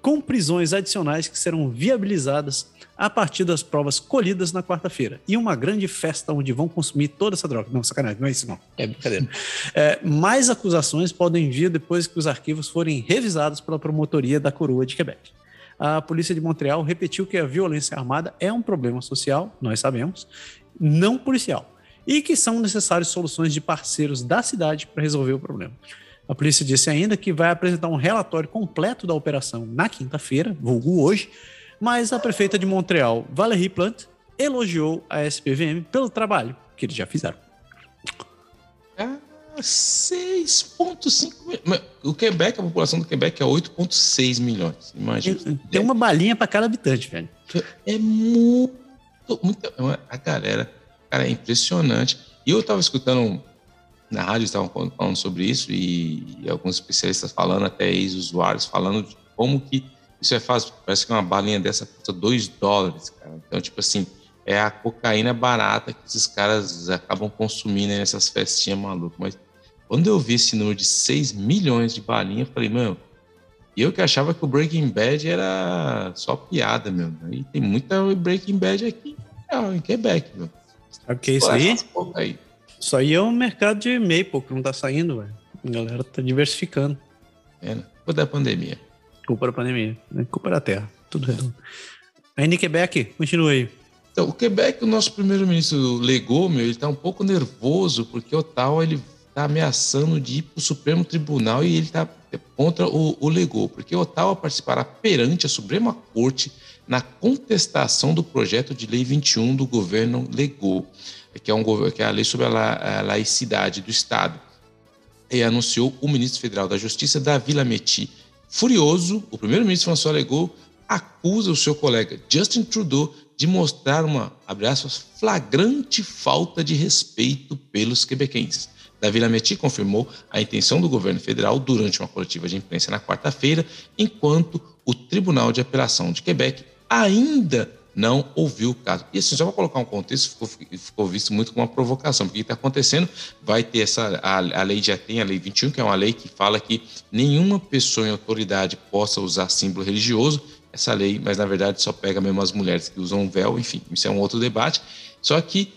Speaker 1: com prisões adicionais que serão viabilizadas a partir das provas colhidas na quarta-feira. E uma grande festa onde vão consumir toda essa droga. Não, sacanagem, não é isso não. É brincadeira. É, mais acusações podem vir depois que os arquivos forem revisados pela promotoria da Coroa de Quebec. A polícia de Montreal repetiu que a violência armada é um problema social, nós sabemos, não policial, e que são necessárias soluções de parceiros da cidade para resolver o problema. A polícia disse ainda que vai apresentar um relatório completo da operação na quinta-feira, vulgo hoje, mas a prefeita de Montreal, Valérie Plante, elogiou a SPVM pelo trabalho que eles já fizeram.
Speaker 2: Ah, 6,5 milhões. O Quebec, a população do Quebec é 8,6 milhões. Imagina.
Speaker 1: Tem uma balinha para cada habitante, velho.
Speaker 2: É muito. muito a galera, cara, é impressionante. E eu estava escutando na rádio estavam falando sobre isso e, e, alguns especialistas falando, até ex-usuários, falando de como que Isso é fácil, parece que uma balinha dessa custa 2 dólares, cara. Então, tipo assim, é a cocaína barata que esses caras acabam consumindo nessas festinhas malucas. Mas quando eu vi esse número de 6 milhões de balinhas, eu falei, mano, eu que achava que o Breaking Bad era só piada, meu. E tem muita Breaking Bad aqui em Quebec, meu.
Speaker 1: Sabe o que é isso aí? aí? Isso aí é um mercado de Maple que não tá saindo, velho. A galera tá diversificando.
Speaker 2: É? Culpa da pandemia.
Speaker 1: Culpa da pandemia. Né? Culpa da terra. Tudo redondo. Ainda em Quebec, continua aí.
Speaker 2: Então, o Quebec, o nosso primeiro-ministro legou, meu, ele tá um pouco nervoso porque o tal ele tá ameaçando de ir para o Supremo Tribunal e ele tá contra o, o Legou, porque Ottawa participará perante a Suprema Corte na contestação do projeto de lei 21 do governo Legou, que é, um, que é a lei sobre a, la, a laicidade do Estado. E anunciou o ministro federal da Justiça, Davi Lametti. Furioso, o primeiro-ministro François Legault acusa o seu colega Justin Trudeau de mostrar uma, abre aspas, flagrante falta de respeito pelos quebequenses. Davi Lametti confirmou a intenção do governo federal durante uma coletiva de imprensa na quarta-feira, enquanto o Tribunal de Apelação de Quebec ainda não ouviu o caso. E assim, só para colocar um contexto, ficou, ficou, visto muito como uma provocação, porque está acontecendo? Vai ter essa. A, a, lei já tem a Lei 21, que é uma lei que fala que nenhuma pessoa em autoridade possa usar símbolo religioso. Essa lei, mas na verdade só pega mesmo as mulheres que usam véu, enfim, isso é um outro debate. Só que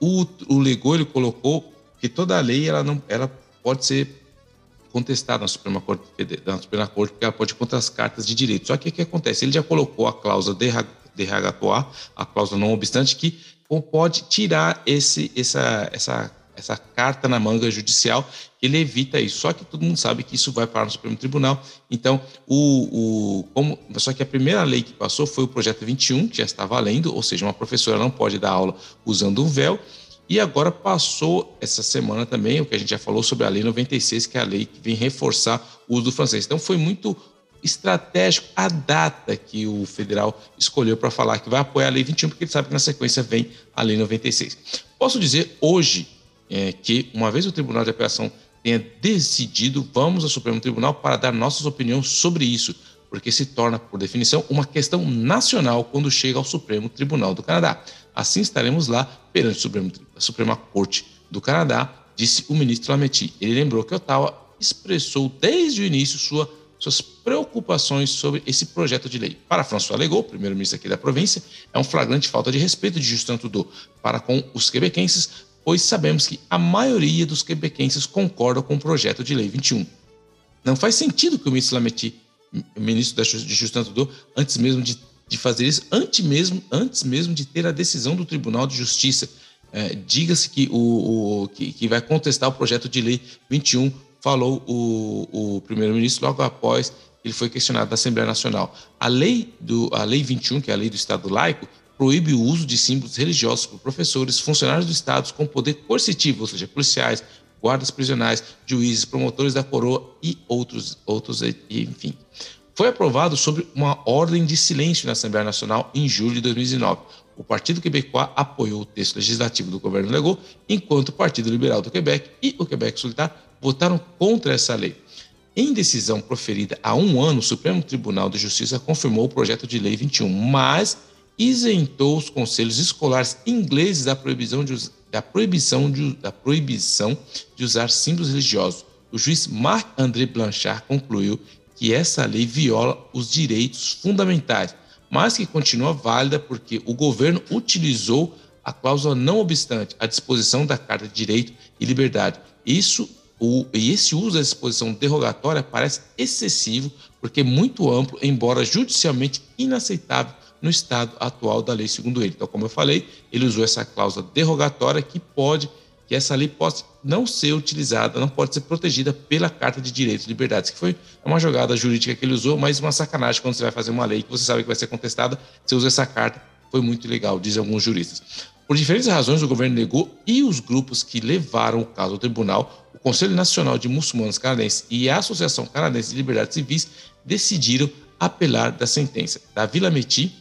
Speaker 2: o, o ele colocou que toda lei ela não, ela pode ser contestada na Suprema Corte, na Suprema Corte porque ela pode contra as cartas de direito. Só que o que acontece? Ele já colocou a cláusula derrogatória, a cláusula não obstante, que pode tirar esse, essa, essa, essa carta na manga judicial, ele evita isso. Só que todo mundo sabe que isso vai para o Supremo Tribunal. Então, o, o, como, só que a primeira lei que passou foi o projeto 21, que já está valendo, ou seja, uma professora não pode dar aula usando um véu, e agora passou essa semana também o que a gente já falou sobre a Lei 96, que é a lei que vem reforçar o uso do francês. Então foi muito estratégico a data que o federal escolheu para falar que vai apoiar a Lei 21, porque ele sabe que na sequência vem a Lei 96. Posso dizer hoje é, que, uma vez o Tribunal de Apelação tenha decidido, vamos ao Supremo Tribunal para dar nossas opiniões sobre isso, porque se torna, por definição, uma questão nacional quando chega ao Supremo Tribunal do Canadá. Assim estaremos lá perante a Suprema, a Suprema Corte do Canadá, disse o ministro Lametti. Ele lembrou que Ottawa expressou desde o início sua, suas preocupações sobre esse projeto de lei. Para François Legault, primeiro-ministro aqui da província, é um flagrante falta de respeito de Justin Trudeau para com os quebequenses, pois sabemos que a maioria dos quebequenses concorda com o projeto de lei 21. Não faz sentido que o ministro Lametti, ministro de Justin Trudeau, antes mesmo de de fazer isso antes mesmo, antes mesmo de ter a decisão do Tribunal de Justiça. É, Diga-se que, o, o que, que, vai contestar o projeto de lei 21, falou o, o primeiro-ministro logo após ele foi questionado na Assembleia Nacional. A lei, do, a lei 21, que é a lei do Estado laico, proíbe o uso de símbolos religiosos por professores, funcionários do Estado com poder coercitivo, ou seja, policiais, guardas prisionais, juízes, promotores da coroa e outros, outros enfim foi aprovado sobre uma ordem de silêncio na Assembleia Nacional em julho de 2019. O Partido Quebecois apoiou o texto legislativo do governo Legault, enquanto o Partido Liberal do Quebec e o Quebec Solitário votaram contra essa lei. Em decisão proferida há um ano, o Supremo Tribunal de Justiça confirmou o projeto de lei 21, mas isentou os conselhos escolares ingleses da proibição de, da proibição de, da proibição de usar símbolos religiosos. O juiz Marc-André Blanchard concluiu que essa lei viola os direitos fundamentais, mas que continua válida porque o governo utilizou a cláusula não obstante à disposição da Carta de Direito e Liberdade. Isso o, e esse uso da disposição derrogatória parece excessivo porque é muito amplo, embora judicialmente inaceitável no estado atual da lei, segundo ele. Então, como eu falei, ele usou essa cláusula derrogatória que pode que essa lei possa não ser utilizada, não pode ser protegida pela Carta de Direitos e Liberdades, que foi uma jogada jurídica que ele usou, mas uma sacanagem quando você vai fazer uma lei que você sabe que vai ser contestada, você usa essa carta, foi muito legal, dizem alguns juristas. Por diferentes razões, o governo negou e os grupos que levaram o caso ao tribunal, o Conselho Nacional de Muçulmanos Canadenses e a Associação Canadense de Liberdades Civis decidiram apelar da sentença. Da Vila Meti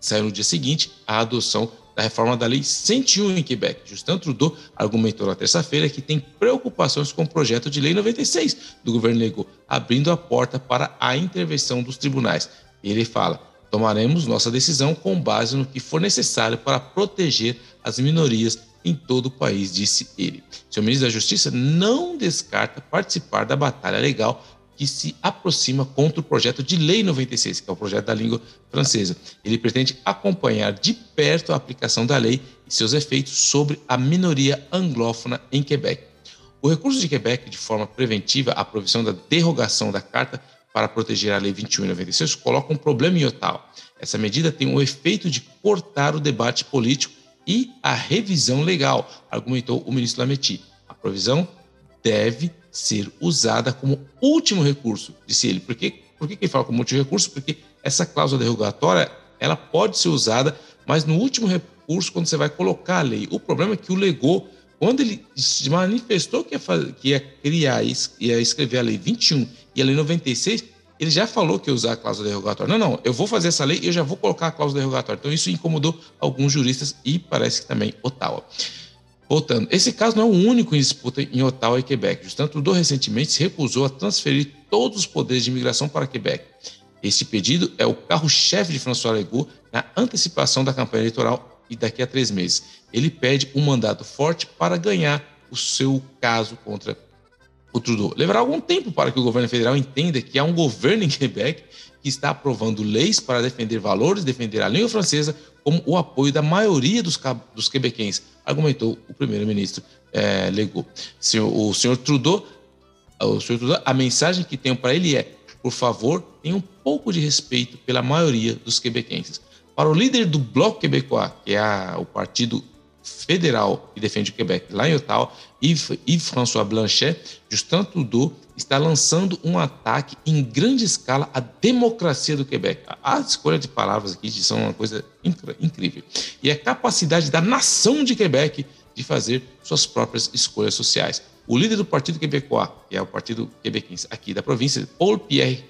Speaker 2: saiu no dia seguinte a adoção da reforma da Lei 101 em Quebec. Justin Trudeau argumentou na terça-feira que tem preocupações com o projeto de Lei 96 do governo Legault, abrindo a porta para a intervenção dos tribunais. Ele fala: tomaremos nossa decisão com base no que for necessário para proteger as minorias em todo o país, disse ele. Seu ministro da Justiça não descarta participar da batalha legal que se aproxima contra o projeto de Lei 96, que é o projeto da língua francesa. Ele pretende acompanhar de perto a aplicação da lei e seus efeitos sobre a minoria anglófona em Quebec. O recurso de Quebec, de forma preventiva, à provisão da derrogação da Carta para proteger a Lei 21 e 96, coloca um problema em Ottawa. Essa medida tem o efeito de cortar o debate político e a revisão legal, argumentou o ministro Lametti. A provisão deve ser usada como último recurso, disse ele. Por, quê? Por que ele fala como último recurso? Porque essa cláusula derrogatória ela pode ser usada, mas no último recurso, quando você vai colocar a lei. O problema é que o legou, quando ele se manifestou que ia, fazer, que ia criar, ia escrever a lei 21 e a lei 96, ele já falou que ia usar a cláusula derrogatória. Não, não, eu vou fazer essa lei e eu já vou colocar a cláusula derrogatória. Então isso incomodou alguns juristas e parece que também Ottawa. Voltando, esse caso não é o único em disputa em Ottawa e Quebec. Justin Trudeau recentemente se recusou a transferir todos os poderes de imigração para Quebec. Este pedido é o carro-chefe de François Legault na antecipação da campanha eleitoral e daqui a três meses. Ele pede um mandato forte para ganhar o seu caso contra o Trudeau. Levará algum tempo para que o governo federal entenda que há um governo em Quebec que está aprovando leis para defender valores, defender a língua francesa, como o apoio da maioria dos, dos quebequenses, argumentou o primeiro-ministro é, Legault. O senhor Trudeau, o senhor Trudeau, a mensagem que tenho para ele é: por favor, tenha um pouco de respeito pela maioria dos quebequenses. Para o líder do Bloco Quebecois, que é a, o partido federal que defende o Quebec lá em Ottawa, Yves-François Blanchet, Justin Trudeau está lançando um ataque em grande escala à democracia do Quebec. A escolha de palavras aqui são uma coisa incrível. E a capacidade da nação de Quebec de fazer suas próprias escolhas sociais. O líder do Partido Quebecois, que é o partido quebequense aqui da província, Paul Pierre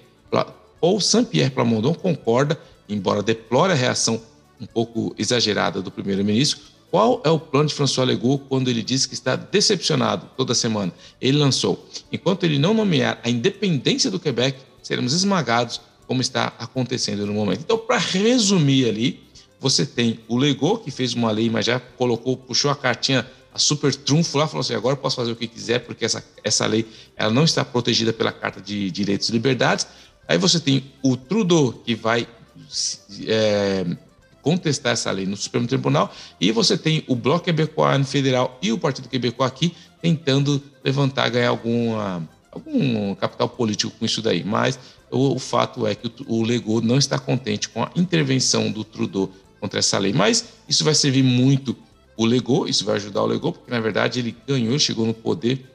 Speaker 2: Paul Saint-Pierre Plamondon concorda, embora deplore a reação um pouco exagerada do primeiro-ministro, qual é o plano de François Legault quando ele diz que está decepcionado toda semana? Ele lançou: enquanto ele não nomear a independência do Quebec, seremos esmagados, como está acontecendo no momento. Então, para resumir ali, você tem o Legault, que fez uma lei, mas já colocou, puxou a cartinha, a super trunfo lá, falou assim: agora eu posso fazer o que quiser, porque essa, essa lei ela não está protegida pela Carta de Direitos e Liberdades. Aí você tem o Trudeau, que vai é, contestar essa lei no Supremo Tribunal, e você tem o Bloco Quebecois Federal e o Partido Quebecois aqui tentando levantar, ganhar alguma, algum capital político com isso daí. Mas o, o fato é que o, o Legault não está contente com a intervenção do Trudeau contra essa lei. Mas isso vai servir muito o Legault, isso vai ajudar o Legault, porque na verdade ele ganhou, chegou no poder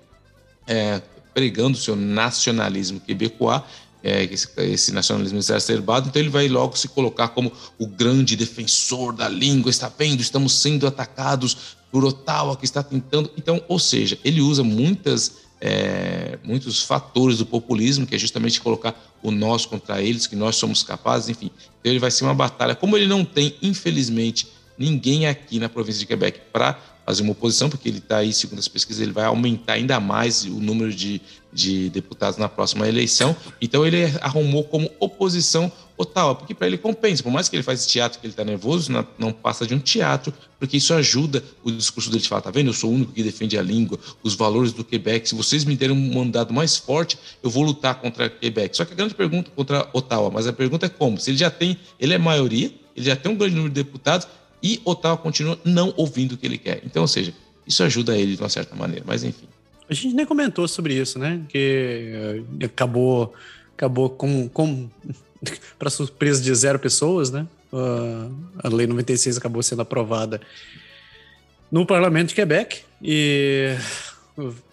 Speaker 2: é, pregando o seu nacionalismo quebecois é, esse, esse, nacionalismo exacerbado, então ele vai logo se colocar como o grande defensor da língua, está vendo, estamos sendo atacados por Ottawa que está tentando. Então, ou seja, ele usa muitas, é, muitos fatores do populismo, que é justamente colocar o nós contra eles, que nós somos capazes, enfim. Então ele vai ser uma batalha. Como ele não tem, infelizmente, ninguém aqui na província de Quebec para fazer uma oposição, porque ele está aí, segundo as pesquisas, ele vai aumentar ainda mais o número de, de deputados na próxima eleição. Então ele arrumou como oposição Ottawa, porque para ele compensa. Por mais que ele faça teatro que ele está nervoso, não, passa de um teatro, porque isso ajuda o discurso dele de falar, tá vendo? Eu sou o único que defende a língua, os valores do Quebec. Se vocês me derem um mandado mais forte, eu vou lutar contra Quebec. Só que a grande pergunta contra Ottawa, mas a pergunta é como? Se ele já tem, ele é maioria, ele já tem um grande número de deputados, e Ottawa continua não ouvindo o que ele quer. Então, ou seja, isso ajuda ele de uma certa maneira, mas enfim.
Speaker 1: A gente nem comentou sobre isso, né? Que eh, acabou, acabou com, com para surpresa de zero pessoas, né? Uh, a Lei 96 acabou sendo aprovada no Parlamento de Quebec e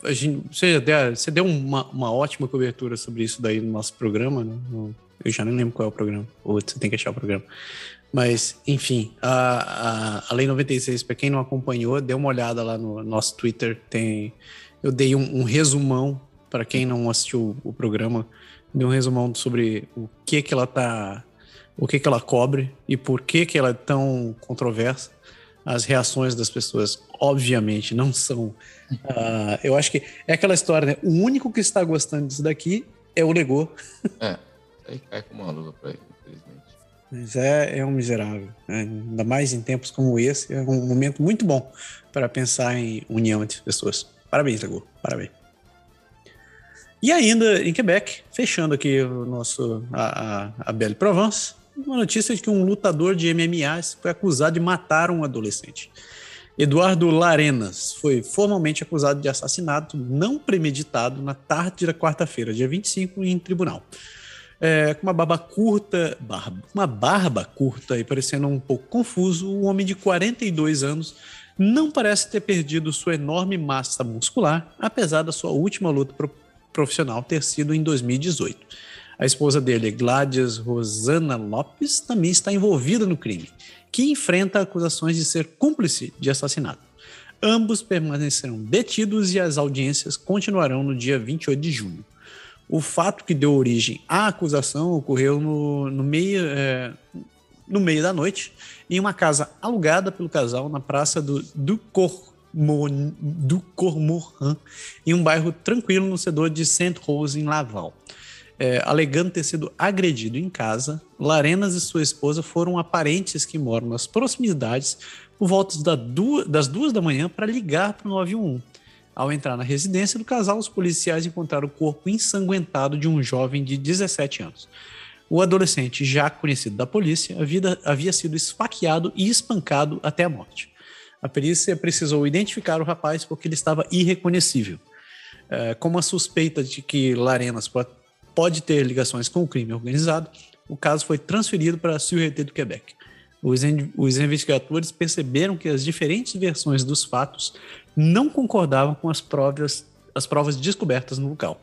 Speaker 1: a gente, você, deu, você deu uma, uma ótima cobertura sobre isso daí no nosso programa, né? Eu já nem lembro qual é o programa. Ou você tem que achar o programa. Mas, enfim, a, a, a Lei 96, para quem não acompanhou, dê uma olhada lá no nosso Twitter. Tem, eu dei um, um resumão para quem não assistiu o programa, dei um resumão sobre o que que ela tá, o que que ela cobre e por que que ela é tão controversa. As reações das pessoas, obviamente, não são. Uh, eu acho que é aquela história, né? O único que está gostando disso daqui é o Legô.
Speaker 2: É, aí cai com uma luva para ele, infelizmente.
Speaker 1: Mas é, é um miserável. Né? Ainda mais em tempos como esse, é um momento muito bom para pensar em união entre pessoas. Parabéns, Lagoa. Parabéns. E ainda em Quebec, fechando aqui o nosso a, a, a Belle Provence, uma notícia de que um lutador de MMA foi acusado de matar um adolescente. Eduardo Larenas foi formalmente acusado de assassinato não premeditado na tarde da quarta-feira, dia 25, em tribunal. É, com uma barba curta, barba, uma barba curta e parecendo um pouco confuso, o um homem de 42 anos não parece ter perdido sua enorme massa muscular, apesar da sua última luta pro profissional ter sido em 2018. A esposa dele, Gladys Rosana Lopes, também está envolvida no crime que enfrenta acusações de ser cúmplice de assassinato. Ambos permanecerão detidos e as audiências continuarão no dia 28 de junho. O fato que deu origem à acusação ocorreu no, no meio, é, no meio da noite, em uma casa alugada pelo casal na praça do, do, do Cormoran, em um bairro tranquilo no setor de Saint Rose, em Laval é, alegando ter sido agredido em casa, Larenas e sua esposa foram a parentes que moram nas proximidades por volta das duas da manhã para ligar para o 911. Ao entrar na residência do casal, os policiais encontraram o corpo ensanguentado de um jovem de 17 anos. O adolescente, já conhecido da polícia, havia, havia sido esfaqueado e espancado até a morte. A perícia precisou identificar o rapaz porque ele estava irreconhecível. É, com a suspeita de que Larenas pode ter ligações com o crime organizado, o caso foi transferido para a Sûreté do Quebec. Os, os investigadores perceberam que as diferentes versões dos fatos não concordavam com as provas, as provas descobertas no local.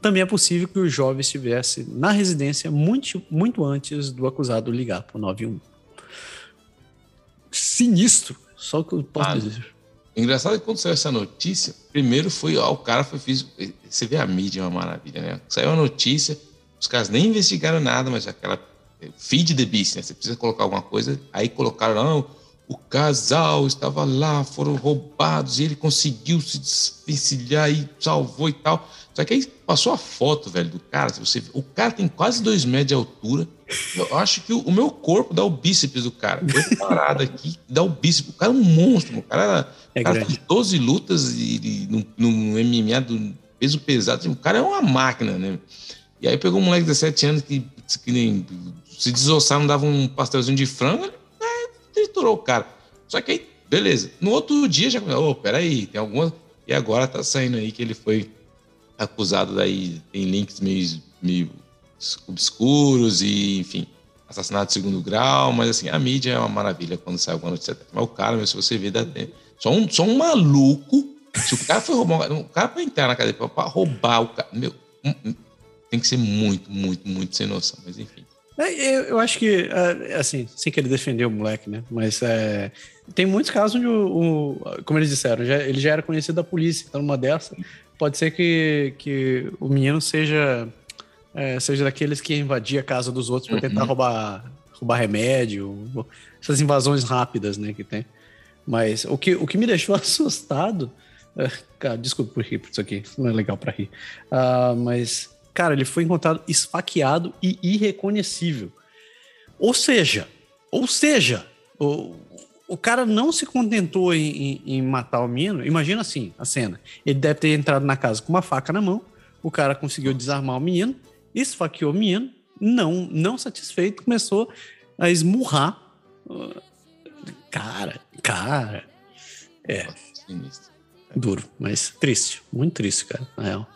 Speaker 1: Também é possível que o jovem estivesse na residência muito, muito antes do acusado ligar para o 91. Sinistro, só o que eu posso ah, dizer.
Speaker 2: Engraçado que quando saiu essa notícia, primeiro foi, ó, o cara foi físico. Você vê a mídia, é uma maravilha, né? Saiu a notícia, os caras nem investigaram nada, mas aquela é, feed the beast, né? Você precisa colocar alguma coisa, aí colocaram, não, o casal estava lá, foram roubados e ele conseguiu se desvencilhar e salvou e tal. Só que aí passou a foto, velho, do cara. Você, o cara tem quase dois metros de altura. Eu acho que o, o meu corpo dá o bíceps do cara. Eu parado aqui, dá o bíceps. O cara é um monstro. O cara, era, é cara fez 12 lutas e, e no, no, MMA do peso pesado. O cara é uma máquina, né? E aí pegou um moleque de 17 anos que, que nem, se desossar, não dava um pastelzinho de frango, ele é, triturou o cara. Só que aí, beleza. No outro dia já ô, oh, peraí, tem alguma. E agora tá saindo aí que ele foi acusado daí, tem links meio, meio obscuros e, enfim, assassinato de segundo grau, mas assim, a mídia é uma maravilha quando sai alguma notícia. Mas o cara, se você vê, dá tempo. Só um, só um maluco. Se o cara foi roubar, o cara pra entrar na cadeia pra roubar o cara, meu, tem que ser muito, muito, muito sem noção, mas enfim.
Speaker 1: É, eu, eu acho que, é, assim, sem querer defender o moleque, né? Mas é, tem muitos casos onde, o, o como eles disseram, já, ele já era conhecido da polícia, então numa dessa, pode ser que, que o menino seja é, seja daqueles que invadia a casa dos outros para tentar uhum. roubar, roubar remédio, essas invasões rápidas, né, que tem. Mas o que, o que me deixou assustado, é, cara, desculpa por rir por isso aqui, não é legal para rir, uh, mas, cara, ele foi encontrado esfaqueado e irreconhecível. Ou seja, ou seja, o, o cara não se contentou em, em, em, matar o menino. Imagina assim a cena. Ele deve ter entrado na casa com uma faca na mão. O cara conseguiu desarmar o menino, esfaqueou o menino. Não, não satisfeito, começou a esmurrar. Cara, cara. É. Duro, mas triste. Muito triste, cara, na real.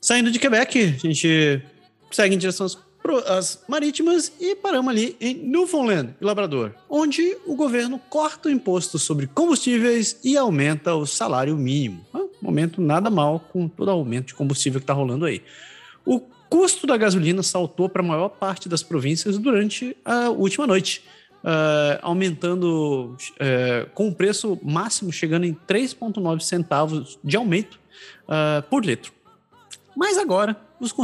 Speaker 1: Saindo de Quebec, a gente segue em direção às as marítimas e paramos ali em Newfoundland e Labrador, onde o governo corta o imposto sobre combustíveis e aumenta o salário mínimo. Um momento nada mal com todo o aumento de combustível que está rolando aí. O custo da gasolina saltou para a maior parte das províncias durante a última noite, uh, aumentando uh, com o preço máximo chegando em 3,9 centavos de aumento uh, por litro. Mas agora, os,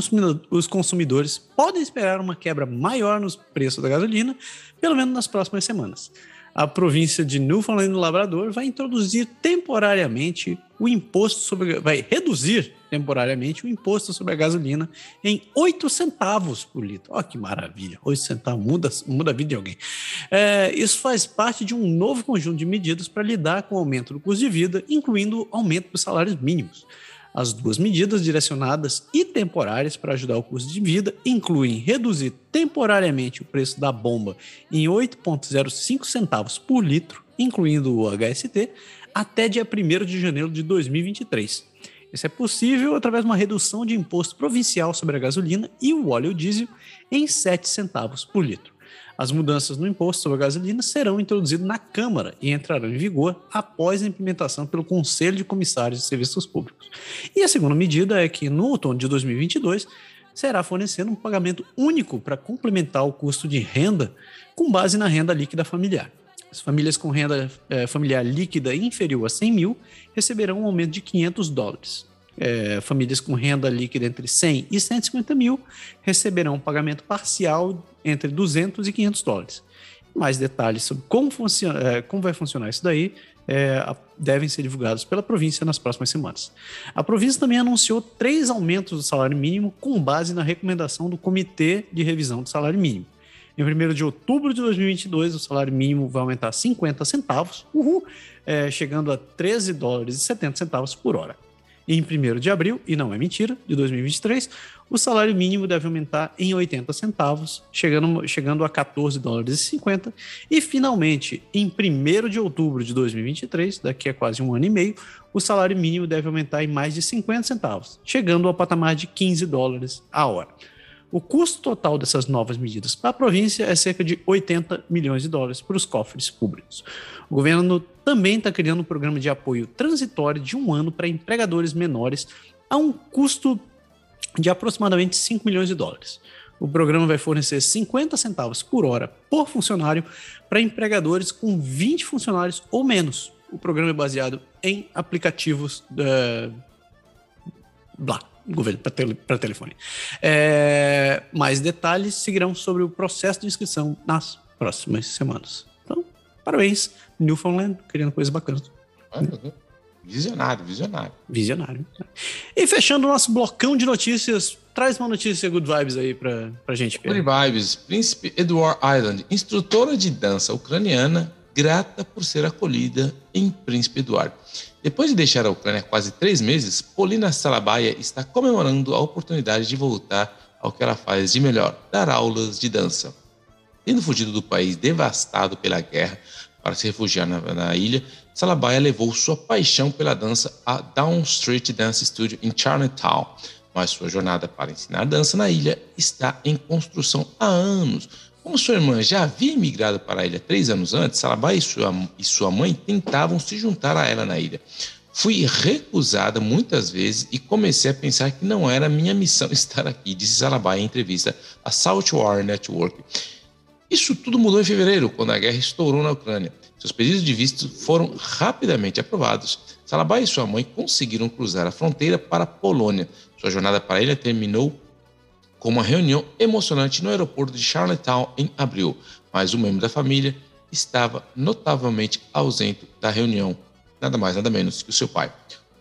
Speaker 1: os consumidores podem esperar uma quebra maior nos preços da gasolina, pelo menos nas próximas semanas. a província de Newfoundland e Labrador vai introduzir temporariamente o imposto sobre. vai reduzir temporariamente o imposto sobre a gasolina em 8 centavos por litro. Olha que maravilha! 8 centavos muda, muda a vida de alguém. É, isso faz parte de um novo conjunto de medidas para lidar com o aumento do custo de vida, incluindo o aumento dos salários mínimos. As duas medidas direcionadas e temporárias para ajudar o custo de vida incluem reduzir temporariamente o preço da bomba em 8,05 centavos por litro, incluindo o HST, até dia 1 de janeiro de 2023. Isso é possível através de uma redução de imposto provincial sobre a gasolina e o óleo diesel em 7 centavos por litro. As mudanças no imposto sobre a gasolina serão introduzidas na Câmara e entrarão em vigor após a implementação pelo Conselho de Comissários de Serviços Públicos. E a segunda medida é que, no outono de 2022, será fornecido um pagamento único para complementar o custo de renda com base na renda líquida familiar. As famílias com renda é, familiar líquida inferior a 100 mil receberão um aumento de 500 dólares. É, famílias com renda líquida entre 100 e 150 mil receberão um pagamento parcial entre 200 e 500 dólares. Mais detalhes sobre como, funciona, é, como vai funcionar isso daí é, devem ser divulgados pela província nas próximas semanas. A província também anunciou três aumentos do salário mínimo com base na recomendação do Comitê de Revisão do Salário Mínimo. Em 1 de outubro de 2022, o salário mínimo vai aumentar 50 centavos, uhul, é, chegando a 13 dólares e 70 centavos por hora. Em 1 de abril, e não é mentira, de 2023, o salário mínimo deve aumentar em 80 centavos, chegando, chegando a 14 dólares e 50. E finalmente, em 1 de outubro de 2023, daqui a quase um ano e meio, o salário mínimo deve aumentar em mais de 50 centavos, chegando ao patamar de 15 dólares a hora. O custo total dessas novas medidas para a província é cerca de 80 milhões de dólares para os cofres públicos. O governo também está criando um programa de apoio transitório de um ano para empregadores menores a um custo de aproximadamente 5 milhões de dólares. O programa vai fornecer 50 centavos por hora por funcionário para empregadores com 20 funcionários ou menos. O programa é baseado em aplicativos uh, governo para tele, telefone. É, mais detalhes seguirão sobre o processo de inscrição nas próximas semanas. Então, parabéns, Newfoundland, criando coisas bacanas.
Speaker 2: Visionário, visionário.
Speaker 1: Visionário. E fechando o nosso blocão de notícias, traz uma notícia good vibes aí pra, pra gente.
Speaker 2: Good vibes. Príncipe Edward Island, instrutora de dança ucraniana, grata por ser acolhida em Príncipe Eduardo. Depois de deixar a Ucrânia quase três meses, Polina Salabaia está comemorando a oportunidade de voltar ao que ela faz de melhor, dar aulas de dança. Tendo fugido do país devastado pela guerra para se refugiar na, na ilha, Salabaia levou sua paixão pela dança a Down Street Dance Studio em Chinatown, mas sua jornada para ensinar dança na ilha está em construção há anos, como sua irmã já havia migrado para a ilha três anos antes, Salabai e sua, e sua mãe tentavam se juntar a ela na ilha. Fui recusada muitas vezes e comecei a pensar que não era minha missão estar aqui, disse Salabai em entrevista à Saltwater Network. Isso tudo mudou em fevereiro, quando a guerra estourou na Ucrânia. Seus pedidos de visto foram rapidamente aprovados. Salabai e sua mãe conseguiram cruzar a fronteira para a Polônia. Sua jornada para a ilha terminou com uma reunião emocionante no aeroporto de Charlottetown em abril, mas um membro da família estava notavelmente ausente da reunião, nada mais nada menos que o seu pai,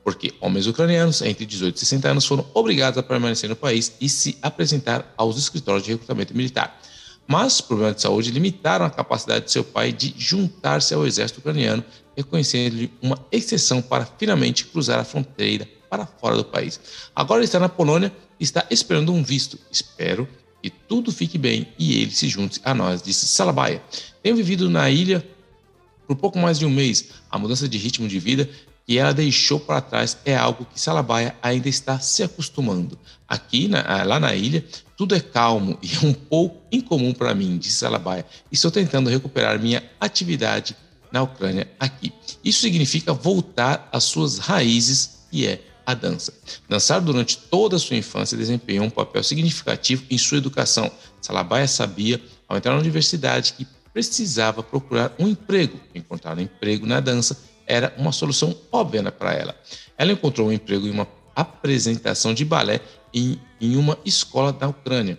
Speaker 2: porque homens ucranianos entre 18 e 60 anos foram obrigados a permanecer no país e se apresentar aos escritórios de recrutamento militar. Mas problemas de saúde limitaram a capacidade de seu pai de juntar-se ao exército ucraniano, reconhecendo-lhe uma exceção para finalmente cruzar a fronteira para fora do país. Agora ele está na Polônia está esperando um visto. Espero que tudo fique bem e ele se junte a nós, disse Salabaia. Tenho vivido na ilha por pouco mais de um mês. A mudança de ritmo de vida que ela deixou para trás é algo que Salabaia ainda está se acostumando. Aqui, na, ah, lá na ilha, tudo é calmo e um pouco incomum para mim, disse Salabaia. Estou tentando recuperar minha atividade na Ucrânia aqui. Isso significa voltar às suas raízes, que é a dança. Dançar durante toda a sua infância desempenhou um papel significativo em sua educação. Salabaia sabia, ao entrar na universidade, que precisava procurar um emprego. Encontrar um emprego na dança era uma solução óbvia para ela. Ela encontrou um emprego em uma apresentação de balé em, em uma escola da Ucrânia.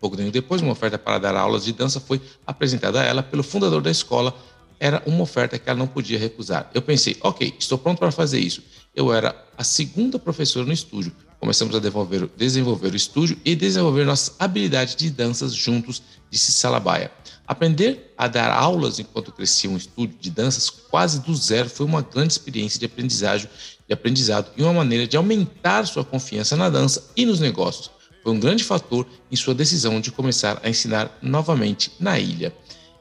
Speaker 2: Pouco tempo depois, uma oferta para dar aulas de dança foi apresentada a ela pelo fundador da escola, era uma oferta que ela não podia recusar. Eu pensei, ok, estou pronto para fazer isso. Eu era a segunda professora no estúdio. Começamos a desenvolver, o estúdio e desenvolver nossas habilidades de danças juntos, disse Salabaia. Aprender a dar aulas enquanto crescia um estúdio de danças quase do zero foi uma grande experiência de aprendizagem, de aprendizado e uma maneira de aumentar sua confiança na dança e nos negócios. Foi um grande fator em sua decisão de começar a ensinar novamente na ilha.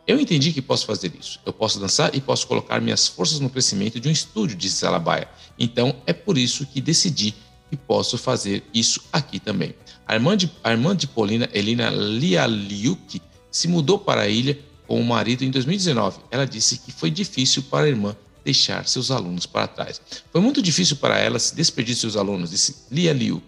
Speaker 2: Eu entendi que posso fazer isso. Eu posso dançar e posso colocar minhas forças no crescimento de um estúdio, disse Salabaia. Então é por isso que decidi que posso fazer isso aqui também. A irmã de, a irmã de Paulina, Elina Lialiuk, se mudou para a ilha com o marido em 2019. Ela disse que foi difícil para a irmã deixar seus alunos para trás. Foi muito difícil para ela se despedir de seus alunos, disse Lialiuk.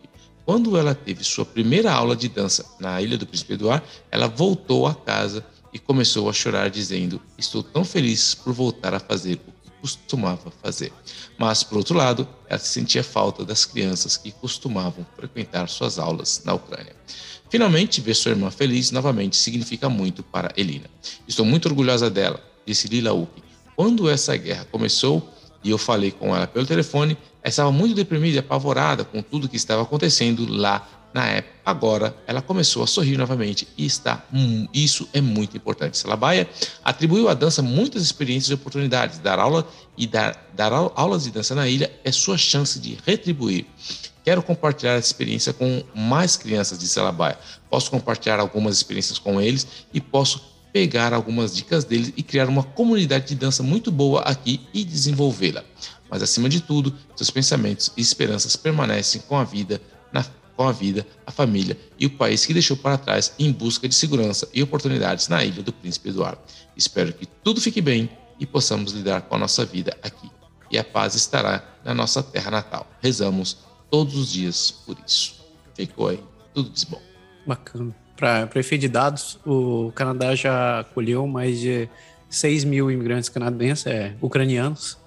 Speaker 2: Quando ela teve sua primeira aula de dança na Ilha do Príncipe Eduardo, ela voltou a casa e começou a chorar, dizendo: Estou tão feliz por voltar a fazer o que costumava fazer. Mas, por outro lado, ela sentia falta das crianças que costumavam frequentar suas aulas na Ucrânia. Finalmente, ver sua irmã feliz novamente significa muito para Elina. Estou muito orgulhosa dela, disse Lila Uki. Quando essa guerra começou e eu falei com ela pelo telefone, ela estava muito deprimida e apavorada com tudo que estava acontecendo lá na época. Agora ela começou a sorrir novamente e está. Hum, isso é muito importante. Salabaia atribuiu à dança muitas experiências e oportunidades. Dar aula e dar, dar aulas de dança na ilha é sua chance de retribuir. Quero compartilhar essa experiência com mais crianças de Salabaia. Posso compartilhar algumas experiências com eles e posso pegar algumas dicas deles e criar uma comunidade de dança muito boa aqui e desenvolvê-la. Mas acima de tudo, seus pensamentos e esperanças permanecem com a vida na com a vida, a família e o país que deixou para trás em busca de segurança e oportunidades na ilha do Príncipe Eduardo. Espero que tudo fique bem e possamos lidar com a nossa vida aqui. E a paz estará na nossa terra natal. Rezamos todos os dias por isso. Ficou aí, tudo de bom.
Speaker 1: Bacana. Para efeito de dados, o Canadá já acolheu mais de 6 mil imigrantes canadenses, é, ucranianos,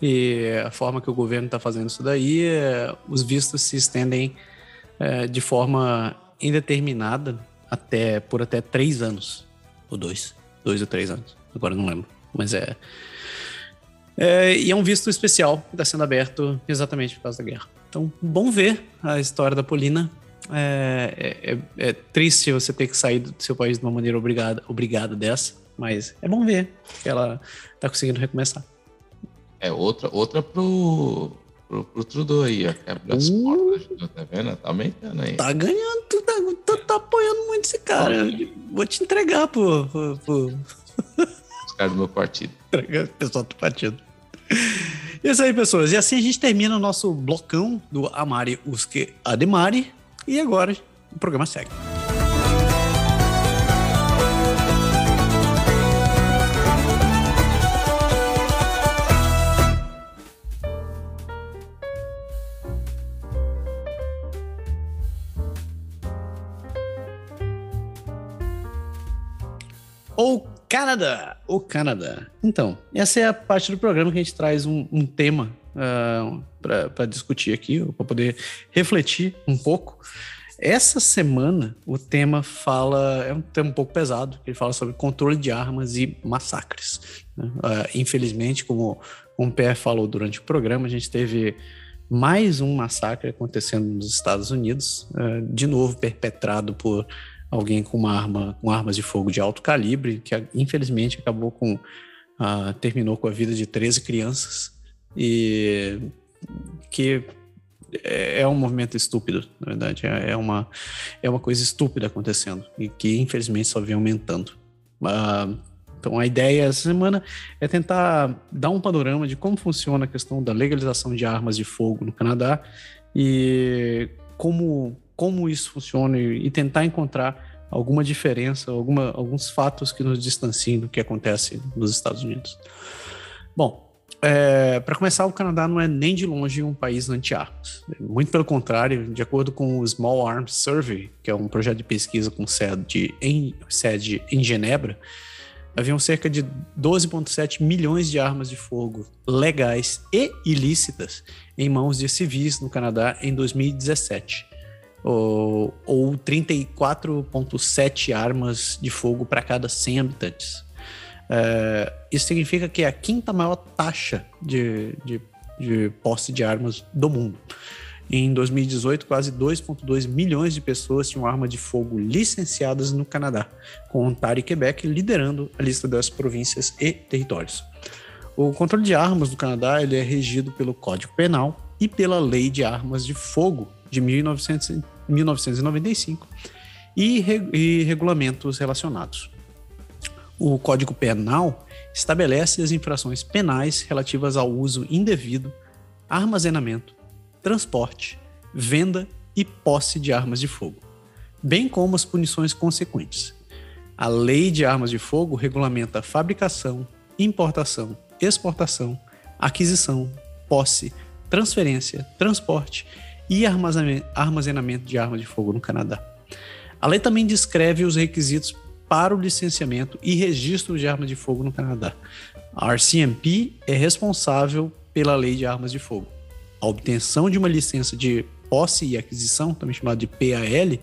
Speaker 1: e a forma que o governo está fazendo isso daí, é, os vistos se estendem é, de forma indeterminada até por até três anos. Ou dois. Dois ou três anos. Agora não lembro. Mas é. é e é um visto especial que está sendo aberto exatamente por causa da guerra. Então, bom ver a história da Polina. É, é, é, é triste você ter que sair do seu país de uma maneira obrigada, obrigada dessa, mas é bom ver que ela está conseguindo recomeçar.
Speaker 2: É outra, outra pro, pro, pro Trudeau aí, ó. Que as uh, portas, tá vendo? Tá aumentando aí.
Speaker 1: Tá ganhando, tu tá, tu tá apoiando muito esse cara. Vou te entregar pro...
Speaker 2: Os caras do meu partido.
Speaker 1: Entregar o pessoal do partido. Isso aí, pessoas. E assim a gente termina o nosso blocão do Amari Usque Ademari. E agora o programa segue. O Canadá, o Canadá. Então, essa é a parte do programa que a gente traz um, um tema uh, ah, para discutir aqui, para poder refletir um pouco. Essa semana o tema fala, é um tema um pouco pesado, ele fala sobre controle de armas e massacres. Né? Uh, infelizmente, como, como o PR falou durante o programa, a gente teve mais um massacre acontecendo nos Estados Unidos, uh, de novo perpetrado por alguém com uma arma, com armas de fogo de alto calibre, que infelizmente acabou com uh, terminou com a vida de 13 crianças e que é, é um movimento estúpido, na verdade, é, é uma é uma coisa estúpida acontecendo e que infelizmente só vem aumentando. Uh, então a ideia essa semana é tentar dar um panorama de como funciona a questão da legalização de armas de fogo no Canadá e como como isso funciona e, tentar encontrar alguma diferença, alguma, alguns fatos que nos distanciem do que acontece nos Estados Unidos. Bom, é, para começar, o Canadá não é nem de longe um país anti-armas. Muito pelo contrário, de acordo com o Small Arms Survey, que é um projeto de pesquisa com sede em, sede em Genebra, haviam cerca de 12,7 milhões de armas de fogo legais e ilícitas em mãos de civis no Canadá em 2017 ou, ou 34,7 armas de fogo para cada 100 habitantes. É, isso significa que é a quinta maior taxa de, de, de posse de armas do mundo. Em 2018, quase 2,2 milhões de pessoas tinham arma de fogo licenciadas no Canadá, com Ontário e Quebec liderando a lista das províncias e territórios. O controle de armas no Canadá ele é regido pelo Código Penal e pela Lei de Armas de Fogo de 1900, 1995 e, e regulamentos relacionados. O Código Penal estabelece as infrações penais relativas ao uso indevido, armazenamento, transporte, venda e posse de armas de fogo, bem como as punições consequentes. A Lei de Armas de Fogo regulamenta a fabricação, importação, exportação, aquisição, posse, transferência, transporte e armazenamento de armas de fogo no Canadá. A lei também descreve os requisitos para o licenciamento e registro de armas de fogo no Canadá. A RCMP é responsável pela lei de armas de fogo. A obtenção de uma licença de posse e aquisição, também chamada de PAL,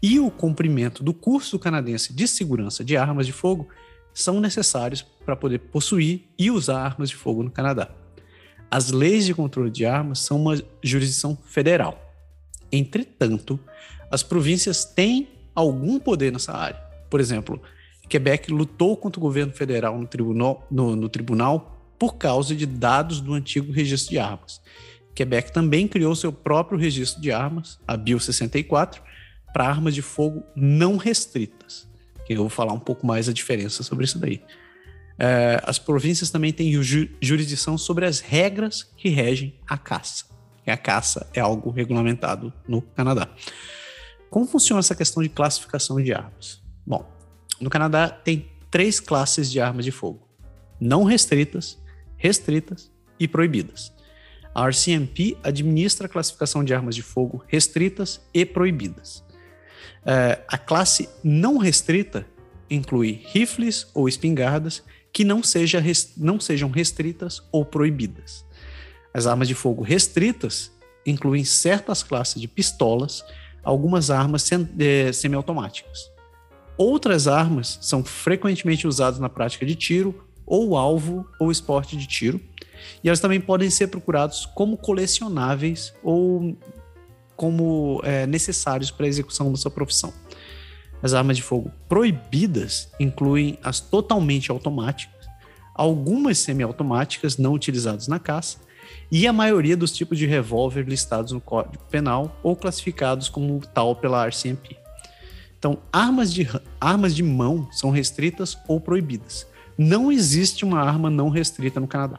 Speaker 1: e o cumprimento do curso canadense de segurança de armas de fogo são necessários para poder possuir e usar armas de fogo no Canadá. As leis de controle de armas são uma jurisdição federal. Entretanto, as províncias têm algum poder nessa área. Por exemplo, Quebec lutou contra o governo federal no tribunal, no, no tribunal por causa de dados do antigo registro de armas. Quebec também criou seu próprio registro de armas, a Bill 64, para armas de fogo não restritas. Eu vou falar um pouco mais a diferença sobre isso daí. É, as províncias também têm ju jurisdição sobre as regras que regem a caça. E a caça é algo regulamentado no Canadá. Como funciona essa questão de classificação de armas? Bom, no Canadá tem três classes de armas de fogo: não restritas, restritas e proibidas. A RCMP administra a classificação de armas de fogo restritas e proibidas. Uh, a classe não restrita inclui rifles ou espingardas que não, seja, não sejam restritas ou proibidas. As armas de fogo restritas incluem certas classes de pistolas, algumas armas eh, semiautomáticas. Outras armas são frequentemente usadas na prática de tiro, ou alvo ou esporte de tiro, e elas também podem ser procurados como colecionáveis ou como é, necessários para a execução da sua profissão. As armas de fogo proibidas incluem as totalmente automáticas, algumas semiautomáticas não utilizadas na caça e a maioria dos tipos de revólver listados no Código Penal ou classificados como tal pela RCMP. Então, armas de, armas de mão são restritas ou proibidas. Não existe uma arma não restrita no Canadá.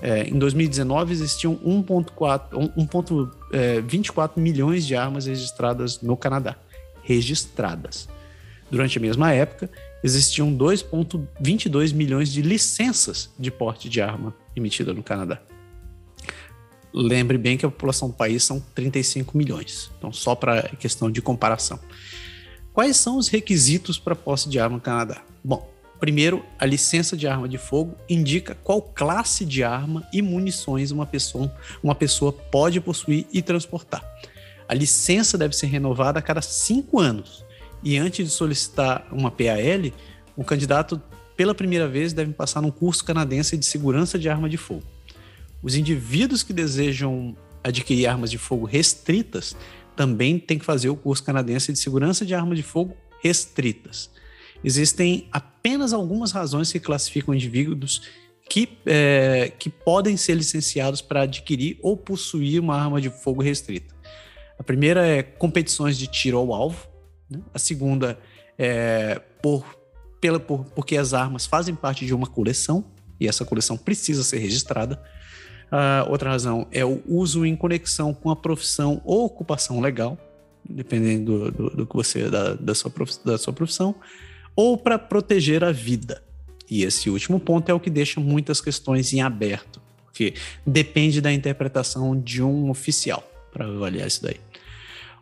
Speaker 1: É, em 2019, existiam 1,24 é, milhões de armas registradas no Canadá. Registradas. Durante a mesma época, existiam 2,22 milhões de licenças de porte de arma emitida no Canadá. Lembre bem que a população do país são 35 milhões. Então, só para questão de comparação. Quais são os requisitos para posse de arma no Canadá? Bom, primeiro, a licença de arma de fogo indica qual classe de arma e munições uma pessoa, uma pessoa pode possuir e transportar. A licença deve ser renovada a cada cinco anos e antes de solicitar uma PAL, o candidato, pela primeira vez, deve passar num curso canadense de segurança de arma de fogo. Os indivíduos que desejam adquirir armas de fogo restritas também têm que fazer o curso canadense de segurança de arma de fogo restritas. Existem apenas algumas razões que classificam indivíduos que, é, que podem ser licenciados para adquirir ou possuir uma arma de fogo restrita. A primeira é competições de tiro ao alvo, né? A segunda é por, pela, por, porque as armas fazem parte de uma coleção e essa coleção precisa ser registrada. A outra razão é o uso em conexão com a profissão ou ocupação legal, dependendo do, do, do que você da, da, sua da sua profissão, ou para proteger a vida. E esse último ponto é o que deixa muitas questões em aberto, porque depende da interpretação de um oficial para avaliar isso daí.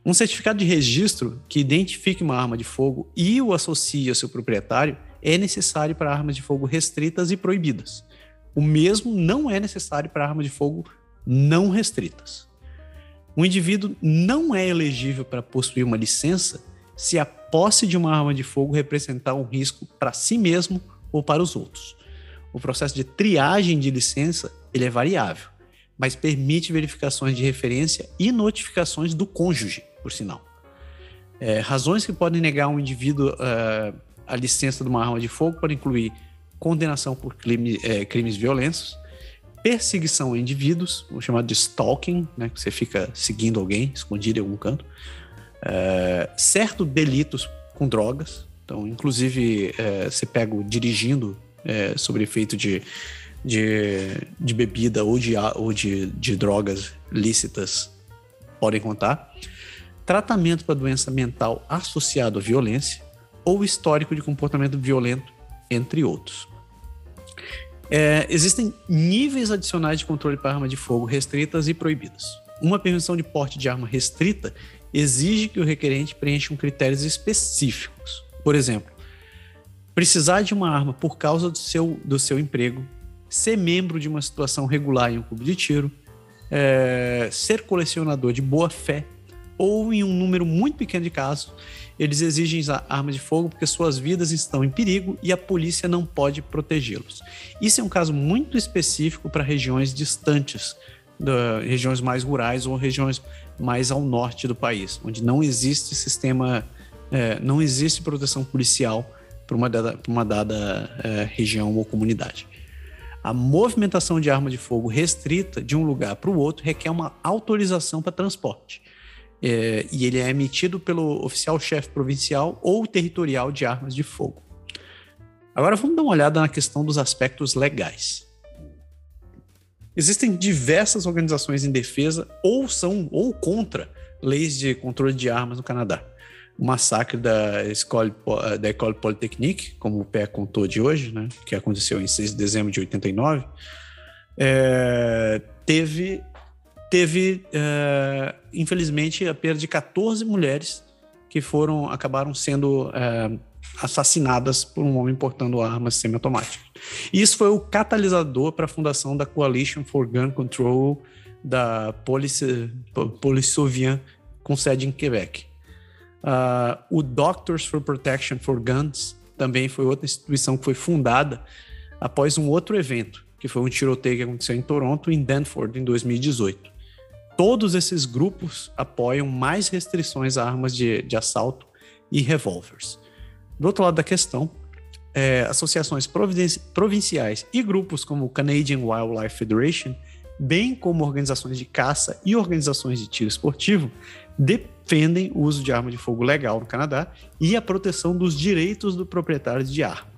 Speaker 1: Um certificado de registro que identifique uma arma de fogo e o associe ao seu proprietário é necessário para armas de fogo restritas e proibidas. O mesmo não é necessário para armas de fogo não restritas. Um indivíduo não é elegível para possuir uma licença se a posse de uma arma de fogo representar um risco para si mesmo ou para os outros. O processo de triagem de licença ele é variável, mas permite verificações de referência e notificações do cônjuge, por sinal. É, razões que podem negar um indivíduo uh, a licença de uma arma de fogo podem incluir condenação por crime, é, crimes violentos, perseguição a indivíduos, o chamado de stalking, né, que você fica seguindo alguém escondido em algum canto, é, certos delitos com drogas, então, inclusive, é, você pega dirigindo é, sobre efeito de, de, de, bebida ou, de, ou de, de drogas lícitas, podem contar tratamento para doença mental associado à violência ou histórico de comportamento violento, entre outros. É, existem níveis adicionais de controle para arma de fogo restritas e proibidas. Uma permissão de porte de arma restrita exige que o requerente preencha critérios específicos. Por exemplo, precisar de uma arma por causa do seu, do seu emprego, ser membro de uma situação regular em um clube de tiro, é, ser colecionador de boa fé ou em um número muito pequeno de casos, eles exigem armas de fogo porque suas vidas estão em perigo e a polícia não pode protegê-los. Isso é um caso muito específico para regiões distantes, da, regiões mais rurais ou regiões mais ao norte do país, onde não existe sistema, é, não existe proteção policial para uma dada, uma dada é, região ou comunidade. A movimentação de arma de fogo restrita de um lugar para o outro requer uma autorização para transporte é, e ele é emitido pelo oficial-chefe provincial ou territorial de armas de fogo. Agora vamos dar uma olhada na questão dos aspectos legais. Existem diversas organizações em defesa ou são ou contra leis de controle de armas no Canadá. O massacre da Escola, da École Polytechnique, como o Pé contou de hoje, né, que aconteceu em 6 de dezembro de 89, é, teve teve, uh, infelizmente, a perda de 14 mulheres que foram acabaram sendo uh, assassinadas por um homem portando armas semiautomáticas. Isso foi o catalisador para a fundação da Coalition for Gun Control da Police, Police com sede em Quebec. Uh, o Doctors for Protection for Guns também foi outra instituição que foi fundada após um outro evento, que foi um tiroteio que aconteceu em Toronto, em Danford, em 2018 todos esses grupos apoiam mais restrições a armas de, de assalto e revólveres. Do outro lado da questão, é, associações provinciais e grupos como o Canadian Wildlife Federation, bem como organizações de caça e organizações de tiro esportivo, defendem o uso de arma de fogo legal no Canadá e a proteção dos direitos do proprietário de arma.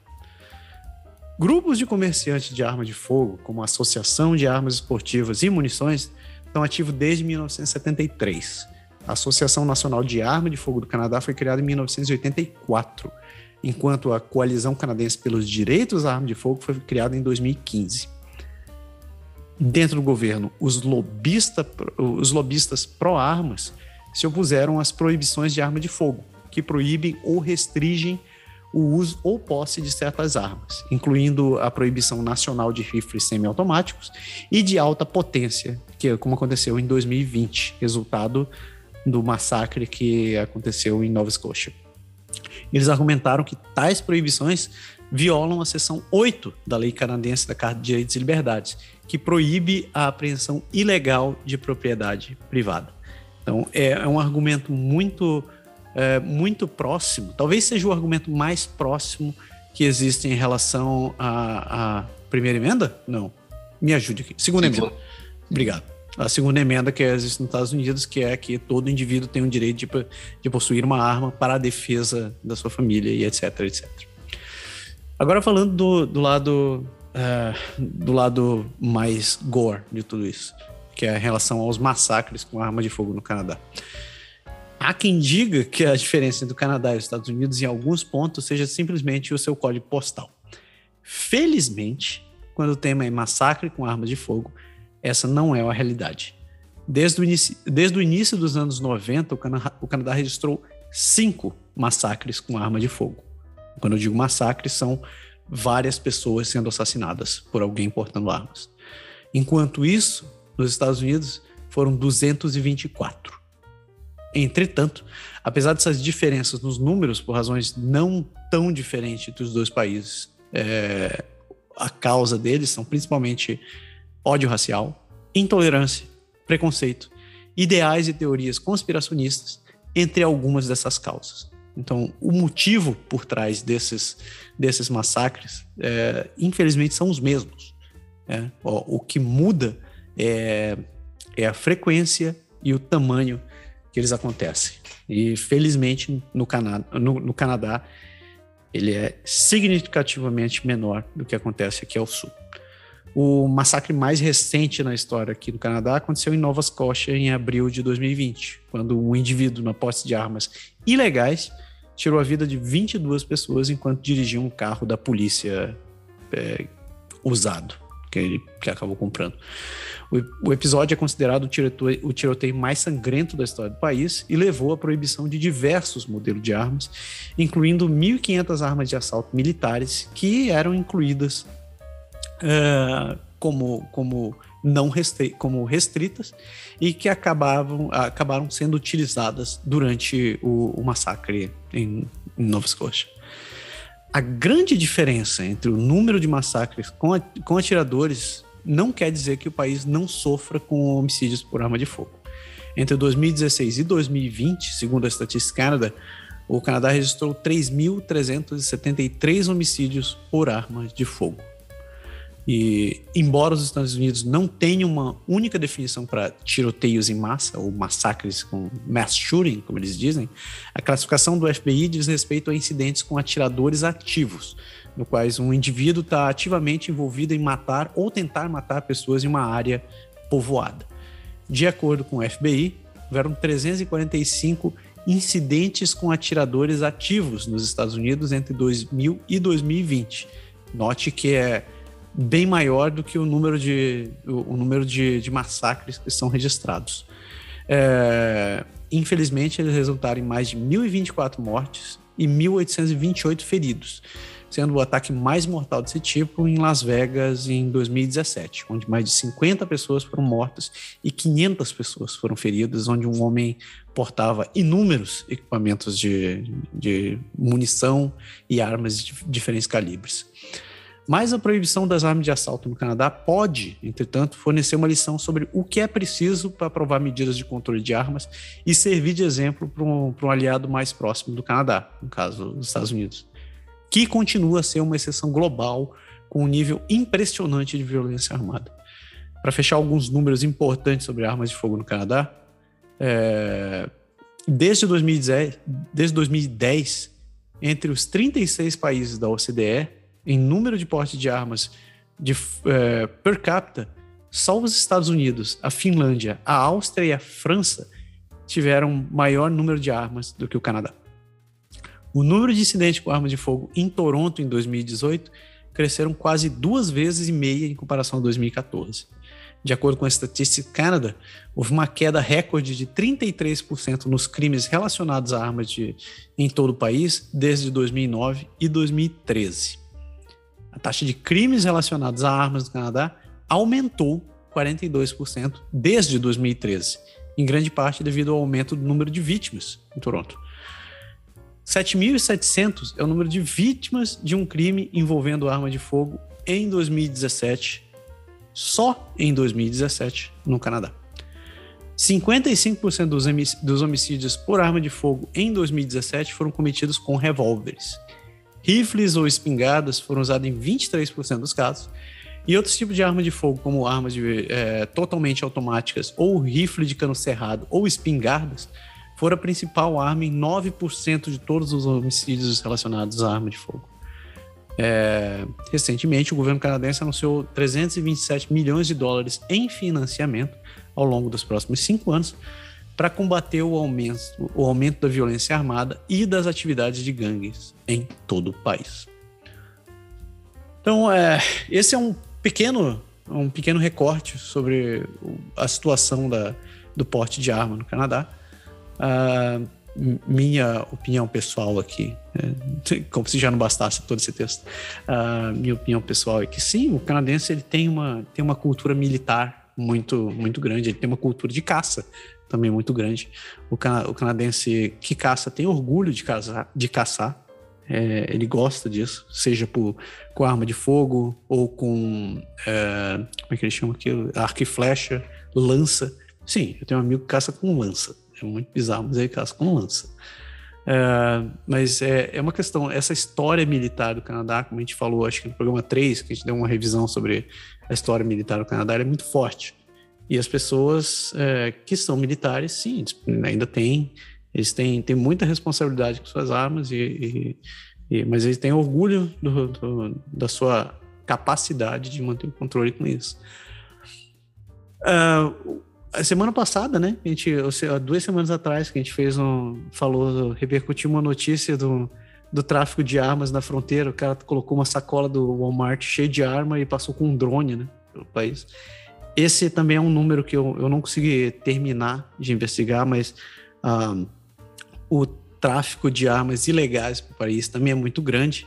Speaker 1: Grupos de comerciantes de arma de fogo, como a Associação de Armas Esportivas e Munições, estão ativos desde 1973. A Associação Nacional de Arma de Fogo do Canadá foi criada em 1984, enquanto a Coalizão Canadense pelos Direitos à Arma de Fogo foi criada em 2015. Dentro do governo, os, lobista, os lobistas pró-armas se opuseram às proibições de arma de fogo, que proíbem ou restringem o uso ou posse de certas armas, incluindo a proibição nacional de rifles semiautomáticos e de alta potência, que é como aconteceu em 2020, resultado do massacre que aconteceu em Nova Escócia. Eles argumentaram que tais proibições violam a seção 8 da Lei Canadense da Carta de Direitos e Liberdades, que proíbe a apreensão ilegal de propriedade privada. Então, é, é um argumento muito é, muito próximo, talvez seja o argumento mais próximo que existe em relação à, à primeira emenda? Não. Me ajude aqui. Segunda Sim, emenda. Obrigado. A segunda emenda que existe nos Estados Unidos, que é que todo indivíduo tem o direito de, de possuir uma arma para a defesa da sua família e etc, etc. Agora falando do, do lado uh, do lado mais gore de tudo isso, que é a relação aos massacres com arma de fogo no Canadá. Há quem diga que a diferença entre o Canadá e os Estados Unidos, em alguns pontos, seja simplesmente o seu código postal. Felizmente, quando o tema é massacre com armas de fogo, essa não é a realidade. Desde o início, desde o início dos anos 90, o Canadá, o Canadá registrou cinco massacres com arma de fogo. Quando eu digo massacre, são várias pessoas sendo assassinadas por alguém portando armas. Enquanto isso, nos Estados Unidos, foram 224. Entretanto, apesar dessas diferenças nos números, por razões não tão diferentes entre os dois países, é, a causa deles são principalmente ódio racial, intolerância, preconceito, ideais e teorias conspiracionistas, entre algumas dessas causas. Então, o motivo por trás desses, desses massacres, é, infelizmente, são os mesmos. É, o que muda é, é a frequência e o tamanho que eles acontecem. E felizmente no, Cana no, no Canadá ele é significativamente menor do que acontece aqui ao sul. O massacre mais recente na história aqui do Canadá aconteceu em Nova Scotia em abril de 2020, quando um indivíduo na posse de armas ilegais tirou a vida de 22 pessoas enquanto dirigia um carro da polícia é, usado que ele que acabou comprando. O, o episódio é considerado o tiroteio, o tiroteio mais sangrento da história do país e levou à proibição de diversos modelos de armas, incluindo 1.500 armas de assalto militares que eram incluídas uh, como, como não restri como restritas e que acabavam, acabaram sendo utilizadas durante o, o massacre em, em Nova Scotia. A grande diferença entre o número de massacres com, com atiradores não quer dizer que o país não sofra com homicídios por arma de fogo. Entre 2016 e 2020, segundo a Statistics Canada, o Canadá registrou 3.373 homicídios por arma de fogo. E, embora os Estados Unidos não tenham uma única definição para tiroteios em massa, ou massacres com mass shooting, como eles dizem, a classificação do FBI diz respeito a incidentes com atiradores ativos, no quais um indivíduo está ativamente envolvido em matar ou tentar matar pessoas em uma área povoada. De acordo com o FBI, houveram 345 incidentes com atiradores ativos nos Estados Unidos entre 2000 e 2020. Note que é bem maior do que o número de, o, o número de, de, massacres que são registrados. É, infelizmente, eles resultaram em mais de 1.024 mortes e 1.828 feridos, sendo o ataque mais mortal desse tipo em Las Vegas em 2017, onde mais de 50 pessoas foram mortas e 500 pessoas foram feridas, onde um homem portava inúmeros equipamentos de, de munição e armas de diferentes calibres. Mas a proibição das armas de assalto no Canadá pode, entretanto, fornecer uma lição sobre o que é preciso para aprovar medidas de controle de armas e servir de exemplo para um, um aliado mais próximo do Canadá, no caso dos Estados Unidos, que continua a ser uma exceção global com um nível impressionante de violência armada. Para fechar alguns números importantes sobre armas de fogo no Canadá, é, desde, 2010, desde 2010, entre os 36 países da OCDE, em número de porte de armas de, é, per capita, só os Estados Unidos, a Finlândia, a Áustria e a França tiveram maior número de armas do que o Canadá. O número de incidentes com armas de fogo em Toronto em 2018 cresceram quase duas vezes e meia em comparação a 2014. De acordo com a Statistics Canada, houve uma queda recorde de 33% nos crimes relacionados a armas de, em todo o país desde 2009 e 2013 a taxa de crimes relacionados a armas no Canadá aumentou 42% desde 2013, em grande parte devido ao aumento do número de vítimas em Toronto. 7.700 é o número de vítimas de um crime envolvendo arma de fogo em 2017, só em 2017, no Canadá. 55% dos homicídios por arma de fogo em 2017 foram cometidos com revólveres. Rifles ou espingardas foram usados em 23% dos casos. E outros tipos de arma de fogo, como armas de, é, totalmente automáticas, ou rifle de cano cerrado, ou espingardas, foram a principal arma em 9% de todos os homicídios relacionados à arma de fogo. É, recentemente, o governo canadense anunciou 327 milhões de dólares em financiamento ao longo dos próximos cinco anos para combater o aumento, o aumento da violência armada e das atividades de gangues em todo o país. Então, é, esse é um pequeno, um pequeno recorte sobre a situação da, do porte de arma no Canadá. Uh, minha opinião pessoal aqui, é, como se já não bastasse todo esse texto, uh, minha opinião pessoal é que sim, o canadense ele tem uma, tem uma cultura militar muito, muito grande, ele tem uma cultura de caça também muito grande. O, cana o canadense que caça tem orgulho de, caçar, de caçar. É, ele gosta disso, seja por, com arma de fogo ou com. É, como é que ele chama aquilo? Arco e flecha, lança. Sim, eu tenho um amigo que caça com lança. É muito bizarro, mas ele caça com lança. É, mas é, é uma questão, essa história militar do Canadá, como a gente falou, acho que no programa 3, que a gente deu uma revisão sobre a história militar do Canadá, é muito forte. E as pessoas é, que são militares, sim, ainda têm, eles têm, têm muita responsabilidade com suas armas, e, e, e mas eles têm orgulho do, do, da sua capacidade de manter o controle com isso. Uh, a semana passada, né? A gente, duas semanas atrás, que a gente fez um. falou, repercutiu uma notícia do, do tráfico de armas na fronteira. O cara colocou uma sacola do Walmart cheia de arma e passou com um drone, né? Pelo país. Esse também é um número que eu, eu não consegui terminar de investigar, mas o tráfico de armas ilegais para o país também é muito grande.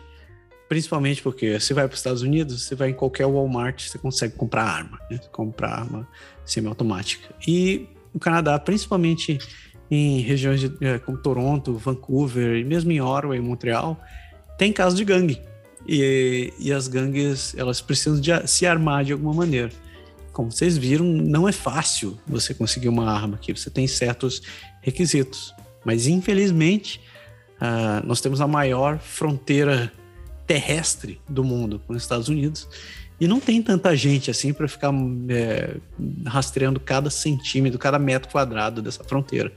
Speaker 1: Principalmente porque você vai para os Estados Unidos, você vai em qualquer Walmart, você consegue comprar arma, né? comprar arma semiautomática. E o Canadá, principalmente em regiões de, é, como Toronto, Vancouver e mesmo em Ottawa e Montreal, tem casos de gangue. E, e as gangues, elas precisam de, se armar de alguma maneira. Como vocês viram, não é fácil você conseguir uma arma aqui, você tem certos requisitos. Mas, infelizmente, uh, nós temos a maior fronteira terrestre do mundo com os Estados Unidos e não tem tanta gente assim para ficar é, rastreando cada centímetro, cada metro quadrado dessa fronteira.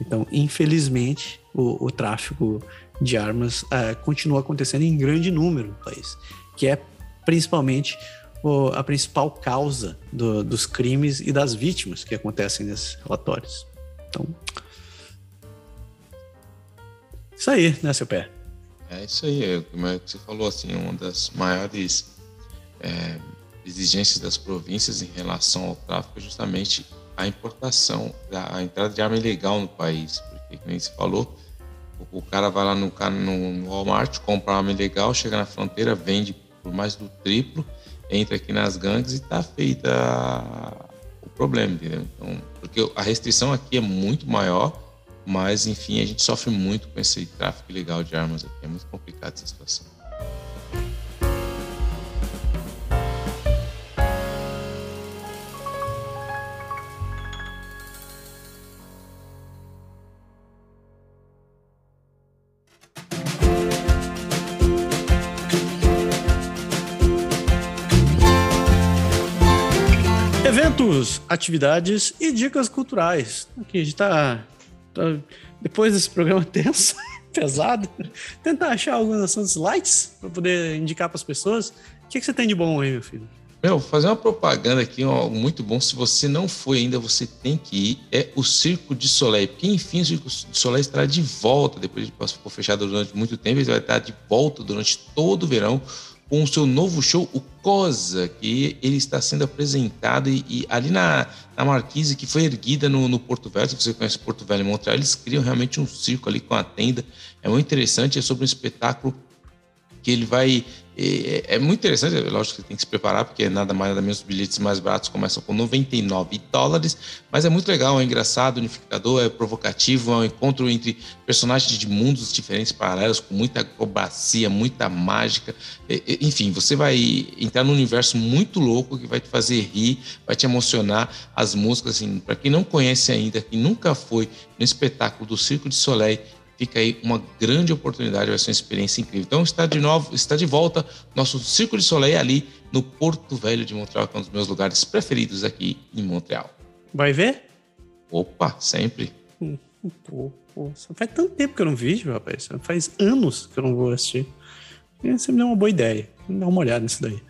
Speaker 1: Então, infelizmente, o, o tráfico de armas é, continua acontecendo em grande número no país, que é principalmente a principal causa do, dos crimes e das vítimas que acontecem nesses relatórios. Então, isso aí, né, seu pé?
Speaker 2: É isso aí, é, como é que você falou, assim, uma das maiores é, exigências das províncias em relação ao tráfico é justamente a importação, a, entrada de arma ilegal no país, porque, como você falou, o, o cara vai lá no, no Walmart, compra arma ilegal, chega na fronteira, vende por mais do triplo, entra aqui nas gangues e está feita o problema, entendeu? Então, porque a restrição aqui é muito maior, mas enfim, a gente sofre muito com esse tráfico ilegal de armas aqui, é muito complicado essa situação.
Speaker 1: Atividades e dicas culturais. Aqui a gente tá, tá depois desse programa tenso, pesado, tentar achar alguns assuntos lights para poder indicar para as pessoas. O que, que você tem de bom aí, meu filho?
Speaker 2: Meu, fazer uma propaganda aqui, ó, muito bom. Se você não foi ainda, você tem que ir. É o Circo de Soleil. Porque, enfim, o Circo de Soleil estará de volta. Depois de ficou fechado durante muito tempo, ele vai estar de volta durante todo o verão com o seu novo show, o Cosa, que ele está sendo apresentado e, e ali na, na marquise que foi erguida no, no, Porto Velho, se você conhece Porto Velho e Montreal, eles criam realmente um circo ali com a tenda. É muito interessante, é sobre um espetáculo que ele vai é, é, muito interessante, é lógico que tem que se preparar, porque nada mais nada menos os bilhetes mais baratos começam com 99 dólares, mas é muito legal, é engraçado, unificador, é provocativo, é um encontro entre personagens de mundos diferentes, paralelos, com muita acrobacia, muita mágica. Enfim, você vai entrar num universo muito louco que vai te fazer rir, vai te emocionar. As músicas, assim, para quem não conhece ainda, quem nunca foi no espetáculo do Circo de Soleil, fica aí uma grande oportunidade, vai ser uma experiência incrível. Então está de novo, está de volta nosso Circo de Soleil ali no Porto Velho de Montreal, que é um dos meus lugares preferidos aqui em Montreal.
Speaker 1: Vai ver?
Speaker 2: Opa, sempre.
Speaker 1: Hum, pô, pô, faz tanto tempo que eu não vejo, rapaz. Faz anos que eu não vou assistir. Você me deu uma boa ideia. Dá uma olhada nisso daí.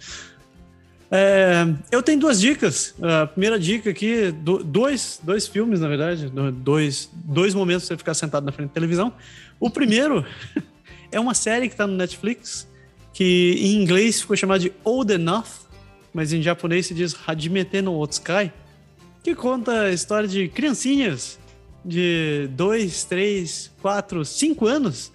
Speaker 1: É, eu tenho duas dicas. A primeira dica aqui, do, dois, dois filmes, na verdade, dois, dois momentos pra você ficar sentado na frente da televisão. O primeiro é uma série que está no Netflix, que em inglês ficou chamada de Old Enough, mas em japonês se diz Hajimete no Otsukai, que conta a história de criancinhas de dois, três, quatro, cinco anos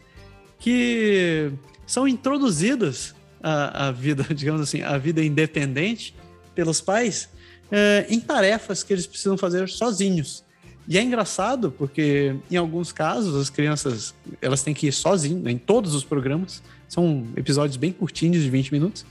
Speaker 1: que são introduzidas a, a vida, digamos assim, a vida independente pelos pais é, em tarefas que eles precisam fazer sozinhos. E é engraçado porque em alguns casos as crianças elas têm que ir sozinhas, em todos os programas, são episódios bem curtinhos de 20 minutos.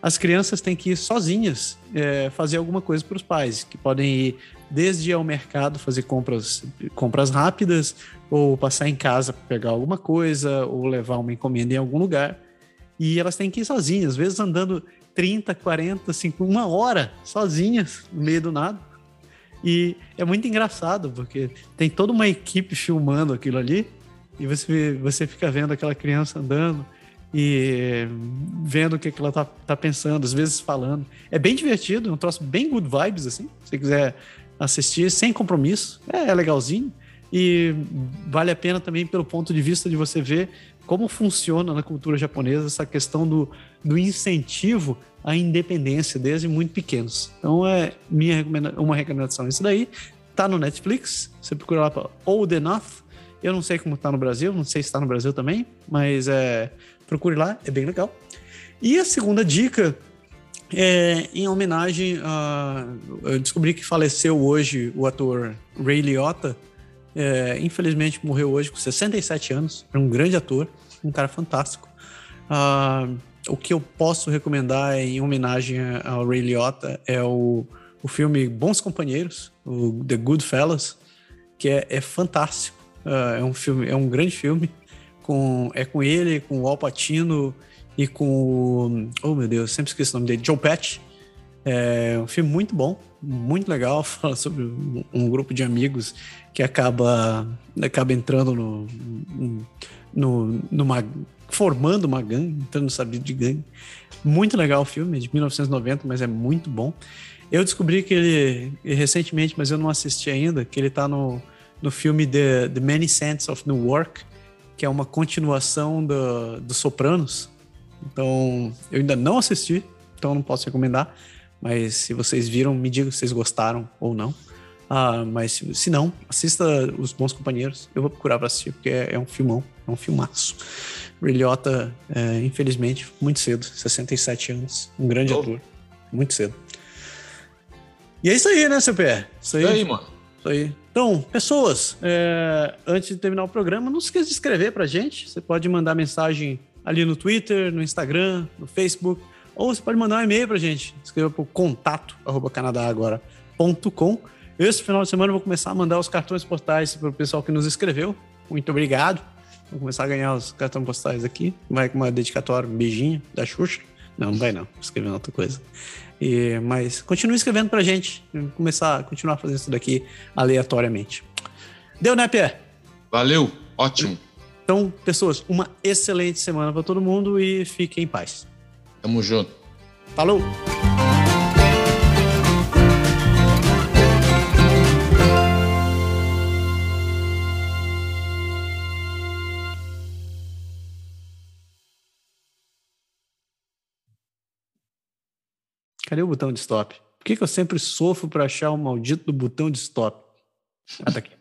Speaker 1: As crianças têm que ir sozinhas é, fazer alguma coisa para os pais, que podem ir desde ir ao mercado fazer compras, compras rápidas, ou passar em casa para pegar alguma coisa, ou levar uma encomenda em algum lugar. E elas têm que ir sozinhas, às vezes andando 30, 40, 50, uma hora sozinhas no meio do nada. E é muito engraçado, porque tem toda uma equipe filmando aquilo ali, e você, você fica vendo aquela criança andando e vendo o que, que ela tá, tá pensando, às vezes falando. É bem divertido, é um troço bem good vibes, assim. Se você quiser assistir sem compromisso, é, é legalzinho. E vale a pena também pelo ponto de vista de você ver como funciona na cultura japonesa essa questão do, do incentivo à independência desde muito pequenos. Então é minha uma recomendação. Isso daí tá no Netflix. Você procura lá para Old Enough. Eu não sei como tá no Brasil, não sei se está no Brasil também, mas é, procure lá, é bem legal. E a segunda dica é em homenagem a. Eu descobri que faleceu hoje o ator Ray Liotta é, infelizmente morreu hoje com 67 anos. É um grande ator, um cara fantástico. Uh, o que eu posso recomendar em homenagem ao Ray Liotta é o, o filme Bons Companheiros, o The Good Fellas, que é, é fantástico. Uh, é um filme, é um grande filme. Com, é com ele, com o Al Pacino e com o, oh meu Deus, sempre esqueço o nome dele, Joe Pesci. É um filme muito bom, muito legal, fala sobre um, grupo de amigos que acaba, acaba entrando no, no, numa. formando uma gangue, entrando no sabido de gangue. Muito legal o filme, é de 1990, mas é muito bom. Eu descobri que ele, recentemente, mas eu não assisti ainda, que ele tá no, no filme The, The Many Saints of Newark, que é uma continuação do, do Sopranos. Então, eu ainda não assisti, então não posso recomendar. Mas se vocês viram, me digam se vocês gostaram ou não. Ah, mas se, se, não, assista Os Bons Companheiros. Eu vou procurar para assistir, porque é, é, um filmão, é um filmaço. Rilhota, é, infelizmente, muito cedo, 67 anos, um grande oh. ator, muito cedo. E é isso aí, né, seu pé?
Speaker 2: Isso aí, isso aí mano.
Speaker 1: Isso aí. Então, pessoas, é, antes de terminar o programa, não esqueça de escrever pra gente. Você pode mandar mensagem ali no Twitter, no Instagram, no Facebook, ou você pode mandar um e-mail pra gente. Escreva pro contato arroba canadagora.com esse final de semana eu vou começar a mandar os cartões postais para o pessoal que nos escreveu. Muito obrigado. Vou começar a ganhar os cartões postais aqui. Vai com uma dedicatória, um beijinho da Xuxa. Não, não vai não. Vou escrever outra coisa. E, mas continue escrevendo pra gente. Vou começar a continuar fazendo isso daqui aleatoriamente. Deu, né, Pierre?
Speaker 2: Valeu. Ótimo.
Speaker 1: Então, pessoas, uma excelente semana para todo mundo e fiquem em paz.
Speaker 2: Tamo junto.
Speaker 1: Falou! Cadê o botão de stop? Por que, que eu sempre sofro para achar o maldito do botão de stop? Ah, tá aqui.